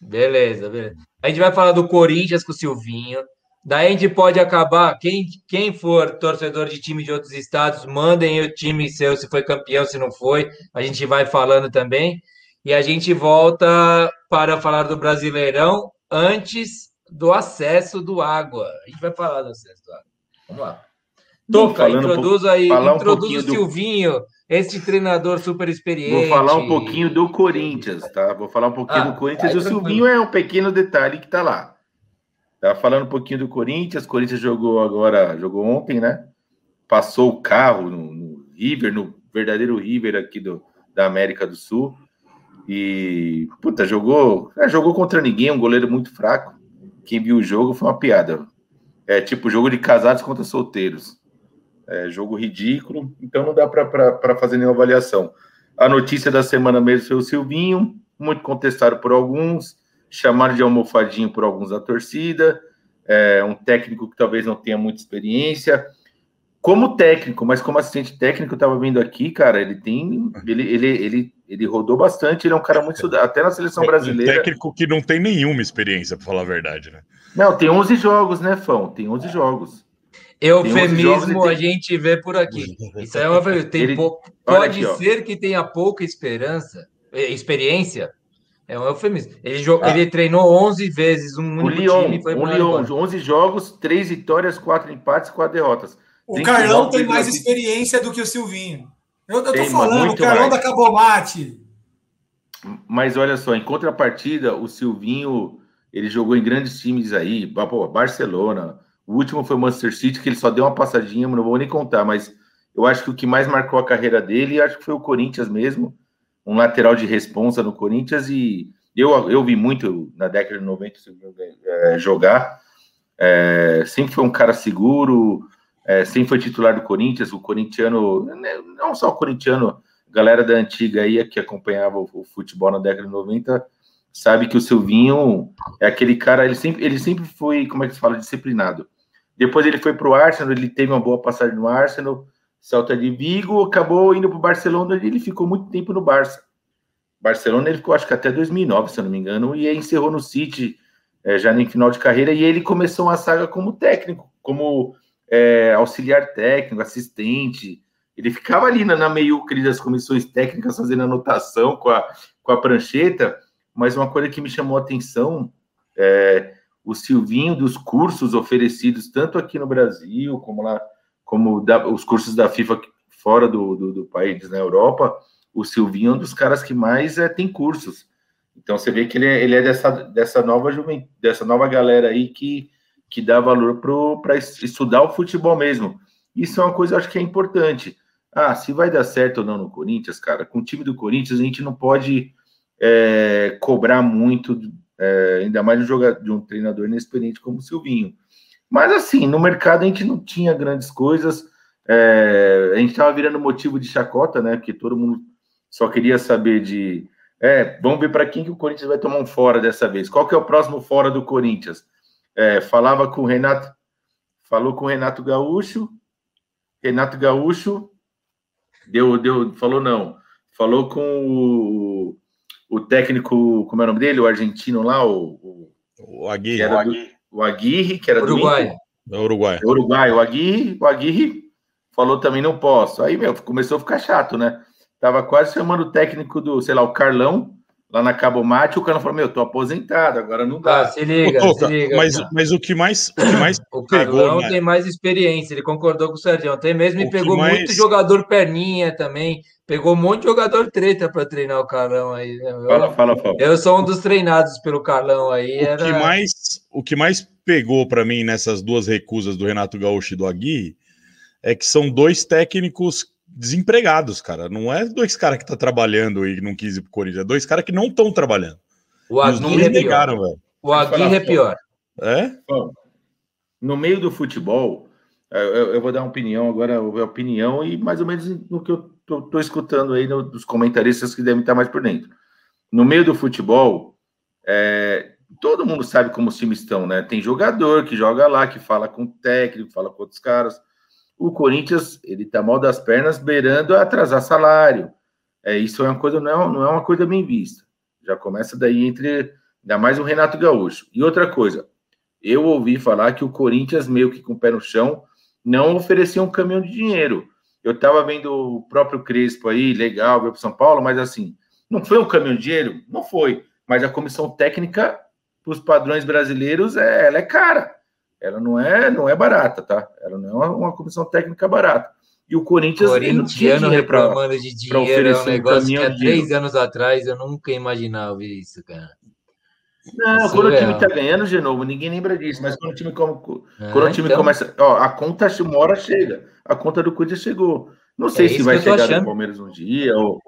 Beleza, beleza. A gente vai falar do Corinthians com o Silvinho. Daí a gente pode acabar. Quem, quem for torcedor de time de outros estados, mandem o time seu se foi campeão, se não foi. A gente vai falando também. E a gente volta para falar do Brasileirão antes do acesso do Água. A gente vai falar do acesso do Água. Vamos lá. Toca, um introduz aí, um introduz pouquinho o do- Silvinho, esse treinador super experiente. Vou falar um pouquinho do Corinthians, tá? Vou falar um pouquinho Ah, do Corinthians. vai, o Silvinho é um pequeno detalhe que tá lá. Tá falando um pouquinho do Corinthians. O Corinthians jogou agora, jogou ontem, né? Passou o carro no, no River, no verdadeiro River aqui do, da América do Sul. E, puta, jogou, é, jogou contra ninguém, um goleiro muito fraco. Quem viu o jogo foi uma piada. É tipo jogo de casados contra solteiros. É jogo ridículo, então não dá para fazer nenhuma avaliação. A notícia da semana mesmo foi o Silvinho, muito contestado por alguns, chamado de almofadinho por alguns da torcida, é um técnico que talvez não tenha muita experiência. Como técnico, mas como assistente técnico, eu estava vendo aqui, cara, ele tem. Ele, ele, ele, ele rodou bastante, ele é um cara muito estudado, até na seleção Um brasileira. técnico que não tem nenhuma experiência, para falar a verdade, né? Não, tem 11 jogos, né, Fão? Tem 11 jogos. Eufemismo Tem 11 jogos a gente vê por aqui. Isso é uma tem Ele- pou- Pode aqui, ser que tenha pouca esperança, eh, experiência. É um eufemismo. Ele, jo- Ah. ele treinou 11 vezes um O único Lyon, time foi o embora. 11 jogos, 3 vitórias, 4 empates, 4 derrotas. O Tem Carlão tem mais experiência do que o Silvinho. Eu, eu tô Tem, falando, o Carlão mais. da Cabomate. Mas olha só, em contrapartida, o Silvinho, ele jogou em grandes times aí, Barcelona. O último foi o Manchester City, que ele só deu uma passadinha, não vou nem contar, mas eu acho que o que mais marcou a carreira dele, acho que foi o Corinthians mesmo, um lateral de responsa no Corinthians, e eu, eu vi muito na década de 90 o Silvinho eh, jogar, É, sempre foi um cara seguro, é, sempre foi titular do Corinthians, o corintiano, né, não só o corintiano, galera da antiga aí que acompanhava o, o futebol na década de 90 sabe que o Silvinho é aquele cara, ele sempre, ele sempre foi, como é que se fala, disciplinado. Depois ele foi para o Arsenal, ele teve uma boa passagem no Arsenal, Celta de Vigo, acabou indo para o Barcelona e ele ficou muito tempo no Barça. Barcelona ele ficou acho que até 2009, se eu não me engano, e encerrou no City, é, já em final de carreira, e ele começou uma saga como técnico, como é, auxiliar técnico, assistente, ele ficava ali na, na das comissões técnicas fazendo anotação com a, com a prancheta, mas uma coisa que me chamou a atenção é o Silvinho dos cursos oferecidos tanto aqui no Brasil como lá, como da, os cursos da FIFA fora do, do, do, país, na Europa, o Silvinho é um dos caras que mais é, tem cursos. Então você vê que ele é, ele é dessa, dessa nova dessa nova galera aí que, que dá valor para estudar o futebol mesmo. Isso é uma coisa, acho que é importante. Ah, se vai dar certo ou não no Corinthians, cara, com o time do Corinthians a gente não pode é, cobrar muito, é, ainda mais de um, jogador, de um treinador inexperiente como o Silvinho. Mas assim, no mercado a gente não tinha grandes coisas, é, a gente estava virando motivo de chacota, né? Porque todo mundo só queria saber de. É, vamos ver para quem que o Corinthians vai tomar um fora dessa vez. Qual que é o próximo fora do Corinthians? É, falava com o Renato, falou com o Renato Gaúcho, Renato Gaúcho deu, deu, falou não, falou com o, o técnico, como é o nome dele, o argentino lá, o, o, o Aguirre, o Aguirre, do, o Aguirre, que era Uruguai. do é Uruguai. Uruguai, o Aguirre, o Aguirre falou também não posso. Aí, meu, começou a ficar chato, né? Tava quase chamando o técnico do, sei lá, o Carlão, lá na Cabo Mate, o cara falou: Meu, tô aposentado, agora não dá. Ah, se liga, Pô, se liga. mas, mas o que mais, o que mais *coughs* O pegou, Carlão né? tem mais experiência, ele concordou com o Sérgio. Até mesmo O me que pegou mais- muito jogador perninha também. Pegou um monte de jogador treta para treinar o Carlão aí. né? Eu, Fala, fala, fala. eu sou um dos treinados pelo Carlão aí. O Era... que mais, o que mais pegou para mim nessas duas recusas do Renato Gaúcho e do Aguirre é que são dois técnicos desempregados, cara. Não é dois caras que tá trabalhando e não quis ir pro Corinthians, é dois caras que não estão trabalhando. O E os Aguirre é pior. O Aguirre é pior. É? Bom, no meio do futebol, eh, eu, eu vou dar uma opinião agora, a opinião e mais ou menos no que eu tô, tô escutando aí no- dos comentaristas que devem estar mais por dentro. No meio do futebol, eh, todo mundo sabe como os times estão, né? Tem jogador que joga lá, que fala com o técnico, fala com outros caras. O Corinthians, ele tá mal das pernas, beirando a atrasar salário. É, isso é uma coisa, não é, não é uma coisa bem vista. Já começa daí entre, ainda mais o Renato Gaúcho. E outra coisa, eu ouvi falar que o Corinthians, meio que com o pé no chão, não oferecia um caminhão de dinheiro. Eu estava vendo o próprio Crespo aí, legal, veio para São Paulo, mas assim, não foi um caminhão de dinheiro? Não foi. Mas a comissão técnica, para os padrões brasileiros, é, ela é cara. Ela não é, não é barata, tá? Ela não é uma, uma comissão técnica barata. E o Corinthians. Corintiano pra- reclamando de dinheiro é oferecer um um negócio que caminhão há três anos atrás eu nunca imaginava isso, cara. Não, Isso quando o é time tá ganhando de novo, ninguém lembra disso, mas quando o time, como, É, quando o time então, começa. Ó, a conta uma hora chega. A conta do Corinthians chegou. Não sei É se vai que chegar achando. Palmeiras um dia. Ou...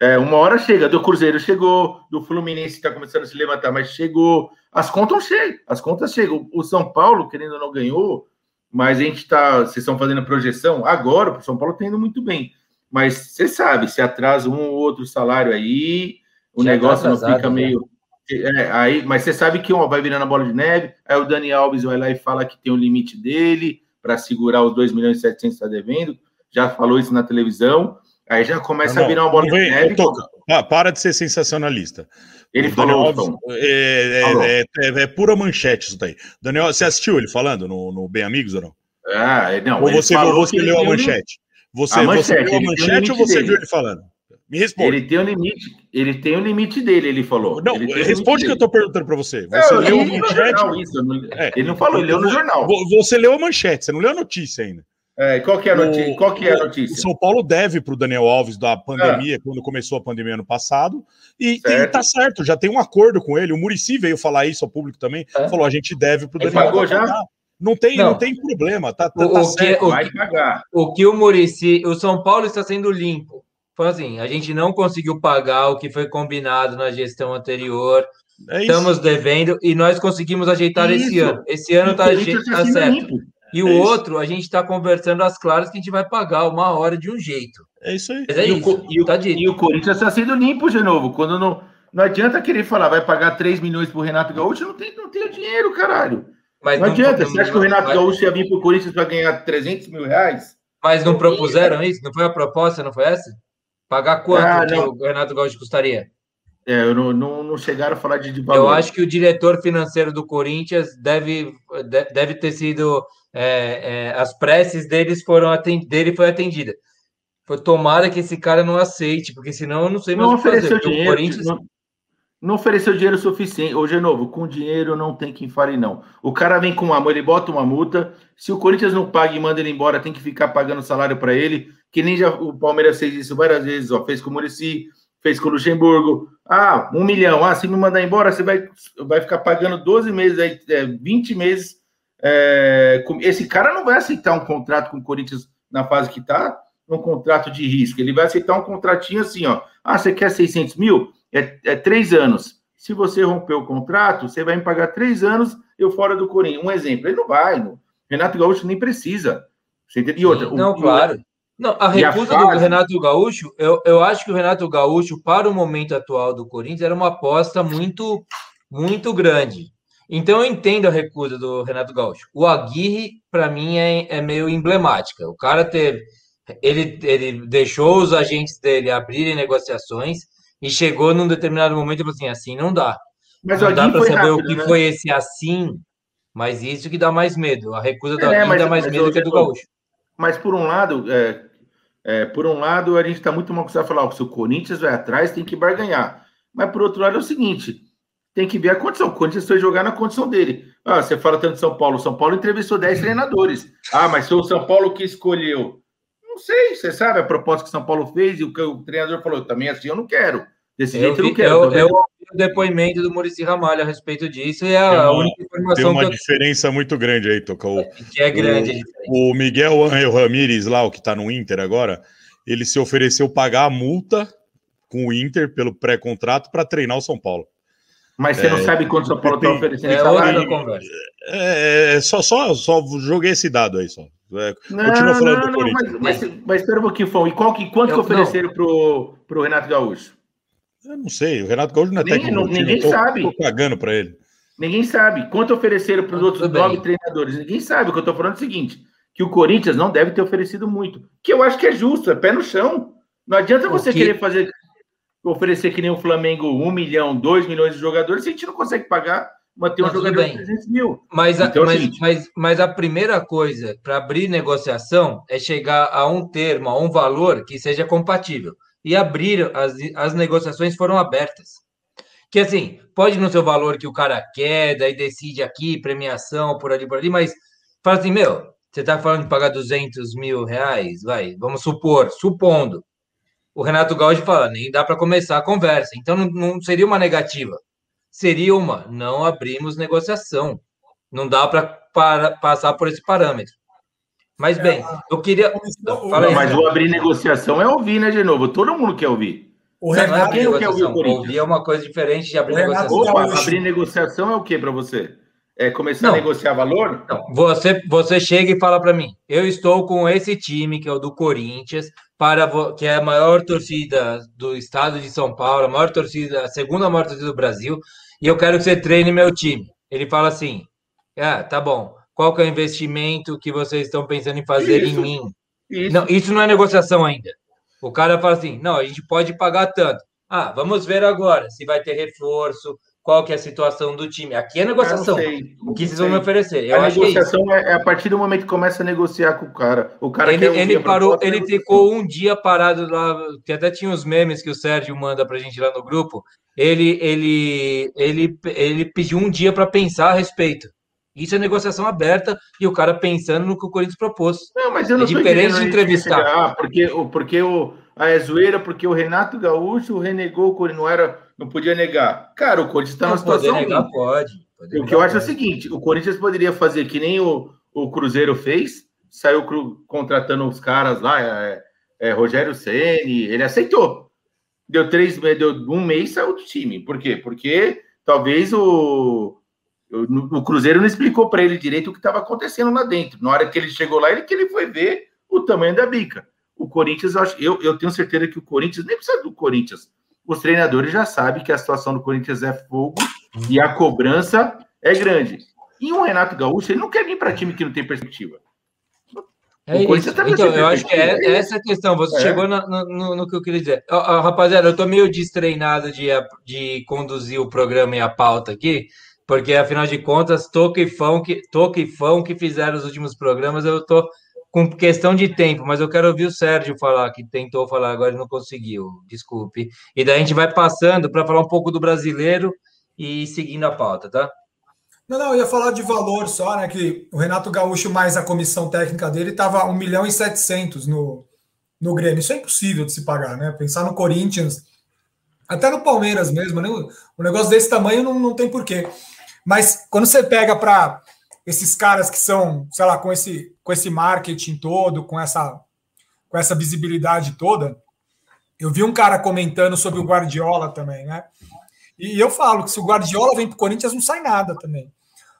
É, uma hora chega. Do Cruzeiro chegou, do Fluminense está começando a se levantar, mas chegou. As contas chegam, as contas chegam. O São Paulo, querendo ou não, ganhou, mas a gente tá. Vocês estão fazendo projeção agora, o São Paulo está indo muito bem. Mas você sabe, se atrasa um ou outro salário aí, o Já negócio não atrasado, fica já. meio. É, aí, mas você sabe que ó, vai virando a bola de neve, aí o Dani Alves vai lá e fala que tem o limite dele para segurar os 2 milhões e 700 que está devendo, já falou isso na televisão, aí já começa Não, a virar uma bola não de vem- neve. Toca, pa- para de ser sensacionalista. Ele O falou, Alves Tom, é, é- Falou. é- é- é pura manchete isso daí. Daniel, você assistiu ele falando no, no Bem Amigos ou não? ah, é, não, ou você, você leu a um manchete? Você, A você manchete, leu a o manchete ou você dele. viu ele falando? Me responde. Ele tem um limite, ele tem o limite dele, ele falou. Não, Ele o responde o que eu tô perguntando para você. Você eu leu a manchete? jornal isso, não- É. Ele não falou, ele leu no jornal. Vo- Você leu a manchete, você não leu a notícia ainda. É, qual que é a notícia? O- Qual que é a O notícia? São Paulo deve para o Daniel Alves da pandemia, quando começou a pandemia ano passado, e, Certo. tá certo, já tem um acordo com ele. O Murici veio falar isso ao público também, É. falou: a gente deve para o Daniel pagou Alves. já? pagar. Não tem, não. Não. tem problema, tá, tá, O- tá o que- certo. o Vai pagar. O que o Murici, o São Paulo está sendo limpo. Foi assim, a gente não conseguiu pagar o que foi combinado na gestão anterior. É. Estamos devendo e nós conseguimos ajeitar esse Isso. ano. Esse ano E o está tá sendo certo. limpo. E o É isso. outro, a gente está conversando às claras que a gente vai pagar uma hora de um jeito. É isso aí. Mas é E o, isso. Co- e o- tá e o Corinthians está sendo limpo de novo. Quando não, não adianta querer falar, vai pagar 3 milhões pro Renato Gaúcho, não tem, não tem o dinheiro, caralho. Mas Não adianta. não- Você acha que o Renato mas- Gaúcho ia vir pro Corinthians para ganhar 300 mil reais? Mas não propuseram isso? Não foi a proposta, não foi essa? Pagar quanto Ah, o Renato Gaúcho custaria? É, eu não, não, não chegaram a falar de, de valor. Eu acho que o diretor financeiro do Corinthians deve, de- deve ter sido. é, é, as preces deles foram dele foi atendida. Foi tomara que esse cara não aceite, porque senão eu não sei mais não o que fazer. ofereceu O dinheiro. Corinthians, Não, não ofereceu dinheiro suficiente. Ô, de novo, com dinheiro não tem quem fale, não. O cara vem com amor, ele bota uma multa. Se o Corinthians não paga e manda ele embora, tem que ficar pagando salário para ele. Que nem já o Palmeiras fez isso várias vezes, ó. Fez com o Murici, fez com o Luxemburgo. Ah, um milhão. Ah, se me mandar embora, você vai, vai ficar pagando 12 meses, aí, é, 20 meses. É, com- esse cara não vai aceitar um contrato com o Corinthians na fase que tá, um contrato de risco. Ele vai aceitar um contratinho assim, ó. Ah, você quer 600 mil? É, é três anos. Se você romper o contrato, você vai me pagar três anos, eu fora do Corinthians. Um exemplo. Ele não vai. Não. Renato Gaúcho nem precisa. Você entende? E outra. não, o- claro. Não, a e a recusa fase- do Renato Gaúcho, eu, eu acho que o Renato Gaúcho, para o momento atual do Corinthians, era uma aposta muito, muito grande. Então eu entendo a recusa do Renato Gaúcho. O Aguirre, para mim, é, é meio emblemática. O cara teve. Ele, ele deixou os agentes dele abrirem negociações e chegou num determinado momento e falou assim: assim não dá. Mas não o dá Aguirre para saber o rápido, que né? foi esse assim, mas isso que dá mais medo. A recusa do É, Aguirre mas- dá mais medo que a do Gaúcho. Mas por um lado, é, é, por um lado, a gente está muito mal acostumado a falar, ó, se o Corinthians vai atrás, tem que barganhar. Mas por outro lado é o seguinte: tem que ver a condição. O Corinthians foi jogar na condição dele. Ah, você fala tanto de São Paulo. São Paulo entrevistou 10 treinadores. Ah, mas foi o São Paulo que escolheu. Não sei, você sabe a proposta que São Paulo fez e o que o treinador falou também assim, eu não quero. Desse Eu, jeito eu vi, não quero. eu, eu ouvi o depoimento do Murici Ramalho a respeito disso e é Tem a uma- única Tem informação uma que eu diferença muito grande aí, Toca. O, tenho, que é grande. a diferença. o Miguel Angel Ramírez, lá, o que tá no Inter agora, ele se ofereceu pagar a multa com o Inter pelo pré-contrato para treinar o São Paulo. Mas você não sabe quanto o São Paulo está tem- oferecendo É outra conversa. É, é, só, só, só joguei esse dado aí só. É, Não, Continua falando não, do não, Corinthians. mas, mas, mas espera um pouquinho, Fão. E qual que, quanto Eu- que ofereceram pro, pro Renato Gaúcho? Eu não sei, o Renato Gaúcho não é Nem- técnico. não- ninguém tô, sabe. tô cagando para ele. Ninguém sabe. Quanto ofereceram para os outros nove treinadores? Ninguém sabe. O que eu estou falando é o seguinte: que o Corinthians não deve ter oferecido muito. Que eu acho que é justo, é pé no chão. Não adianta você que- querer fazer oferecer que nem o Flamengo um milhão, dois milhões de jogadores, se a gente não consegue pagar, manter um jogador bem. de 300 mil. Mas, a, Então, mas, assim- mas, mas a primeira coisa para abrir negociação é chegar a um termo, a um valor que seja compatível. E abrir, as, as negociações foram abertas. Que assim, pode não ser o valor que o cara quer, daí decide aqui, premiação, por ali, por ali, mas fala assim, meu, você está falando de pagar 200 mil reais, vai, vamos supor, supondo. O Renato Gaúcho fala, nem dá para começar a conversa. Então não, não seria uma negativa. Seria uma, não abrimos negociação. Não dá para passar por esse parâmetro. Mas bem, eu queria. Fala aí, mas o abrir negociação é ouvir, né, de novo? Todo mundo quer ouvir. O Não, não é Renato, quer ouvir o negociação. Corinthians? Ouvir é uma coisa diferente de abrir Renato negociação. Opa, Gaúcho. abrir negociação é o que para você? É começar Não. a negociar valor? Não, você, você chega e fala para mim: eu estou com esse time, que é o do Corinthians, para que é a maior torcida do estado de São Paulo, a maior torcida, a segunda maior torcida do Brasil, e eu quero que você treine meu time. Ele fala assim: ah, tá bom. Qual que é o investimento que vocês estão pensando em fazer Isso. em mim? Isso. Não, isso não é negociação ainda. O cara fala assim: não, a gente pode pagar tanto. Ah, vamos ver agora se vai ter reforço, qual que é a situação do time. Aqui é negociação. sei, O que vocês vão me sei. oferecer? Eu a é negociação é, é a partir do momento que começa a negociar com o cara. O cara Ele, ele parou, ele ficou um dia parado lá, que até tinha os memes que o Sérgio manda pra gente lá no grupo. Ele, ele, ele, ele pediu um dia para pensar a respeito. Isso é negociação aberta e o cara pensando no que o Corinthians propôs. Não, mas eu não É diferente de entrevistar. Ah, porque, o- porque o, a é zoeira, porque o Renato Gaúcho renegou o Corinthians, não, era, não podia negar. Cara, o Corinthians está numa situação negar ruim. pode. poder O que eu acho é o pode. seguinte: o Corinthians poderia fazer que nem o, o Cruzeiro fez, saiu cru- contratando os caras lá, é, é, Rogério Ceni, ele aceitou. Deu três, deu um mês saiu do time. Por quê? Porque talvez o, o, o Cruzeiro não explicou para ele direito o que estava acontecendo lá dentro. Na hora que ele chegou lá, ele que ele foi ver o tamanho da bica. O Corinthians, eu, eu, eu tenho certeza que o Corinthians, nem precisa do Corinthians, os treinadores já sabem que a situação do Corinthians é fogo e a cobrança é grande. E o Renato Gaúcho, ele não quer vir para time que não tem perspectiva. É isso. também Então, eu acho que é, perspectiva. é essa a questão. Você É. chegou no, no- no que eu queria dizer. Ó, ó, rapaziada, eu tô meio destreinado de, de conduzir o programa e a pauta aqui, porque afinal de contas, Toca e Fão que, Toca e que fizeram os últimos programas, eu tô com questão de tempo, mas eu quero ouvir o Sérgio falar, que tentou falar agora e não conseguiu. Desculpe. E daí a gente vai passando para falar um pouco do brasileiro e seguindo a pauta, tá? Não, não, eu ia falar de valor só, né? Que o Renato Gaúcho mais a comissão técnica dele estava 1 milhão e 700 no, no Grêmio. Isso é impossível de se pagar, né? Pensar no Corinthians, até no Palmeiras mesmo, né? Um negócio desse tamanho não, não tem porquê. Mas quando você pega para esses caras que são, sei lá, com esse, com esse marketing todo, com essa, com essa visibilidade toda, eu vi um cara comentando sobre o Guardiola também, né? E eu falo que se o Guardiola vem para o Corinthians, não sai nada também.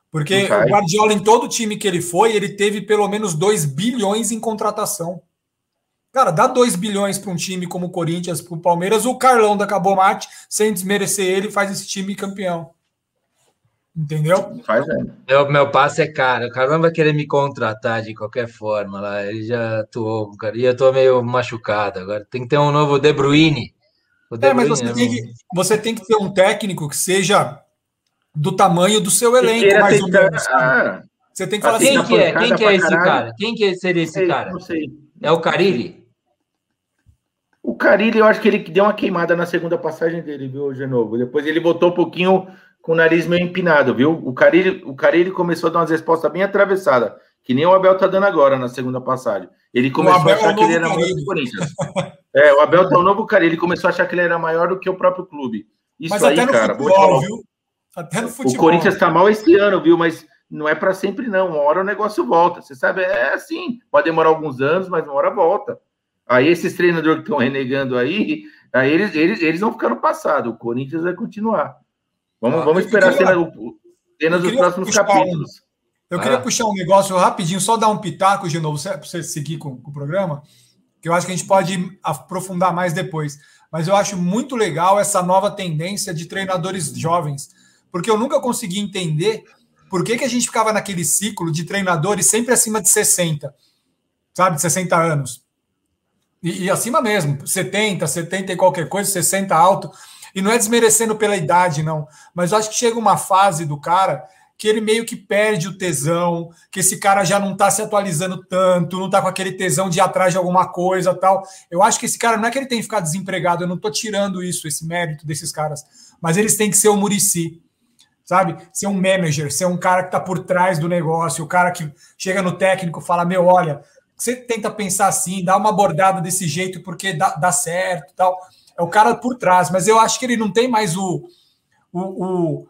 Porque sai. o Guardiola, em todo time que ele foi, ele teve pelo menos 2 bilhões em contratação. Cara, dá 2 bilhões para um time como o Corinthians, para o Palmeiras, o Carlão da Cabomate, sem desmerecer ele, faz esse time campeão. Entendeu? Faz, é. Meu, meu passe é caro. O cara não vai querer me contratar de qualquer forma lá. Ele já atuou, cara. E eu tô meio machucado agora. Tem que ter um novo De Bruyne. O De É, mas Bruyne você é tem, um- que, você tem que ter um técnico que seja do tamanho do seu elenco, mais ou menos. ah, Você tem que falar Assim, assim, Quem que é? Quem que é esse caralho. cara? Quem que seria esse sei, cara? Não sei. É o Carilli? O Carilli, eu acho que ele deu uma queimada na segunda passagem dele, viu, Genovo? Depois ele botou um pouquinho com o nariz meio empinado, viu? O Carilli, o Carilli começou a dar umas respostas bem atravessadas, que nem o Abel tá dando agora na segunda passagem. Ele começou a é achar o que ele era maior do o Corinthians. É, o Abel tá o novo Carilli. Ele começou a achar que ele era maior do que o próprio clube. Isso mas aí, cara. futebol, viu? Até no O futebol. Corinthians tá mal esse ano, viu? Mas não é para sempre, não. Uma hora o negócio volta. Você sabe, é assim. Pode demorar alguns anos, mas uma hora volta. Aí esses treinadores que estão renegando aí, aí eles, eles, eles vão ficar no passado. O Corinthians vai continuar. Vamos, Ah, vamos esperar queria- cenas eu dos próximos puxar um- capítulos. Eu Vai queria puxar um negócio rapidinho, só dar um pitaco de novo, para você seguir com, com o programa, que eu acho que a gente pode aprofundar mais depois. Mas eu acho muito legal essa nova tendência de treinadores jovens, porque eu nunca consegui entender por que, que a gente ficava naquele ciclo de treinadores sempre acima de 60, sabe, de 60 anos. E, e acima mesmo, 70, 70 e qualquer coisa, 60 alto. E não é desmerecendo pela idade, não. Mas eu acho que chega uma fase do cara que ele meio que perde o tesão, que esse cara já não está se atualizando tanto, não está com aquele tesão de ir atrás de alguma coisa tal. Eu acho que esse cara não é que ele tem que ficar desempregado, eu não estou tirando isso, esse mérito desses caras, mas eles têm que ser o Murici, sabe? Ser um manager, ser um cara que está por trás do negócio, o cara que chega no técnico fala: Meu, olha, você tenta pensar assim, dá uma abordada desse jeito porque dá, dá certo tal. É o cara por trás, mas eu acho que ele não tem mais o, o, o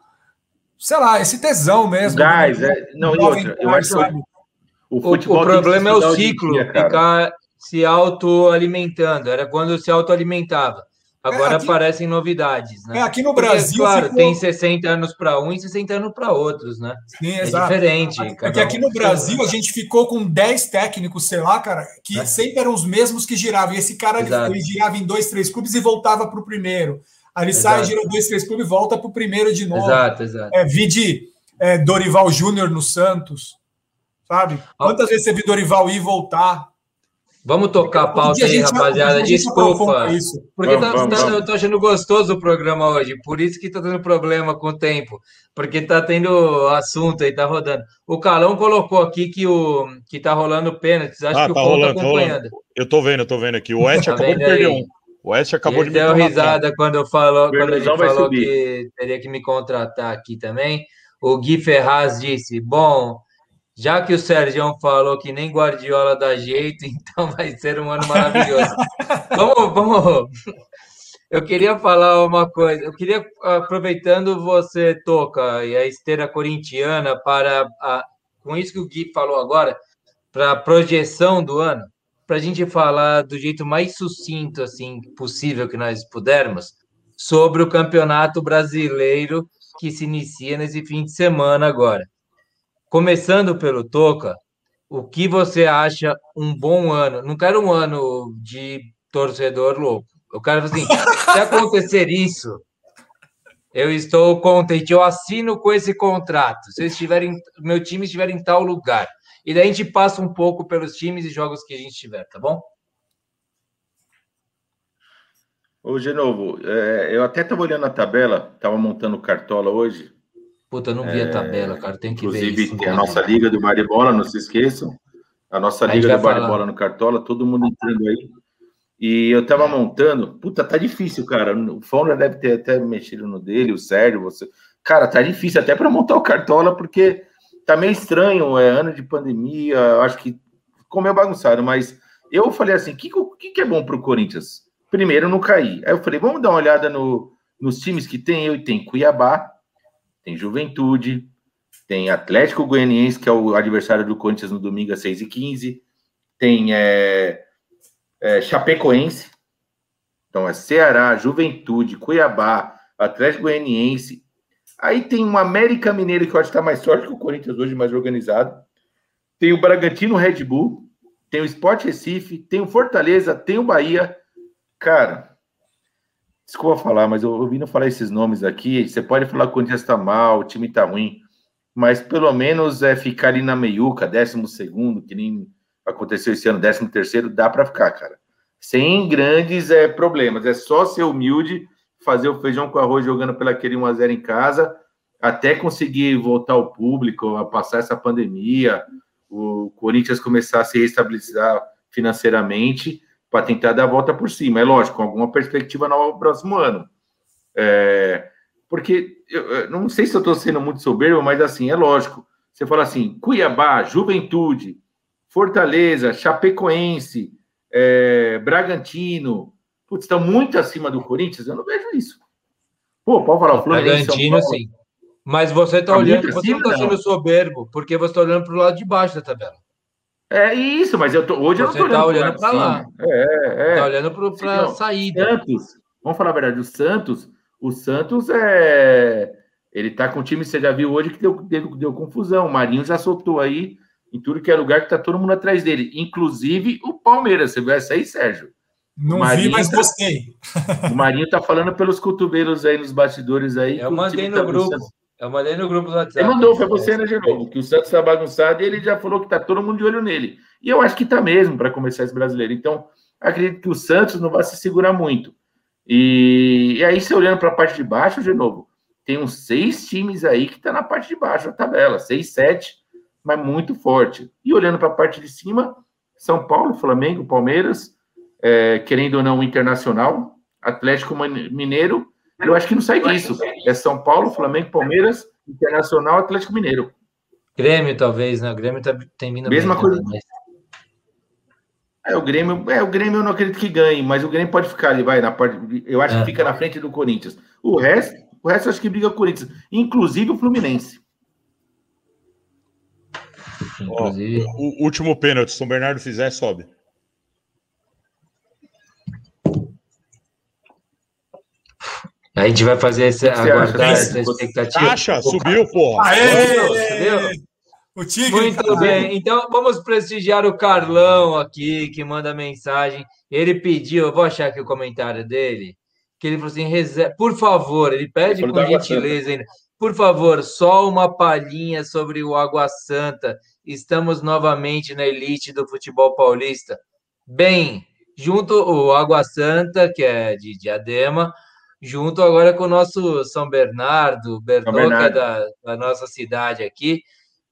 sei lá, esse tesão mesmo. Gás, né? é. Não, e outra, eu acho que o, O, futebol o que problema é o ciclo, dia, ficar se autoalimentando. Era quando se autoalimentava. Agora É, aqui- aparecem novidades, né? É, aqui no Porque, Brasil. claro, ficou- tem 60 anos para um e 60 anos para outros, né? Sim, É exato. diferente. Porque aqui um. no Brasil a gente ficou com 10 técnicos, sei lá, cara, que É. sempre eram os mesmos que giravam. E esse cara ele, Exato. ele girava em dois, três clubes e voltava para o primeiro. Aí ele sai, gira dois, três clubes e volta para o primeiro de novo. Exato, exato. É, vi de é, Dorival Júnior no Santos, sabe? Quantas vezes você viu Dorival ir e voltar? Vamos tocar a pauta aí, rapaziada. Desculpa. Isso. Porque Vamos, tá- vamos, tá- vamos. eu tô achando gostoso o programa hoje, por isso que tá tendo problema com o tempo, porque tá tendo assunto aí, tá rodando. O Calão colocou aqui que o que tá rolando pênaltis, acho Ah, que o tá Paulo rolando, tá tá rolando. acompanhando. Eu tô vendo, eu tô vendo aqui. O *laughs* Oeste Tá acabou de perder aí? um. O Oeste acabou Ele de deu meter uma risada quando falou, quando ele falou subir. que teria que me contratar aqui também. O Gui Ferraz disse: Bom, já que o Sérgio falou que nem Guardiola dá jeito, *laughs* então vai ser um ano maravilhoso. vamos, vamos. Eu queria falar uma coisa. Eu queria, aproveitando você toca e a esteira corintiana para a, com isso que o Gui falou agora, para a projeção do ano, para a gente falar do jeito mais sucinto assim possível que nós pudermos sobre o campeonato brasileiro que se inicia nesse fim de semana agora. Começando pelo Toca, o que você acha um bom ano? Não quero um ano de torcedor louco. Eu quero assim, *laughs* se acontecer isso, eu estou contente, eu assino com esse contrato. Se estiverem, meu time estiver em tal lugar. E daí a gente passa um pouco pelos times e jogos que a gente tiver, tá bom? Ô, Genovo, é, eu até estava olhando a tabela, estava montando cartola hoje. Puta, eu não vi a tabela, cara. Tem que ver Inclusive, isso. tem a nossa Liga do Bar e Bola, não se esqueçam. A nossa A Liga do Bar e falar. Bola no Cartola, todo mundo entrando aí. E eu tava montando. Puta, tá difícil, cara. O Founder deve ter até mexido no dele, o Sérgio, você. Cara, tá difícil até para montar o Cartola, porque tá meio estranho, é ano de pandemia, acho que ficou meio bagunçado, mas eu falei assim: o que, que, que é bom pro Corinthians? Primeiro, não cair. Aí eu falei: vamos dar uma olhada no, nos times que tem. Eu tem Cuiabá, tem Juventude, tem Atlético Goianiense, que é o adversário do Corinthians no domingo às 6h15, tem é, é, Chapecoense, então é Ceará, Juventude, Cuiabá, Atlético Goianiense. Aí tem o América Mineiro, que eu acho que está mais forte que o Corinthians hoje, mais organizado. Tem o Bragantino Red Bull, tem o Sport Recife, tem o Fortaleza, tem o Bahia. Cara, Desculpa falar, mas eu ouvindo falar esses nomes aqui, você pode falar que o Corinthians está mal, o time está ruim, mas pelo menos é ficar ali na meiuca, décimo segundo, que nem aconteceu esse ano, décimo terceiro, dá para ficar, cara. Sem grandes é, problemas, é só ser humilde, fazer o feijão com arroz jogando pela aquele 1x0 em casa, até conseguir voltar ao público, a passar essa pandemia, o Corinthians começar a se restabelecer financeiramente para tentar dar a volta por cima. É lógico, com alguma perspectiva no próximo ano. É, porque eu, não sei se eu estou sendo muito soberbo, mas assim, é lógico. Você fala assim: Cuiabá, Juventude, Fortaleza, Chapecoense, é, Bragantino, putz, estão muito acima do Corinthians. Eu não vejo isso. Pô, pode falar, o Fluminense. Bragantino, sim. Mas você está tá olhando, você não está sendo soberbo, porque você está olhando para o lado de baixo da tabela. É isso, mas eu tô, hoje Você eu não tô olhando para lá. É, é. Tá olhando para a saída. Santos, vamos falar a verdade, o Santos, o Santos é. Ele tá com o time, você já viu hoje que deu, deu, deu confusão. O Marinho já soltou aí em tudo que é lugar que tá todo mundo atrás dele, inclusive o Palmeiras. Você viu essa aí, Sérgio? Não Marinho vi, mas tá, gostei. O Marinho tá falando pelos cotovelos aí nos bastidores aí. Eu mandei no tá grupo. Eu mandei no grupo do WhatsApp. Ele mandou, foi você, né, de novo, que o Santos está bagunçado e ele já falou que está todo mundo de olho nele. E eu acho que está mesmo para começar esse brasileiro. Então, acredito que o Santos não vai se segurar muito. E, e aí, se olhando para a parte de baixo, de novo, tem uns seis times aí que está na parte de baixo da tabela, seis, sete, mas muito forte. E olhando para a parte de cima, São Paulo, Flamengo, Palmeiras, é, querendo ou não, Internacional, Atlético Mineiro eu acho que não sai disso. É São Paulo, Flamengo, Palmeiras, Internacional, Atlético Mineiro. Grêmio, talvez, né? O Grêmio tá, tem vindo Mesma bem, coisa. Mas... É, o Grêmio, é, o Grêmio eu não acredito que ganhe, mas o Grêmio pode ficar ali, vai, na parte. Eu acho é. que fica na frente do Corinthians. O resto, o resto eu acho que briga o Corinthians, inclusive o Fluminense. Inclusive... o último pênalti, se São Bernardo fizer, sobe. A gente vai fazer esse, aguardar essa expectativa. Caixa, subiu, porra. Aê! O Tigre. Muito bem. Então vamos prestigiar o Carlão aqui, que manda mensagem. Ele pediu, eu vou achar aqui o comentário dele, que ele falou assim: por favor, ele pede com gentileza ainda. Por favor, só uma palhinha sobre o Água Santa. Estamos novamente na elite do futebol paulista. Bem, junto o Água Santa, que é de Diadema, junto agora com o nosso São Bernardo, que é da, da, nossa cidade aqui.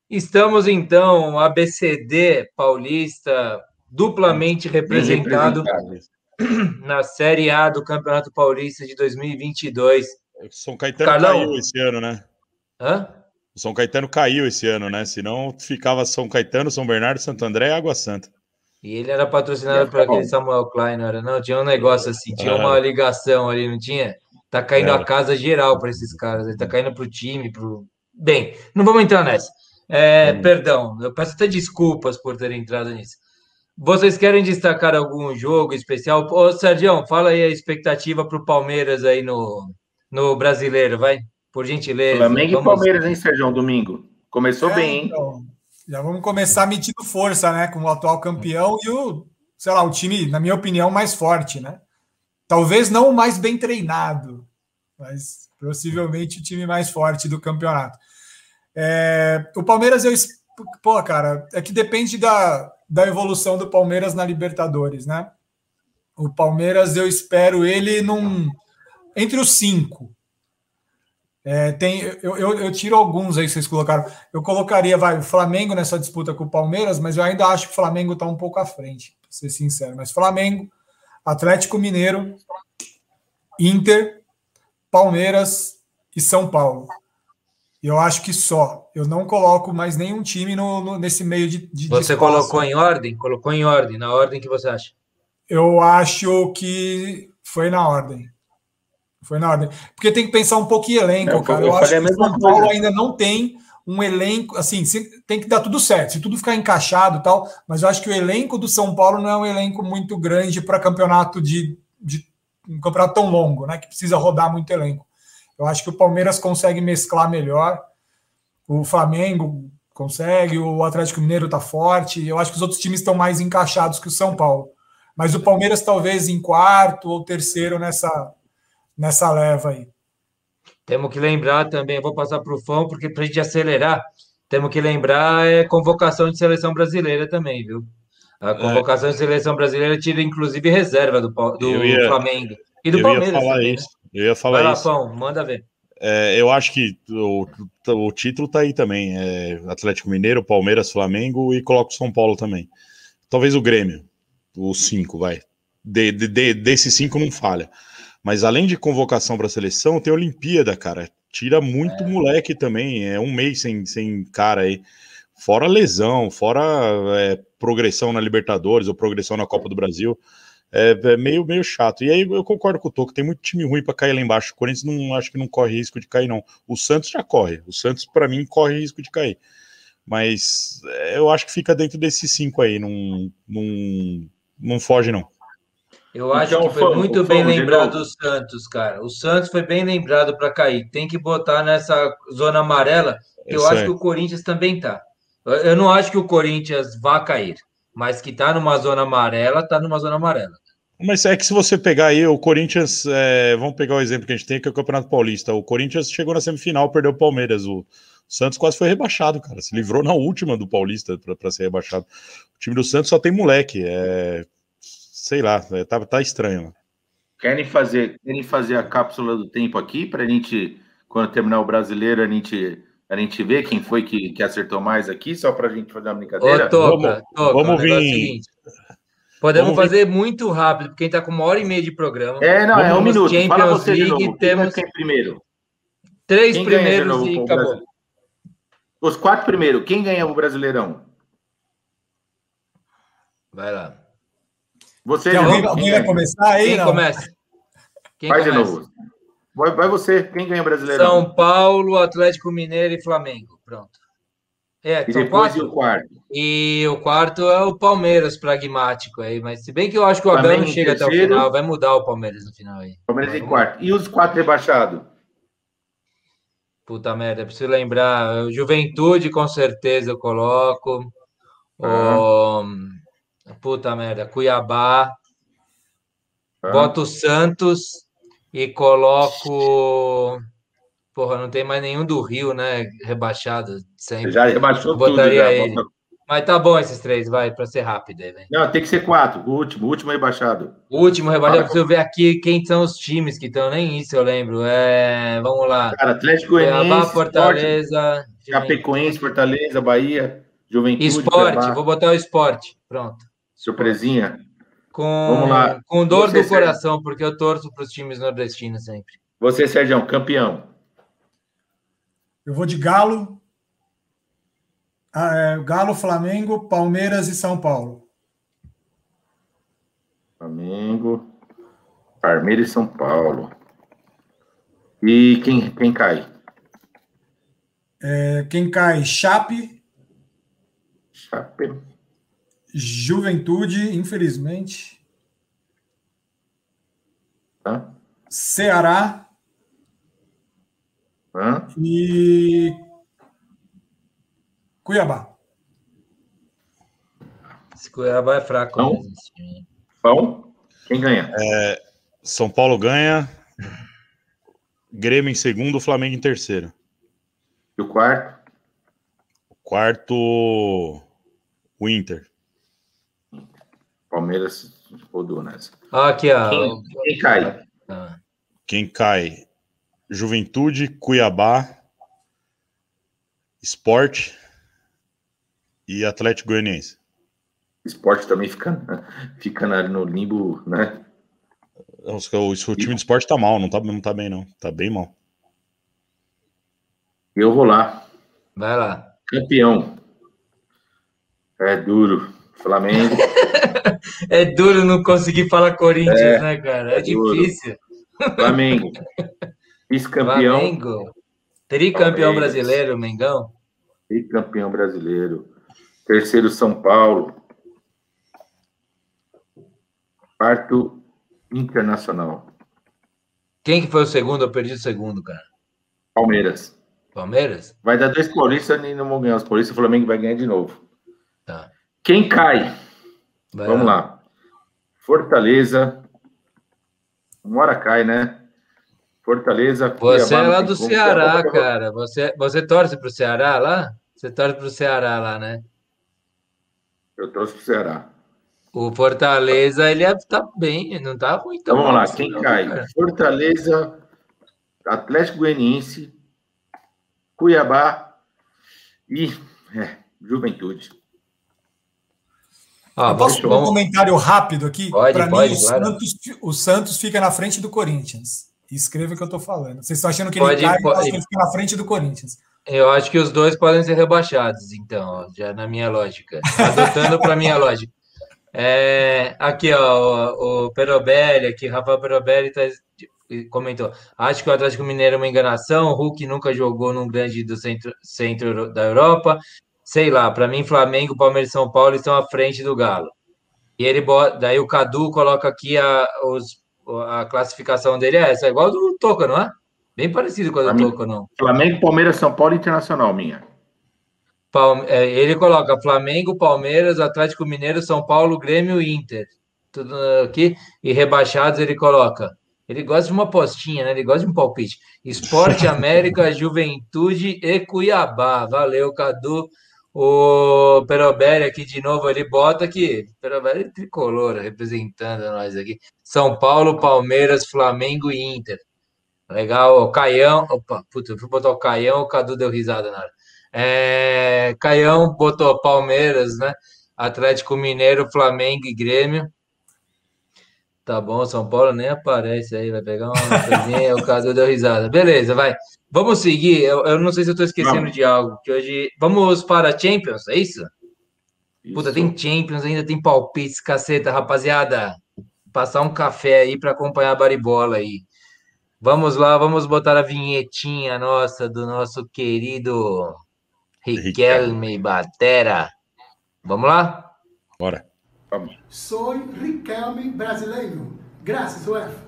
Estamos, então, ABCD paulista, duplamente representado *clears throat* na Série A do Campeonato Paulista de 2022. São Caetano Carlão. caiu esse ano, né? Hã? O São Caetano caiu esse ano, né? Senão ficava São Caetano, São Bernardo, Santo André e Água Santa. E ele era patrocinado por aquele Samuel Klein, não era? Não, tinha um negócio assim, tinha uma ligação ali, não tinha? Tá caindo a casa geral para esses caras, ele tá caindo para o time, pro. Bem, não vamos entrar nessa. É, perdão, eu peço até desculpas por ter entrado nisso. Vocês querem destacar algum jogo especial? Ô, Sérgio, fala aí a expectativa para o Palmeiras aí no, no brasileiro, vai? Por gentileza. Flamengo vamos... e Palmeiras, hein, Sérgio, domingo. Começou é, bem, hein? Então... Já vamos começar medindo força, né? Com o atual campeão e o, sei lá, o time, na minha opinião, mais forte, né? Talvez não o mais bem treinado, mas possivelmente o time mais forte do campeonato. É, o Palmeiras, eu. Pô, cara, é que depende da, da evolução do Palmeiras na Libertadores, né? O Palmeiras, eu espero ele num. Entre os cinco. É, tem, eu, eu, eu, tiro alguns aí que vocês colocaram. Eu colocaria, vai, o Flamengo nessa disputa com o Palmeiras, mas eu ainda acho que o Flamengo está um pouco à frente, para ser sincero. Mas Flamengo, Atlético Mineiro, Inter, Palmeiras e São Paulo. Eu acho que só. Eu não coloco mais nenhum time no, no nesse meio de, de Você colocou em ordem? Colocou em ordem, na ordem que você acha? Eu acho que foi na ordem. Foi na ordem. Porque tem que pensar um pouco em elenco, eu, cara. Eu, eu acho que o São Paulo ainda não tem um elenco, assim, tem que dar tudo certo, se tudo ficar encaixado tal, mas eu acho que o elenco do São Paulo não é um elenco muito grande para campeonato de, de um campeonato tão longo, né? Que precisa rodar muito elenco. Eu acho que o Palmeiras consegue mesclar melhor, o Flamengo consegue, o Atlético Mineiro está forte, eu acho que os outros times estão mais encaixados que o São Paulo. Mas o Palmeiras talvez em quarto ou terceiro nessa nessa leva aí. Temos que lembrar também, vou passar para o Fão, porque para a gente acelerar, temos que lembrar é convocação de seleção brasileira também, viu? A É. convocação de seleção brasileira tira inclusive reserva do, do ia- Flamengo. E do eu Palmeiras. ia falar também, né? isso. Eu ia falar Vai lá, isso. Fão, manda ver. É, eu acho que o, o título tá aí também. É Atlético Mineiro, Palmeiras, Flamengo e coloco São Paulo também. Talvez o Grêmio, os cinco, vai. De, de, de- desses cinco não falha. Mas além de convocação para a seleção, tem Olimpíada, cara. Tira muito moleque também. É um mês sem, sem cara aí. Fora lesão, fora é, progressão na Libertadores ou progressão na Copa do Brasil. É, é meio, meio chato. E aí eu concordo com o Toco, tem muito time ruim para cair lá embaixo. O Corinthians não acho que não corre risco de cair, não. O Santos já corre. O Santos, para mim, corre risco de cair. Mas é, eu acho que fica dentro desses cinco aí. Não, não, não foge, não. Eu acho Então, que foi muito bem lembrado o Santos, cara. O Santos foi bem lembrado para cair. Tem que botar nessa zona amarela, eu Isso acho é. que o Corinthians também tá. Eu- não acho que o Corinthians vá cair, mas que tá numa zona amarela, tá numa zona amarela. Mas é que se você pegar aí, o Corinthians, é, vamos pegar o exemplo que a gente tem, que é o Campeonato Paulista. O Corinthians chegou na semifinal, perdeu o Palmeiras. O Santos quase foi rebaixado, cara. Se livrou na última do Paulista para ser rebaixado. O time do Santos só tem moleque. É, sei lá, é, tá, tá estranho. Querem fazer, querem fazer a cápsula do tempo aqui para a gente, quando terminar o brasileiro, a gente, a gente ver quem foi que, que acertou mais aqui, só para a gente fazer uma Ô, brincadeira? Toca, Vamos- Toca, vamos negócio é o vir- seguinte. Podemos vamos vir- fazer muito rápido, porque a gente tá com uma hora e meia de programa. É, não, é um Vamos minuto. Fala Champions você de League, novo. Quem vai temos ficar em primeiro? três Quem de primeiros novo e acabou. Brasil? Os quatro primeiros. Quem ganha o Brasileirão? Vai lá. Você, Quer de alguém, alguém Quem vai começar aí? Quem não? começa? Quem Vai de começa? novo. Vai, vai você. Quem ganha o Brasileirão? São Paulo, Atlético Mineiro e Flamengo. Pronto. É, E depois e quatro. o quarto. E o quarto é o Palmeiras, pragmático aí. Mas se bem que eu acho que o Abel Flamengo não chega até o terceiro. final, vai mudar o Palmeiras no final aí. Palmeiras em quarto. E os quatro rebaixados? Puta merda, preciso lembrar. Juventude, com certeza, eu coloco. O... Puta merda, Cuiabá. Tá? Boto o Santos e coloco. Porra, não tem mais nenhum do Rio, né? Rebaixado sempre. Já rebaixou tudo. Botaria Já. ele. Mas tá bom esses três, vai, para ser rápido aí, velho. Não, tem que ser quatro. O último, o último rebaixado. O último rebaixado, preciso ver aqui quem são os times que estão, nem isso eu lembro. É, vamos lá. Cara, Atlético Cuiabá, Goianiense, Fortaleza, Chapecoense, Fortaleza, Bahia, Juventude, Esporte, Cuiabá. vou botar o esporte. Pronto. Surpresinha. Com, Vamos lá. com dor Você, do coração, porque eu torço para os times nordestinos sempre. Você, Sérgio, campeão. Eu vou de Galo. Ah, é, Galo, Flamengo, Palmeiras e São Paulo. Flamengo, Palmeiras e São Paulo. E quem, quem cai? É, quem cai? Chape, Chape. Juventude, infelizmente. Tá? Ceará Hã? e Cuiabá. Esse Cuiabá é fraco Não. mesmo. Bom? Quem ganha? São Paulo ganha. Grêmio em segundo, Flamengo em terceiro. E o quarto? Quarto, o Inter. Palmeiras rodou nessa. Ah, aqui, ó. Quem, quem cai? Ah, Quem cai? Juventude, Cuiabá, Esporte e Atlético Goianiense. Esporte também fica, fica no limbo, né? O, o- o time de esporte tá mal, não tá, não tá bem, não. Tá bem mal. Eu vou lá. vai lá. Campeão. É duro. Flamengo. *laughs* É duro não conseguir falar Corinthians, É, né, cara? É, é difícil. Flamengo. Vice-campeão. Flamengo. Tricampeão Palmeiras. brasileiro, Mengão. E campeão brasileiro. Terceiro, São Paulo. Quarto, Internacional. Quem que foi o segundo? Eu perdi o segundo, cara. Palmeiras. Palmeiras? Vai dar dois paulistas e não vão ganhar os paulistas. O Flamengo vai ganhar de novo. Quem cai? Vai Vamos lá. Fortaleza. Uma hora cai, né? Fortaleza. Você é lá do Ceará, cara. Você, você torce para o Ceará lá? Você torce para o Ceará lá, né? Eu torço para o Ceará. O Fortaleza, ele está bem, não está ruim então. Vamos lá, quem não, cai? Cara. Fortaleza, Atlético Goianiense, Cuiabá e é, Juventude. Ah, eu posso vamos, um comentário rápido aqui? Para mim, o, claro. Santos, o Santos fica na frente do Corinthians. Escreva o que eu estou falando. Vocês estão achando que ele cai, pode, ele fica na frente do Corinthians. Eu acho que os dois podem ser rebaixados, então, já na minha lógica. Adotando para minha lógica. É, aqui, ó, o, o Perobelli, aqui, Rafael Perobelli tá, comentou. Acho que o Atlético Mineiro é uma enganação. O Hulk nunca jogou num grande do centro, centro da Europa. Sei lá, para mim, Flamengo, Palmeiras e São Paulo estão à frente do Galo. E ele bota, daí o Cadu coloca aqui a, os, a classificação dele é essa, igual do Toca, não é? Bem parecido com a do Toca, não. Flamengo, Palmeiras, São Paulo Internacional, minha. É, ele coloca Flamengo, Palmeiras, Atlético Mineiro, São Paulo, Grêmio e Inter. Tudo aqui. E rebaixados ele coloca. Ele gosta de uma postinha, né? Ele gosta de um palpite. Esporte *laughs* América, Juventude e Cuiabá. Valeu, Cadu. O Perobelli aqui de novo, ele bota aqui. Perobelli tricolor, representando nós aqui. São Paulo, Palmeiras, Flamengo e Inter. Legal, o Caião. Opa, puta, eu fui botar o Caião, o Cadu deu risada na hora. É, Caião botou Palmeiras, né? Atlético Mineiro, Flamengo e Grêmio. Tá bom, São Paulo nem aparece aí, vai pegar uma coisinha, o Cadu deu risada. Beleza, vai. Vamos seguir. Eu, eu não sei se eu tô esquecendo Vamos. de algo. Que hoje. Vamos para Champions, é isso? isso? Puta, tem Champions, ainda tem palpites, caceta, rapaziada. Passar um café aí para acompanhar a baribola aí. Vamos lá, vamos botar a vinhetinha nossa do nosso querido Riquelme Batera. Vamos lá? Bora. Vamos. Sou Riquelme brasileiro. Graças, UEFA.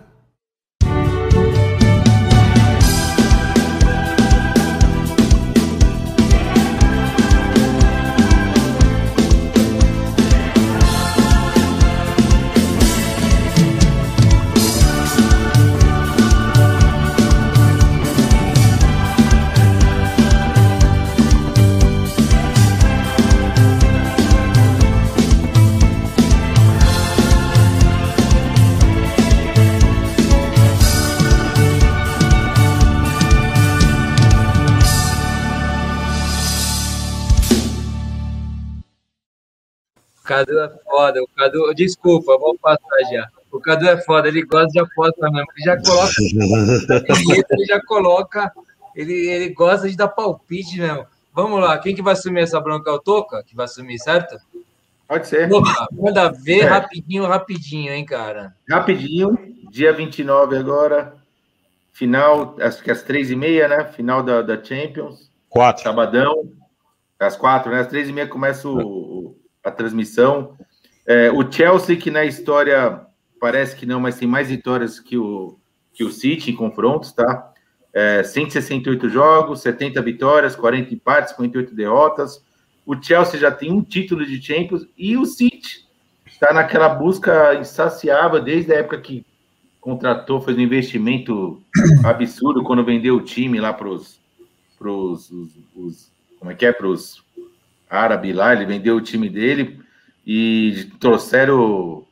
Cadu é foda. O Cadu, desculpa, vou passar já. O Cadu é foda, ele gosta de aposta mesmo. Ele já coloca. *laughs* ele já coloca. Ele, ele gosta de dar palpite mesmo. Vamos lá, quem que vai assumir essa bronca? É o Toca? Que vai assumir, certo? Pode ser. Opa, manda ver é. rapidinho, rapidinho, hein, cara? Rapidinho, dia 29 agora, final, acho que às três e meia, né? Final da, da Champions. Quatro. Sabadão, às quatro, né? Às três e meia começa o, a transmissão. É, o Chelsea, que na história parece que não, mas tem mais vitórias que o, que o City em confrontos, tá? É, 168 jogos, 70 vitórias, 40 empates, 58 derrotas. O Chelsea já tem um título de Champions e o City está naquela busca insaciável desde a época que contratou, fez um investimento absurdo quando vendeu o time lá para os. Como é que é? Para os árabe lá, ele vendeu o time dele e trouxeram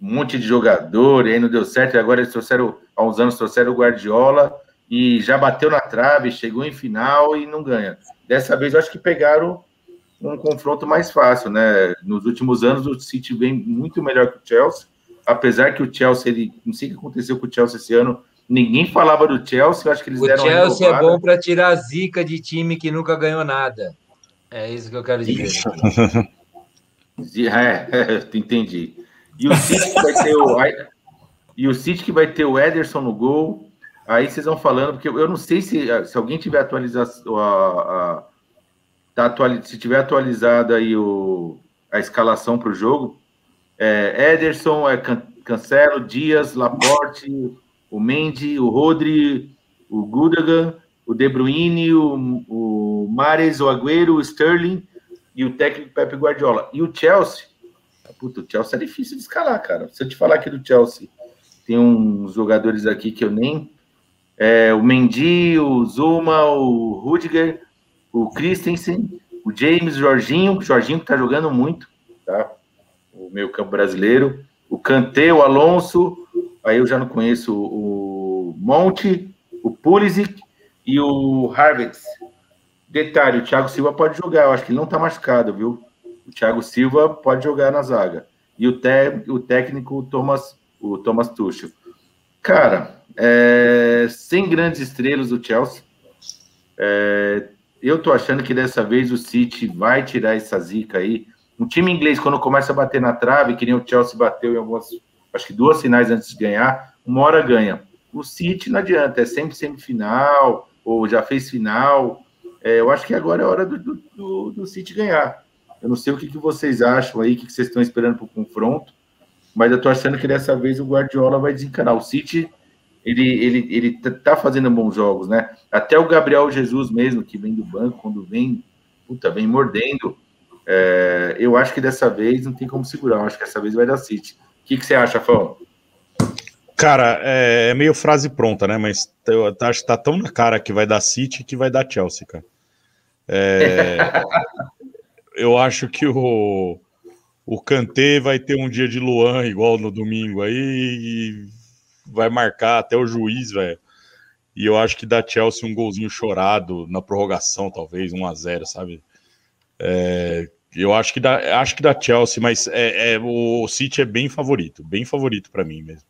um monte de jogador, e aí não deu certo, e agora eles trouxeram, há uns anos trouxeram o Guardiola e já bateu na trave, chegou em final e não ganha. Dessa vez eu acho que pegaram um confronto mais fácil, né? Nos últimos anos o City vem muito melhor que o Chelsea, apesar que o Chelsea, ele, não sei o que aconteceu com o Chelsea esse ano, ninguém falava do Chelsea, eu acho que eles o deram O Chelsea é bom para tirar a zica de time que nunca ganhou nada. É isso que eu quero dizer. *laughs* é, é, entendi. E o City que vai ter o e o City que vai ter o Ederson no gol. Aí vocês vão falando, porque eu não sei se, se alguém tiver atualizado a, a tá atual, se tiver atualizado aí o, a escalação para o jogo, é, Ederson, é Cancelo, Dias, Laporte, o Mendy, o Rodri, o Gudagan, o De Bruyne, o, o Mares, o Agüero, o Sterling e o técnico Pepe Guardiola. E o Chelsea, puta, o Chelsea é difícil de escalar, cara. Se eu te falar aqui do Chelsea, tem uns jogadores aqui que eu nem É, o Mendy, o Zuma, o Rudiger, o Christensen, o James, o Jorginho, o Jorginho que tá jogando muito, tá? O meio campo brasileiro. O Kanté, o Alonso, aí eu já não conheço o Monte, o Pulisic e o Harvard. Detalhe, o Thiago Silva pode jogar, eu acho que ele não tá machucado, viu? O Thiago Silva pode jogar na zaga. E o, te, o técnico, o Thomas, o Thomas Tuchel. Cara, é, sem grandes estrelas do Chelsea. É, eu tô achando que dessa vez o City vai tirar essa zica aí. Um time inglês, quando começa a bater na trave, que nem o Chelsea bateu em algumas, acho que duas finais antes de ganhar, uma hora ganha. O City não adianta, é sempre semifinal, ou já fez final. É, eu acho que agora é hora do, do, do City ganhar. Eu não sei o que, que vocês acham aí, o que, que vocês estão esperando para o confronto, mas eu tô achando que dessa vez o Guardiola vai desencanar. O City, ele, ele, ele tá fazendo bons jogos, né? Até o Gabriel Jesus mesmo, que vem do banco, quando vem, puta, vem mordendo. É, eu acho que dessa vez não tem como segurar. Eu acho que dessa vez vai dar City. O que, que você acha, Fão? Cara, é, é, meio frase pronta, né? Mas eu acho que tá tão na cara que vai dar City que vai dar Chelsea, cara. É, eu acho que o, o Kanté vai ter um dia de Luan igual no domingo aí e vai marcar até o juiz, velho. E eu acho que dá Chelsea um golzinho chorado na prorrogação, talvez, 1 a 0 sabe? É, eu acho que dá, acho que dá Chelsea, mas é, é o City é bem favorito, bem favorito para mim mesmo.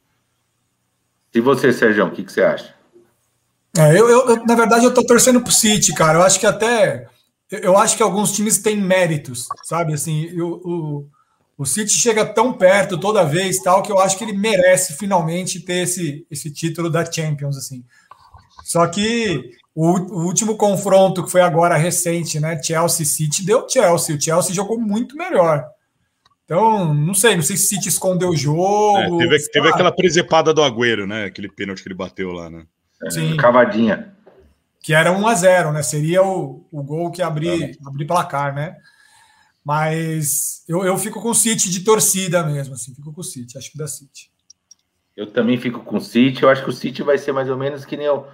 E você, Sérgio, o que, que você acha? É, eu, eu, na verdade, eu tô torcendo pro City, cara. Eu acho que até eu acho que alguns times têm méritos, sabe? Assim, eu, o, o City chega tão perto toda vez, tal, que eu acho que ele merece finalmente ter esse, esse título da Champions, assim. Só que o, o último confronto que foi agora recente, né? Chelsea City deu Chelsea. O Chelsea jogou muito melhor. Então, não sei, não sei se o City escondeu o jogo. É, teve, teve aquela presepada do Agüero, né? Aquele pênalti que ele bateu lá, né? Sim. Cavadinha que era 1 a 0 né? Seria o, o gol que abrir, é. abrir placar, né? Mas eu, eu fico com o City de torcida mesmo, assim, fico com o City, acho que da City. Eu também fico com o City, eu acho que o City vai ser mais ou menos que nem o.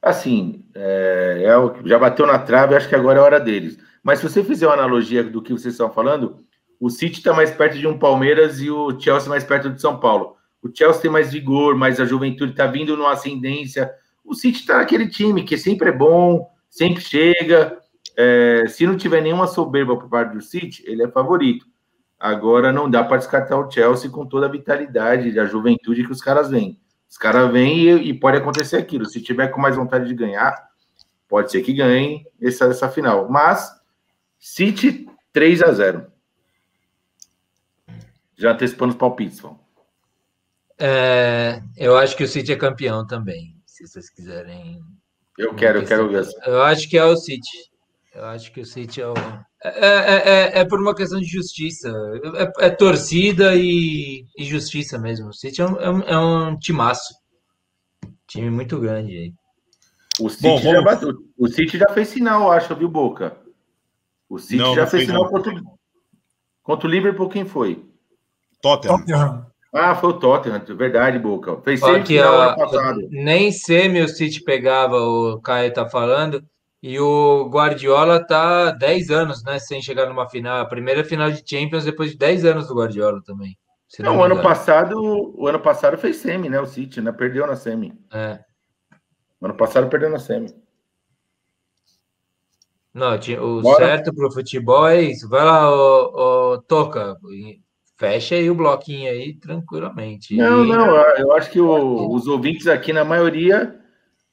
Assim, é, é o, já bateu na trave, acho que agora é a hora deles. Mas se você fizer uma analogia do que vocês estão falando, o City está mais perto de um Palmeiras e o Chelsea mais perto de São Paulo. O Chelsea tem mais vigor, mas a juventude está vindo numa ascendência o City está naquele time que sempre é bom, sempre chega. É, se não tiver nenhuma soberba por parte do City, ele é favorito. Agora não dá para descartar o Chelsea com toda a vitalidade da juventude que os caras vêm. Os caras vêm e, e, pode acontecer aquilo. Se tiver com mais vontade de ganhar, pode ser que ganhe essa, essa final. Mas City 3 a 0 Já antecipando os palpites, vão. É, eu acho que o City é campeão também se vocês quiserem. Eu quero, eu quero ver. Eu acho que é o City. Eu acho que o City é o. É, é, é, é por uma questão de justiça. É, é torcida e, e, justiça mesmo. O City é um, é um, é um timaço. Time muito grande aí. O City, Bom, já bateu, o City já fez sinal, acho, viu, Boca? O City não, já não fez sinal contra, contra o Liverpool, quem foi? Tottenham. Tottenham. Ah, foi o Tottenham, verdade, Boca. Fez que, ó, passado. Nem semi o City pegava, o Caio tá falando, e o Guardiola tá 10 anos, né, sem chegar numa final. A primeira final de Champions depois de 10 anos do Guardiola também. Não, não o ano passado, o ano passado fez semi, né, o City, né, perdeu na semi. É. Ano passado perdeu na semi. Não, o Bora. certo pro futebol é isso. Vai lá, o, o Toca, fecha aí o bloquinho aí tranquilamente. Não, e... não, eu acho que o, *laughs* os ouvintes aqui, na maioria,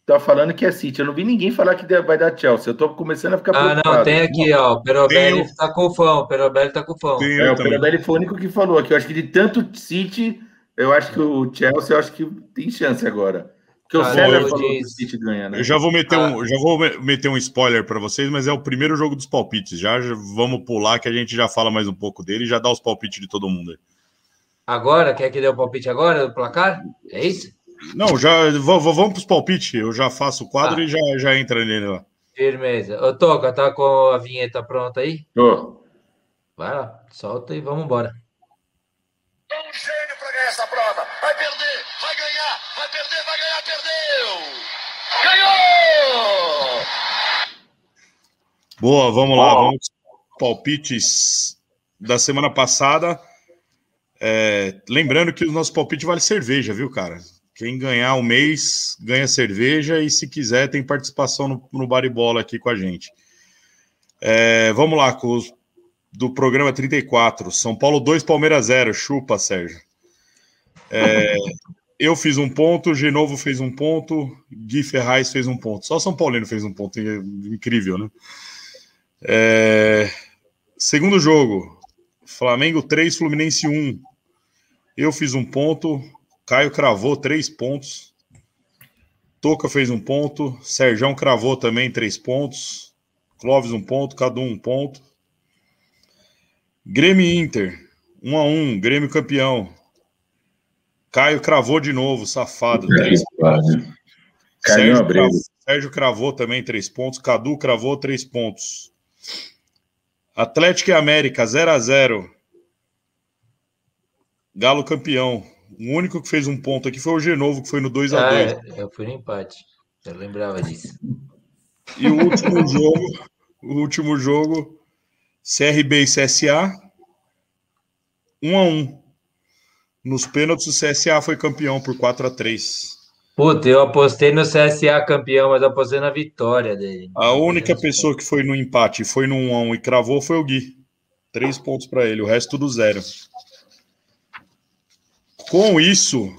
tá falando que é City. Eu não vi ninguém falar que vai dar Chelsea. Eu tô começando a ficar preocupado. Ah, não, tem aqui, ó, o Perobelli tem... tá com fã, o Perobelli tá com fã. É, o Perobelli foi o único que falou aqui. Eu acho que de tanto City, eu acho que o Chelsea, eu acho que tem chance agora. Porque o César falou que o City ganha, né? Eu já vou meter, ah. um, já vou meter um spoiler para vocês, mas é o primeiro jogo dos palpites. Já, já, vamos pular que a gente já fala mais um pouco dele e já dá os palpites de todo mundo aí. Agora? Quer que dê o palpite agora do placar? É isso? Não, já vamos para os palpites. Eu já faço o quadro ah. e já, já entra nele lá. Firmeza. Ô, Toca, tá com a vinheta pronta aí? Tô. Vai lá, solta e vamos embora. Um gênio para ganhar essa prova. Vai perder, vai ganhar, vai perder, vai ganhar, perdeu. Ganhou! Boa, vamos lá, vamos palpites da semana passada. É, lembrando que o nosso palpite vale cerveja, viu, cara? Quem ganhar o mês ganha cerveja e, se quiser, tem participação no, no Baribola aqui com a gente. É, vamos lá, com os, do programa 34. São Paulo 2, Palmeiras 0. Chupa, Sérgio. É, eu fiz um ponto, Genovo fez um ponto, Gui Ferraz fez um ponto. Só São Paulino fez um ponto. Incrível, né? É, segundo jogo, Flamengo 3, Fluminense 1. Eu fiz um ponto, Caio cravou três pontos. Toca fez um ponto. Serjão cravou também três pontos. Clóvis um ponto. Cadu um ponto. Grêmio Inter. Um a um. Grêmio campeão. Caio cravou de novo, safado. Três pontos. Sérgio, cravou, Sérgio cravou também três pontos. Cadu cravou três pontos. Atlético e América, 0 a 0 Galo campeão. O único que fez um ponto aqui foi o Genovo, que foi no 2 a 2 ah, é, Eu fui no empate. Eu lembrava disso. E o último *laughs* jogo, o último jogo, CRB e CSA, 1 a 1 Nos pênaltis, o CSA foi campeão por 4 a 3 Puta, eu apostei no CSA campeão, mas apostei na vitória dele. A única pessoa que foi no empate, foi no 1 a 1 e cravou foi o Gui. Três pontos para ele, o resto tudo zero. Com isso,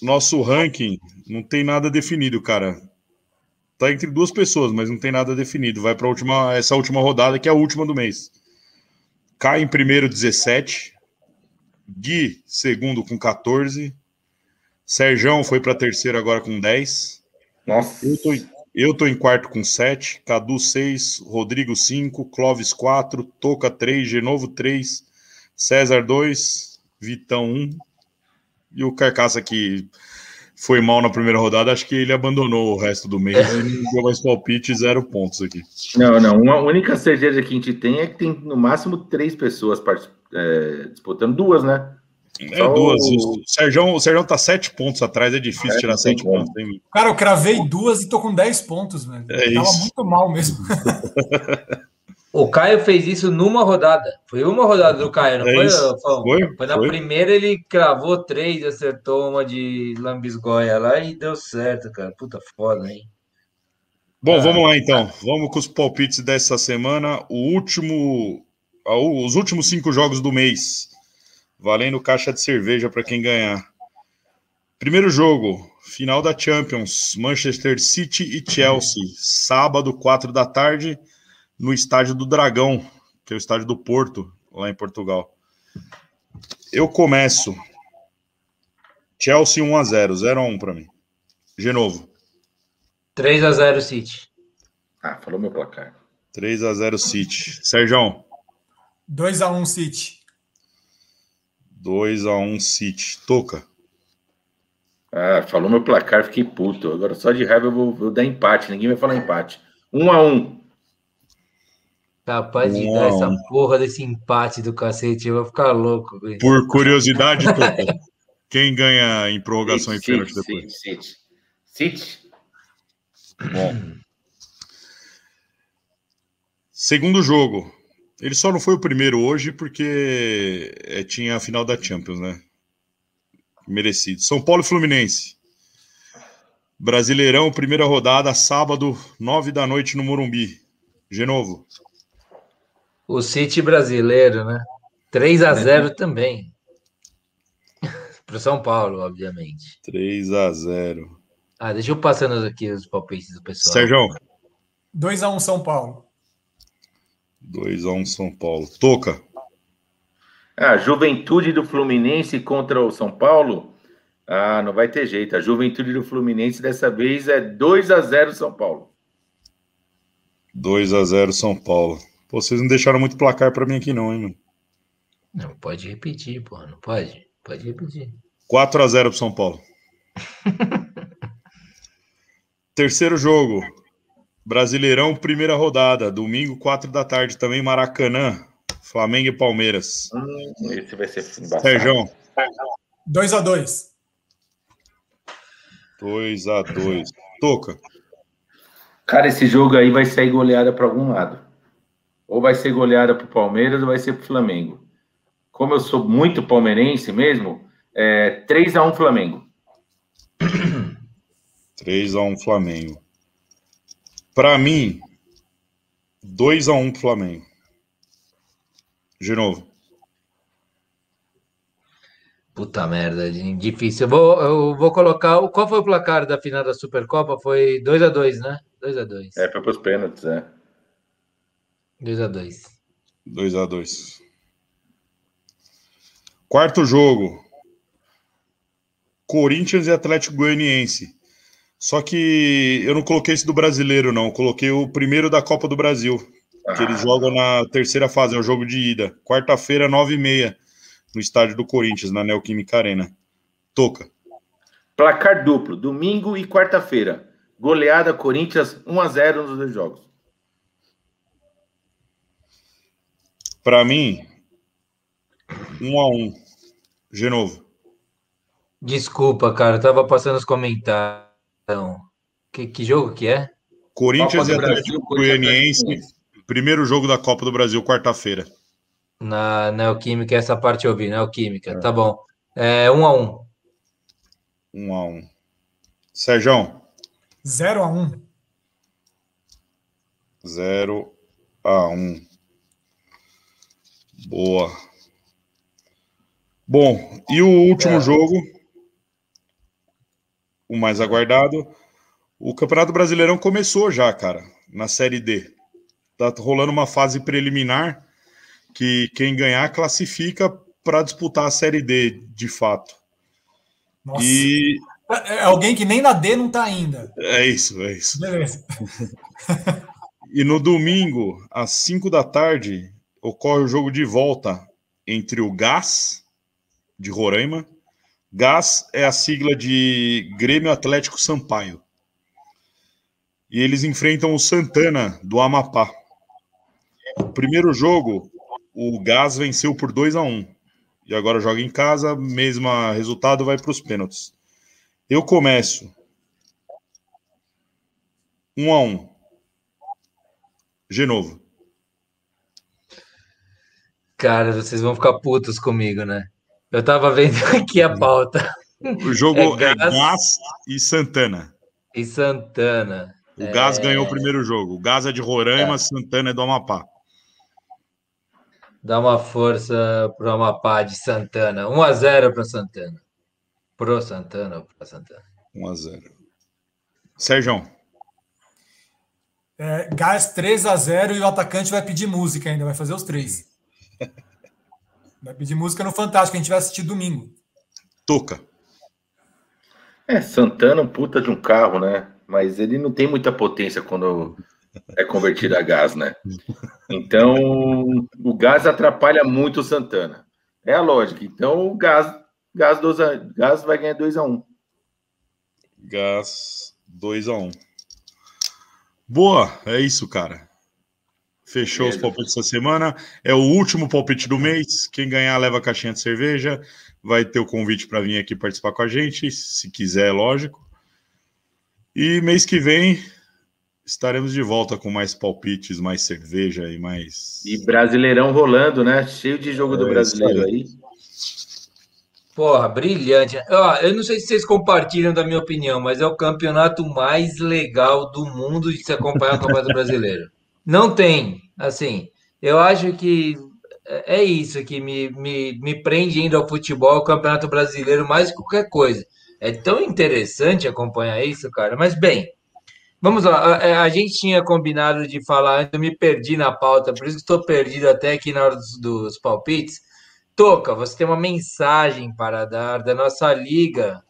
nosso ranking não tem nada definido, cara. Tá entre duas pessoas, mas não tem nada definido. Vai para última, essa última rodada, que é a última do mês. Cai em primeiro 17. Gui, segundo com 14. Serjão foi para terceiro agora com 10. Nossa. Eu tô, eu tô em quarto com 7. Cadu 6. Rodrigo 5. Clóvis 4. Toca 3. Genovo 3. César 2. Vitão 1. E o Carcaça que foi mal na primeira rodada, acho que ele abandonou o resto do mês e não deu mais palpite, zero pontos aqui. Não, não. Uma única certeza que a gente tem é que tem no máximo três pessoas é, disputando, duas, né? É, duas. O Sérgio, o Sérgio tá sete pontos atrás, é difícil é, tirar sete pontos. Hein? Cara, eu cravei duas e tô com dez pontos, velho. É Tava isso. muito mal mesmo. *laughs* O Caio fez isso numa rodada. Foi uma rodada do Caio, não é foi, Fão? Foi, foi na foi. primeira ele cravou três, acertou uma de lambisgoia lá e deu certo, cara. Puta foda, hein? Bom, ah, vamos lá então. Vamos com os palpites dessa semana. O último, os últimos cinco jogos do mês, valendo caixa de cerveja para quem ganhar. Primeiro jogo, final da Champions, Manchester City e Chelsea, sábado, quatro da tarde no estádio do Dragão, que é o estádio do Porto, lá em Portugal. Eu começo. Chelsea 1 a 0, 0 a 1 para mim. De novo. 3 a 0 City. Ah, falou meu placar. 3 a 0 City. Sérgio. 2 a 1 City. 2 a 1 City. Toca. Ah, falou meu placar, fiquei puto. Agora só de raiva eu vou, vou dar empate. Ninguém vai falar empate. 1 a 1 Capaz de dar essa porra desse empate do cacete, eu vou ficar louco. Por curiosidade, quem ganha em prorrogação City, e pênalti depois? City. City. Bom. Segundo jogo. Ele só não foi o primeiro hoje porque é, tinha a final da Champions, né? Merecido. São Paulo e Fluminense. Brasileirão, primeira rodada, sábado, nove da noite no Morumbi. De novo o City brasileiro, né? 3 a 0 é. também. *laughs* Para o São Paulo, obviamente. 3 a 0 Ah, deixa eu passando aqui os palpites do pessoal. Sérgio. 2 a 1 São Paulo. 2 a 1 São Paulo. Toca. A juventude do Fluminense contra o São Paulo. Ah, não vai ter jeito. A juventude do Fluminense dessa vez é 2 a 0 São Paulo. 2 a 0 São Paulo. Pô, vocês não deixaram muito placar para mim aqui, não, hein, mano? Não, pode repetir, pô, não pode? Pode repetir. 4 a 0 pro São Paulo. *laughs* Terceiro jogo. Brasileirão, primeira rodada. Domingo, 4 da tarde, também Maracanã. Flamengo e Palmeiras. Hum, esse vai ser Sérgio. 2 a 2 2 a 2 Toca. Cara, esse jogo aí vai sair goleada para algum lado. Ou vai ser goleada para o Palmeiras ou vai ser para o Flamengo. Como eu sou muito palmeirense mesmo, é 3x1 Flamengo. 3x1 Flamengo. Para mim, 2x1 Flamengo. De novo. Puta merda, difícil. Eu vou, eu vou colocar. Qual foi o placar da final da Supercopa? Foi 2x2, né? 2x2. É, foi para os pênaltis, é. 2x2. 2x2. Quarto jogo. Corinthians e Atlético Goianiense. Só que eu não coloquei esse do brasileiro, não. Eu coloquei o primeiro da Copa do Brasil. Ah. Que eles jogam na terceira fase, é o jogo de ida. Quarta-feira, 9h30, no estádio do Corinthians, na Neoquímica Arena. Toca. Placar duplo, domingo e quarta-feira. Goleada Corinthians 1x0 nos dois jogos. Para mim, 1x1. Genovo. Desculpa, cara, eu tava passando os comentários. Que, que jogo que é? Corinthians e Atlético Goianiense. Primeiro jogo da Copa do Brasil, quarta-feira. Na Neoquímica, essa parte eu vi, Neoquímica. É. Tá bom. É 1 a 1 1 a 1 Sérgio. 0 a 1 0 a 1 Boa. Bom, e o último é. jogo, o mais aguardado, o Campeonato Brasileirão começou já, cara, na Série D. Tá rolando uma fase preliminar que quem ganhar classifica para disputar a Série D, de fato. Nossa. E é, é alguém que nem na D não tá ainda. É isso, é isso. Beleza. *laughs* e no domingo, às 5 da tarde, ocorre o jogo de volta entre o Gás, de Roraima. Gás é a sigla de Grêmio Atlético Sampaio. E eles enfrentam o Santana, do Amapá. O primeiro jogo, o Gás venceu por 2 a 1 E agora joga em casa, mesmo resultado, vai para os pênaltis. Eu começo. 1 a 1 Genovo. Cara, vocês vão ficar putos comigo, né? Eu tava vendo *laughs* aqui a pauta. O jogo é, é Gás e Santana. E Santana. O é... Gás ganhou o primeiro jogo. O Gás é de Roraima, é. Santana é do Amapá. Dá uma força pro Amapá de Santana. 1 a 0 para Santana. Pro Santana ou para Santana? 1 a 0. Sérgio. É, gás 3 a 0 e o atacante vai pedir música ainda, vai fazer os três. *laughs* Vai pedir música no Fantástico, a gente vai assistir domingo. Toca. É, Santana, um puta de um carro, né? Mas ele não tem muita potência quando é convertido a gás, né? Então, o gás atrapalha muito o Santana. É a lógica. Então, o gás, gás, 2 a, gás vai ganhar 2 a 1 um. Gás 2 a 1 um. Boa, é isso, cara. Fechou Beleza. os palpites essa semana. É o último palpite do mês. Quem ganhar leva a caixinha de cerveja. Vai ter o convite para vir aqui participar com a gente, se quiser, lógico. E mês que vem estaremos de volta com mais palpites, mais cerveja e mais. E Brasileirão rolando, né? Cheio de jogo é, do brasileiro aí. Porra, brilhante. Ó, eu não sei se vocês compartilham da minha opinião, mas é o campeonato mais legal do mundo de se acompanhar o Campeonato *laughs* Brasileiro. Não tem, assim, eu acho que é isso que me, me, me prende indo ao futebol, o Campeonato Brasileiro, mais que qualquer coisa. É tão interessante acompanhar isso, cara. Mas bem, vamos lá. A, a gente tinha combinado de falar, eu me perdi na pauta, por isso que estou perdido até aqui na hora dos, dos palpites. Toca, você tem uma mensagem para dar da nossa liga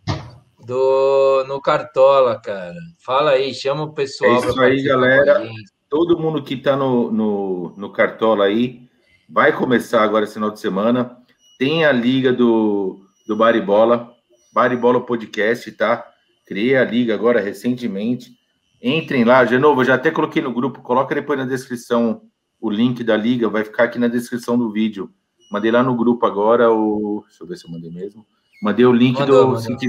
do no Cartola, cara. Fala aí, chama o pessoal. É isso aí, galera. Todo mundo que está no, no, no Cartola aí vai começar agora esse final de semana. Tem a liga do, do Baribola, Baribola Podcast, tá? Criei a liga agora recentemente. Entrem lá, de novo, eu já até coloquei no grupo, coloca depois na descrição o link da liga, vai ficar aqui na descrição do vídeo. Mandei lá no grupo agora o. Deixa eu ver se eu mandei mesmo. Mandei o link mandou, do. Mandou. Se,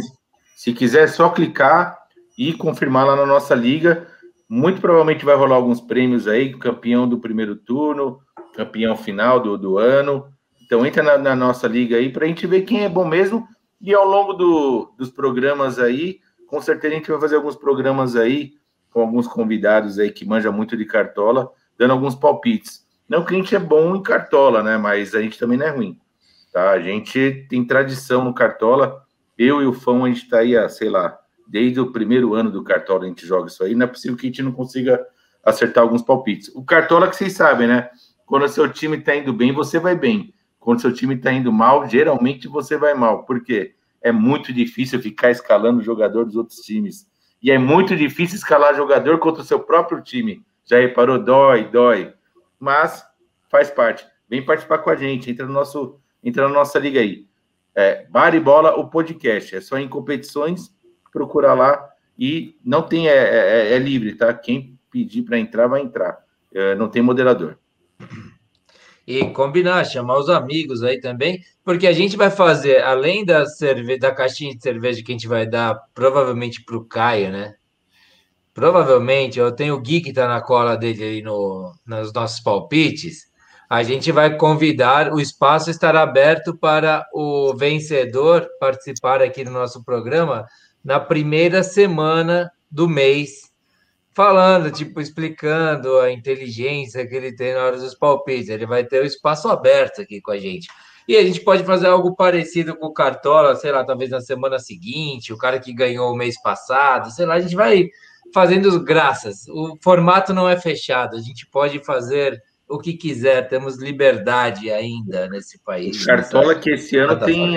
se quiser, é só clicar e confirmar lá na nossa liga. Muito provavelmente vai rolar alguns prêmios aí, campeão do primeiro turno, campeão final do, do ano. Então entra na, na nossa liga aí para a gente ver quem é bom mesmo. E ao longo do, dos programas aí, com certeza a gente vai fazer alguns programas aí com alguns convidados aí que manja muito de cartola, dando alguns palpites. Não que a gente é bom em cartola, né? Mas a gente também não é ruim. Tá? A gente tem tradição no cartola. Eu e o Fão, a gente está aí, sei lá, desde o primeiro ano do cartola a gente joga isso aí. Não é possível que a gente não consiga acertar alguns palpites. O cartola que vocês sabem, né? Quando seu time está indo bem, você vai bem. Quando seu time está indo mal, geralmente você vai mal. Por quê? É muito difícil ficar escalando jogador dos outros times. E é muito difícil escalar jogador contra o seu próprio time. Já reparou? Dói, dói. Mas faz parte. Vem participar com a gente. Entra no nosso, entra na nossa liga aí. É, Bar e Bola, o podcast. É só em competições, procurar lá. E não tem, é, é, é livre, tá? Quem pedir para entrar, vai entrar. É, não tem moderador e combinar, chamar os amigos aí também, porque a gente vai fazer, além da, cerve da caixinha de cerveja que a gente vai dar provavelmente para o Caio, né? Provavelmente, eu tenho o Gui que está na cola dele aí no, nos nossos palpites. A gente vai convidar, o espaço estará aberto para o vencedor participar aqui do nosso programa na primeira semana do mês falando, tipo, explicando a inteligência que ele tem na hora dos palpites. Ele vai ter o espaço aberto aqui com a gente. E a gente pode fazer algo parecido com o Cartola, sei lá, talvez na semana seguinte, o cara que ganhou o mês passado, sei lá, a gente vai fazendo graças. O formato não é fechado, a gente pode fazer o que quiser, temos liberdade ainda nesse país. O Cartola que esse ano tem,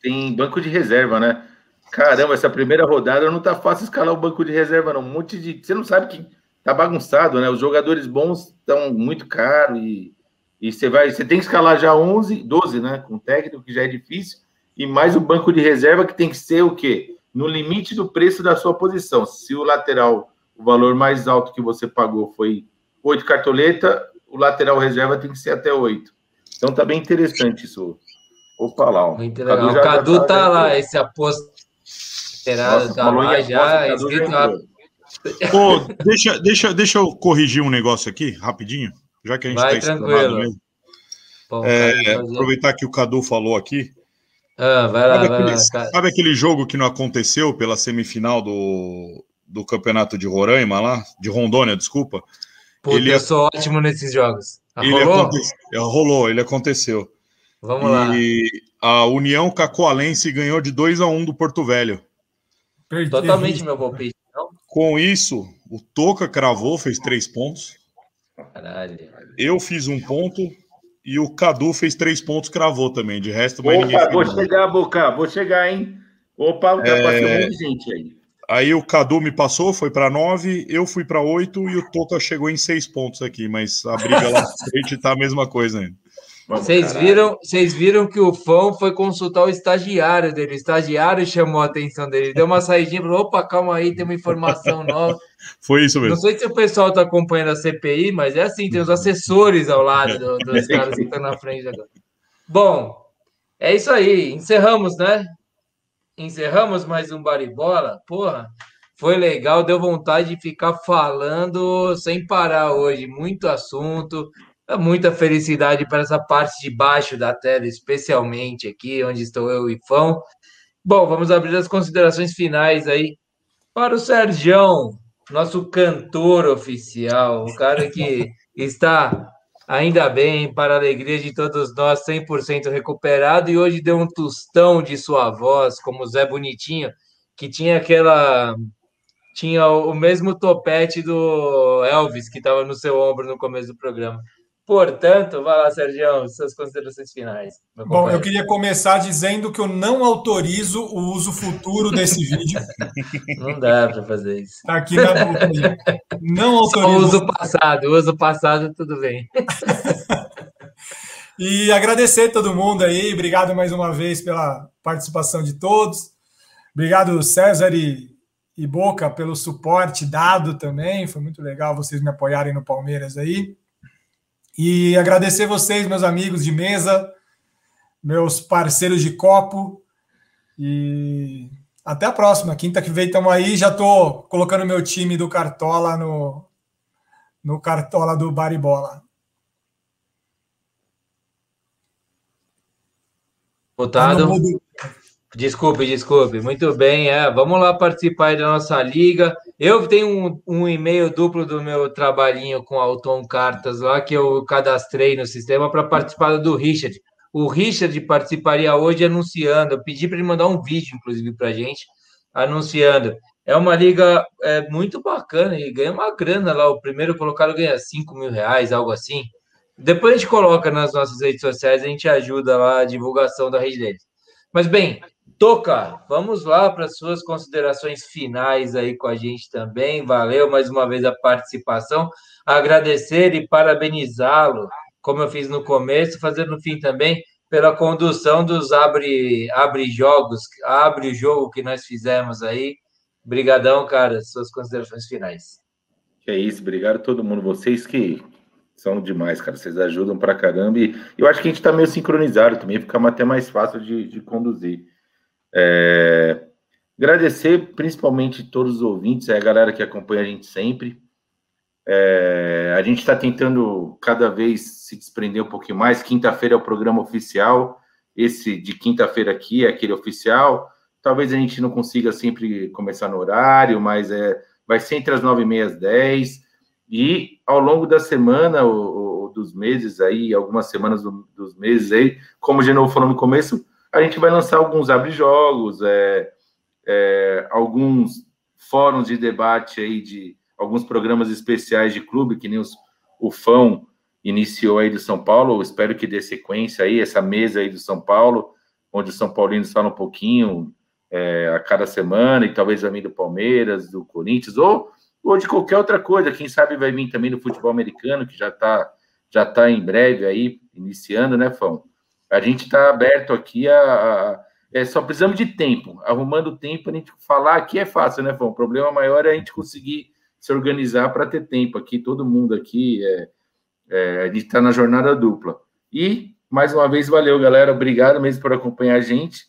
tem banco de reserva, né? Caramba, essa primeira rodada não tá fácil escalar o banco de reserva, não. Um monte de. Você não sabe que tá bagunçado, né? Os jogadores bons estão muito caros e, e você vai. Você tem que escalar já 11, 12, né? Com técnico, que já é difícil. E mais o banco de reserva, que tem que ser o quê? No limite do preço da sua posição. Se o lateral, o valor mais alto que você pagou foi 8 cartoleta, o lateral reserva tem que ser até 8. Então tá bem interessante isso. Opa lá. Muito legal. Cadu o Cadu tá, tá lá, esse aposto Tá lá já, escrito Pô, deixa, deixa, deixa eu corrigir um negócio aqui, rapidinho, já que a gente está tranquilo. mesmo. Bom, é, aproveitar que o Cadu falou aqui. Ah, vai lá, sabe, vai aquele, lá, sabe aquele jogo que não aconteceu pela semifinal do, do campeonato de Roraima lá? De Rondônia, desculpa. Puta, ele, eu sou ótimo nesses jogos. Ah, ele rolou? Aconte, rolou, ele aconteceu. Vamos e lá. a União Cacoalense ganhou de 2 a 1 um do Porto Velho. Totalmente meu palpite. Com isso, o Toca cravou, fez três pontos. Caralho. Eu fiz um ponto e o Cadu fez três pontos, cravou também. De resto, mas Opa, ninguém vou chegar, Boca, vou chegar, hein? Opa, tá é... passando muita gente aí. Aí o Cadu me passou, foi para nove, eu fui para oito e o Toca chegou em seis pontos aqui, mas a briga lá na frente tá a mesma coisa ainda. Vocês viram, vocês viram que o fã foi consultar o estagiário dele. O estagiário chamou a atenção dele. Deu uma saidinha falou: opa, calma aí, tem uma informação nova. *laughs* Foi isso mesmo. Não sei se o pessoal está acompanhando a CPI, mas é assim: tem os assessores ao lado do, dos *laughs* caras que estão na frente agora. Bom, é isso aí. Encerramos, né? Encerramos mais um Baribola. Porra, foi legal. Deu vontade de ficar falando sem parar hoje. Muito assunto. É muita felicidade para essa parte de baixo da tela, especialmente aqui, onde estou eu e Fão. Bom, vamos abrir as considerações finais aí para o Sergião, nosso cantor oficial, o cara que *laughs* está, ainda bem, para a alegria de todos nós, 100% recuperado e hoje deu um tostão de sua voz, como o Zé Bonitinho, que tinha aquela. Tinha o mesmo topete do Elvis que estava no seu ombro no começo do programa. Portanto, vai lá, Sérgio, suas considerações finais. Bom, eu queria começar dizendo que eu não autorizo o uso futuro desse vídeo. *laughs* Não dá para fazer isso. Está aqui na Não autorizo. Só o uso passado, o uso passado, tudo bem. *laughs* e agradecer todo mundo aí. Obrigado mais uma vez pela participação de todos. Obrigado, César e, e Boca, pelo suporte dado também. Foi muito legal vocês me apoiarem no Palmeiras aí. E agradecer vocês, meus amigos de mesa, meus parceiros de copo. E Até a próxima. Quinta que vem estamos aí. Já estou colocando meu time do Cartola no, no Cartola do Baribola. Votado. Desculpe, desculpe. Muito bem, é. Vamos lá participar da nossa liga. Eu tenho um, um, e-mail duplo do meu trabalhinho com Alton Cartas lá que eu cadastrei no sistema para participar do Richard. O Richard participaria hoje anunciando. Eu pedi para ele mandar um vídeo, inclusive, para a gente, anunciando. É uma liga é, muito bacana e ganha uma grana lá. O primeiro colocado ganha 5 mil reais, algo assim. Depois a gente coloca nas nossas redes sociais, a gente ajuda lá a divulgação da rede deles. Mas bem, Toca, vamos lá para as suas considerações finais aí com a gente também. Valeu mais uma vez a participação. Agradecer e parabenizá-lo como eu fiz no começo, fazer no fim também, pela condução dos abre, abre jogos, abre o jogo que nós fizemos aí. Obrigadão, cara, suas considerações finais. É isso, obrigado a todo mundo, vocês que são demais, cara, vocês ajudam pra caramba e eu acho que a gente tá meio sincronizado também, fica até mais fácil de, de conduzir. É... Agradecer principalmente todos os ouvintes, é a galera que acompanha a gente sempre, é, a gente está tentando cada vez se desprender um pouquinho mais. Quinta-feira é o programa oficial. Esse de quinta-feira aqui é aquele oficial. Talvez a gente não consiga sempre começar no horário, mas é, vai ser entre as nove e meia as dez. E ao longo da semana, ou, ou dos meses aí, algumas semanas do, dos meses aí, como o Genovo falou no começo, a gente vai lançar alguns abre-jogos, é, é, alguns fóruns de debate aí de alguns programas especiais de clube, que nem os, o FÃO iniciou aí do São Paulo, Eu espero que dê sequência aí, essa mesa aí do São Paulo, onde os São Paulinos falam um pouquinho é, a cada semana, e talvez também do Palmeiras, do Corinthians, ou, ou de qualquer outra coisa, quem sabe vai vir também do futebol americano, que já está já tá em breve aí, iniciando, né, Fão? A gente está aberto aqui a, a é, só precisamos de tempo. Arrumando tempo, a gente falar aqui é fácil, né, Fão? O problema maior é a gente conseguir se organizar para ter tempo aqui, todo mundo aqui, é, é, a gente está na jornada dupla. E, mais uma vez, valeu, galera, obrigado mesmo por acompanhar a gente.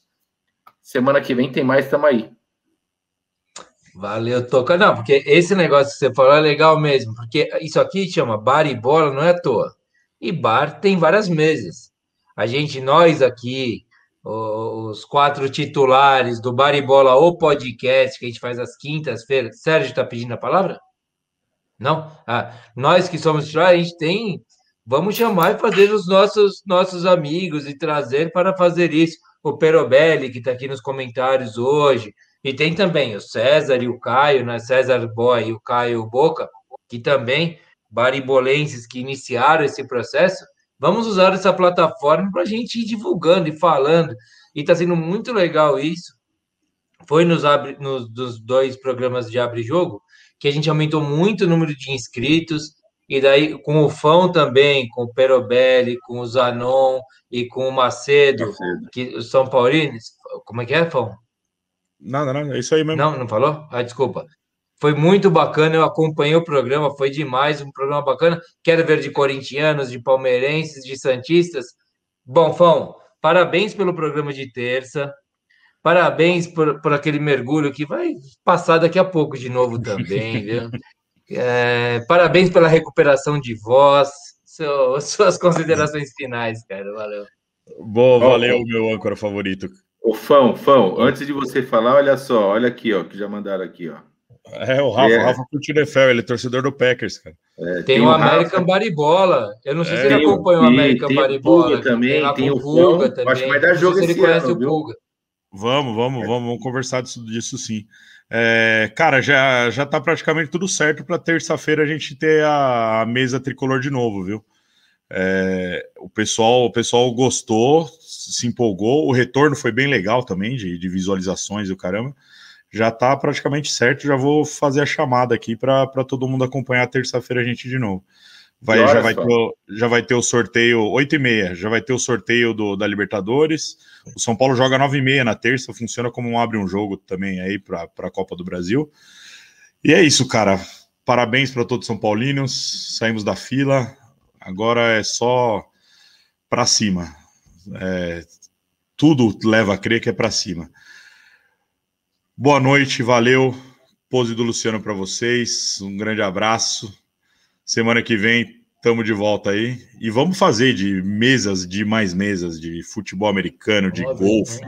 Semana que vem tem mais, estamos aí. Valeu, Toca. Não, porque esse negócio que você falou é legal mesmo, porque isso aqui chama bar e bola, não é à toa. E bar tem várias mesas. A gente, nós aqui, os quatro titulares do Baribola ou podcast que a gente faz às quintas-feiras. Sérgio está pedindo a palavra? Não? Ah, nós que somos titulares, a gente tem. Vamos chamar e fazer os nossos, nossos amigos e trazer para fazer isso. O Perobelli, que está aqui nos comentários hoje. E tem também o César e o Caio, né? César Boy e o Caio Boca, que também, baribolenses que iniciaram esse processo Vamos usar essa plataforma para a gente ir divulgando e falando. E está sendo muito legal isso. Foi nos, abre, nos dos dois programas de Abre Jogo que a gente aumentou muito o número de inscritos. E daí, com o Fão também, com o Perobelli, com o Zanon e com o Macedo, Macedo. que os São Paulinos. Como é que é, Fão? Não, não, é isso aí mesmo. Não, não falou? Ah, desculpa. Foi muito bacana, eu acompanhei o programa, foi demais, um programa bacana. Quero ver de corintianos, de palmeirenses, de santistas. Bom, Fão, parabéns pelo programa de terça. Parabéns por, por aquele mergulho que vai passar daqui a pouco de novo também, *laughs* viu? É, parabéns pela recuperação de voz. Seu, *laughs* suas considerações finais, cara. Valeu. Bom, valeu, meu âncora favorito. Ô, Fão, Fão, antes de você falar, olha só, olha aqui, ó, que já mandaram aqui, ó. É, o Rafa, é. o Rafa curte o NFL, ele é torcedor do Packers, cara. É, tem, tem, o American Rafa. Baribola. Eu não sei é, se ele acompanha o American tem Baribola. O também, tem, tem o Pulga também. Acho que vai dar jogo esse ano, viu? Vamos, vamos, vamos, vamos conversar disso, disso sim. É, cara, já, já tá praticamente tudo certo para terça-feira a gente ter a, a, mesa tricolor de novo, viu? É, o pessoal o pessoal gostou, se empolgou, o retorno foi bem legal também de, de visualizações e o caramba já está praticamente certo. Já vou fazer a chamada aqui para todo mundo acompanhar terça-feira a gente de novo. Vai, já, vai ter, já vai ter o sorteio 8 e meia, já vai ter o sorteio do, da Libertadores. O São Paulo joga 9 e meia na terça, funciona como um abre um jogo também aí para a Copa do Brasil. E é isso, cara. Parabéns para todos os São Paulinos. Saímos da fila. Agora é só para cima. É, tudo leva a crer que é para cima. Boa noite, valeu. Pose do Luciano para vocês. Um grande abraço. Semana que vem estamos de volta aí. E vamos fazer de mesas, de mais mesas, de futebol americano, de golfe,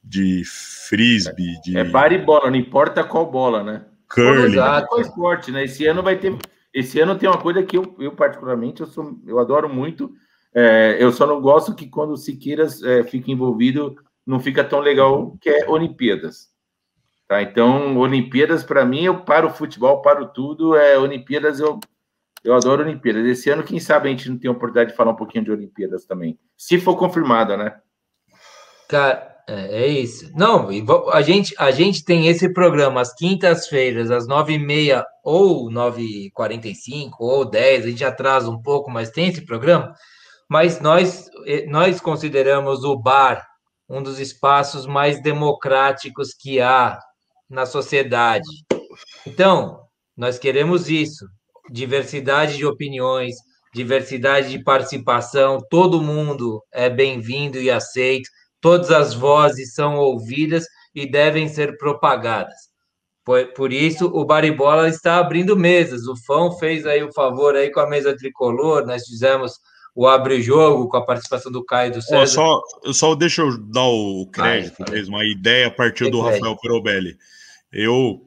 de frisbee. De... É bar e bola, não importa qual bola, né? Curling. Qual esporte, né? Esse ano vai ter. Esse ano tem uma coisa que eu, eu particularmente, eu, sou, eu adoro muito. É, eu só não gosto que quando o Siqueiras é, fica envolvido, não fica tão legal, que é Olimpíadas. Tá? Então, Olimpíadas, para mim, eu paro o futebol, paro tudo. É, Olimpíadas, eu, eu adoro Olimpíadas. Esse ano, quem sabe a gente não tem a oportunidade de falar um pouquinho de Olimpíadas também. Se for confirmada, né? Cara, é, é isso. Não, a gente, a gente tem esse programa às quintas-feiras, às nove e meia ou nove e quarenta e cinco ou dez, a gente atrasa um pouco, mas tem esse programa. Mas nós, nós consideramos o bar um dos espaços mais democráticos que há na sociedade. Então, nós queremos isso: diversidade de opiniões, diversidade de participação, todo mundo é bem-vindo e aceito, todas as vozes são ouvidas e devem ser propagadas. Por, por isso, o Baribola está abrindo mesas. O Fão fez aí o favor aí com a mesa tricolor, nós fizemos o Abre Jogo com a participação do Caio do César. só, só deixa eu dar o crédito mesmo, a ideia partiu do Rafael Perobelli eu,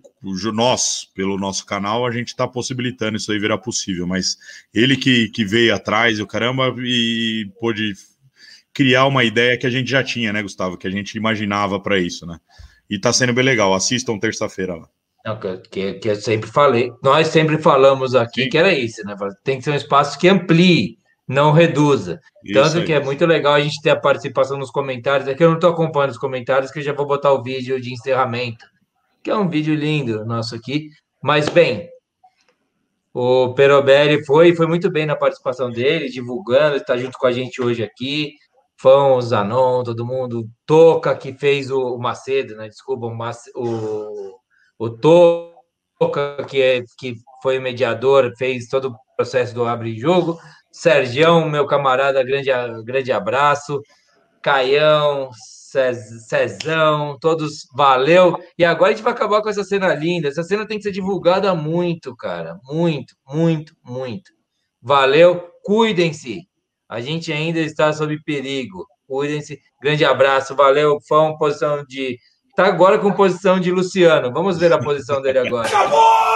nós, pelo nosso canal, a gente está possibilitando isso aí virar possível, mas ele que, que veio atrás, o caramba, e pôde criar uma ideia que a gente já tinha, né, Gustavo? Que a gente imaginava para isso, né? E está sendo bem legal. Assistam terça-feira lá. Não, que, que eu sempre falei, nós sempre falamos aqui Sim. que era isso, né? Tem que ser um espaço que amplie, não reduza. Isso Tanto aí. que é muito legal a gente ter a participação nos comentários. É que eu não estou acompanhando os comentários, que eu já vou botar o vídeo de encerramento que é um vídeo lindo nosso aqui. Mas, bem, o Perobelli foi, foi muito bem na participação dele, divulgando, está junto com a gente hoje aqui. Fão, Zanon, todo mundo. Toca, que fez o, o Macedo, né? Desculpa, o, o, o Toca, que, é, que foi o mediador, fez todo o processo do Abre Jogo. Sergião, meu camarada, grande, grande abraço. Caião, Cezão, todos valeu. E agora a gente vai acabar com essa cena linda. Essa cena tem que ser divulgada muito, cara. Muito, muito, muito. Valeu, cuidem-se. A gente ainda está sob perigo. Cuidem-se. Grande abraço, valeu. Fã, posição de. Tá agora com posição de Luciano. Vamos ver a posição dele agora. Acabou!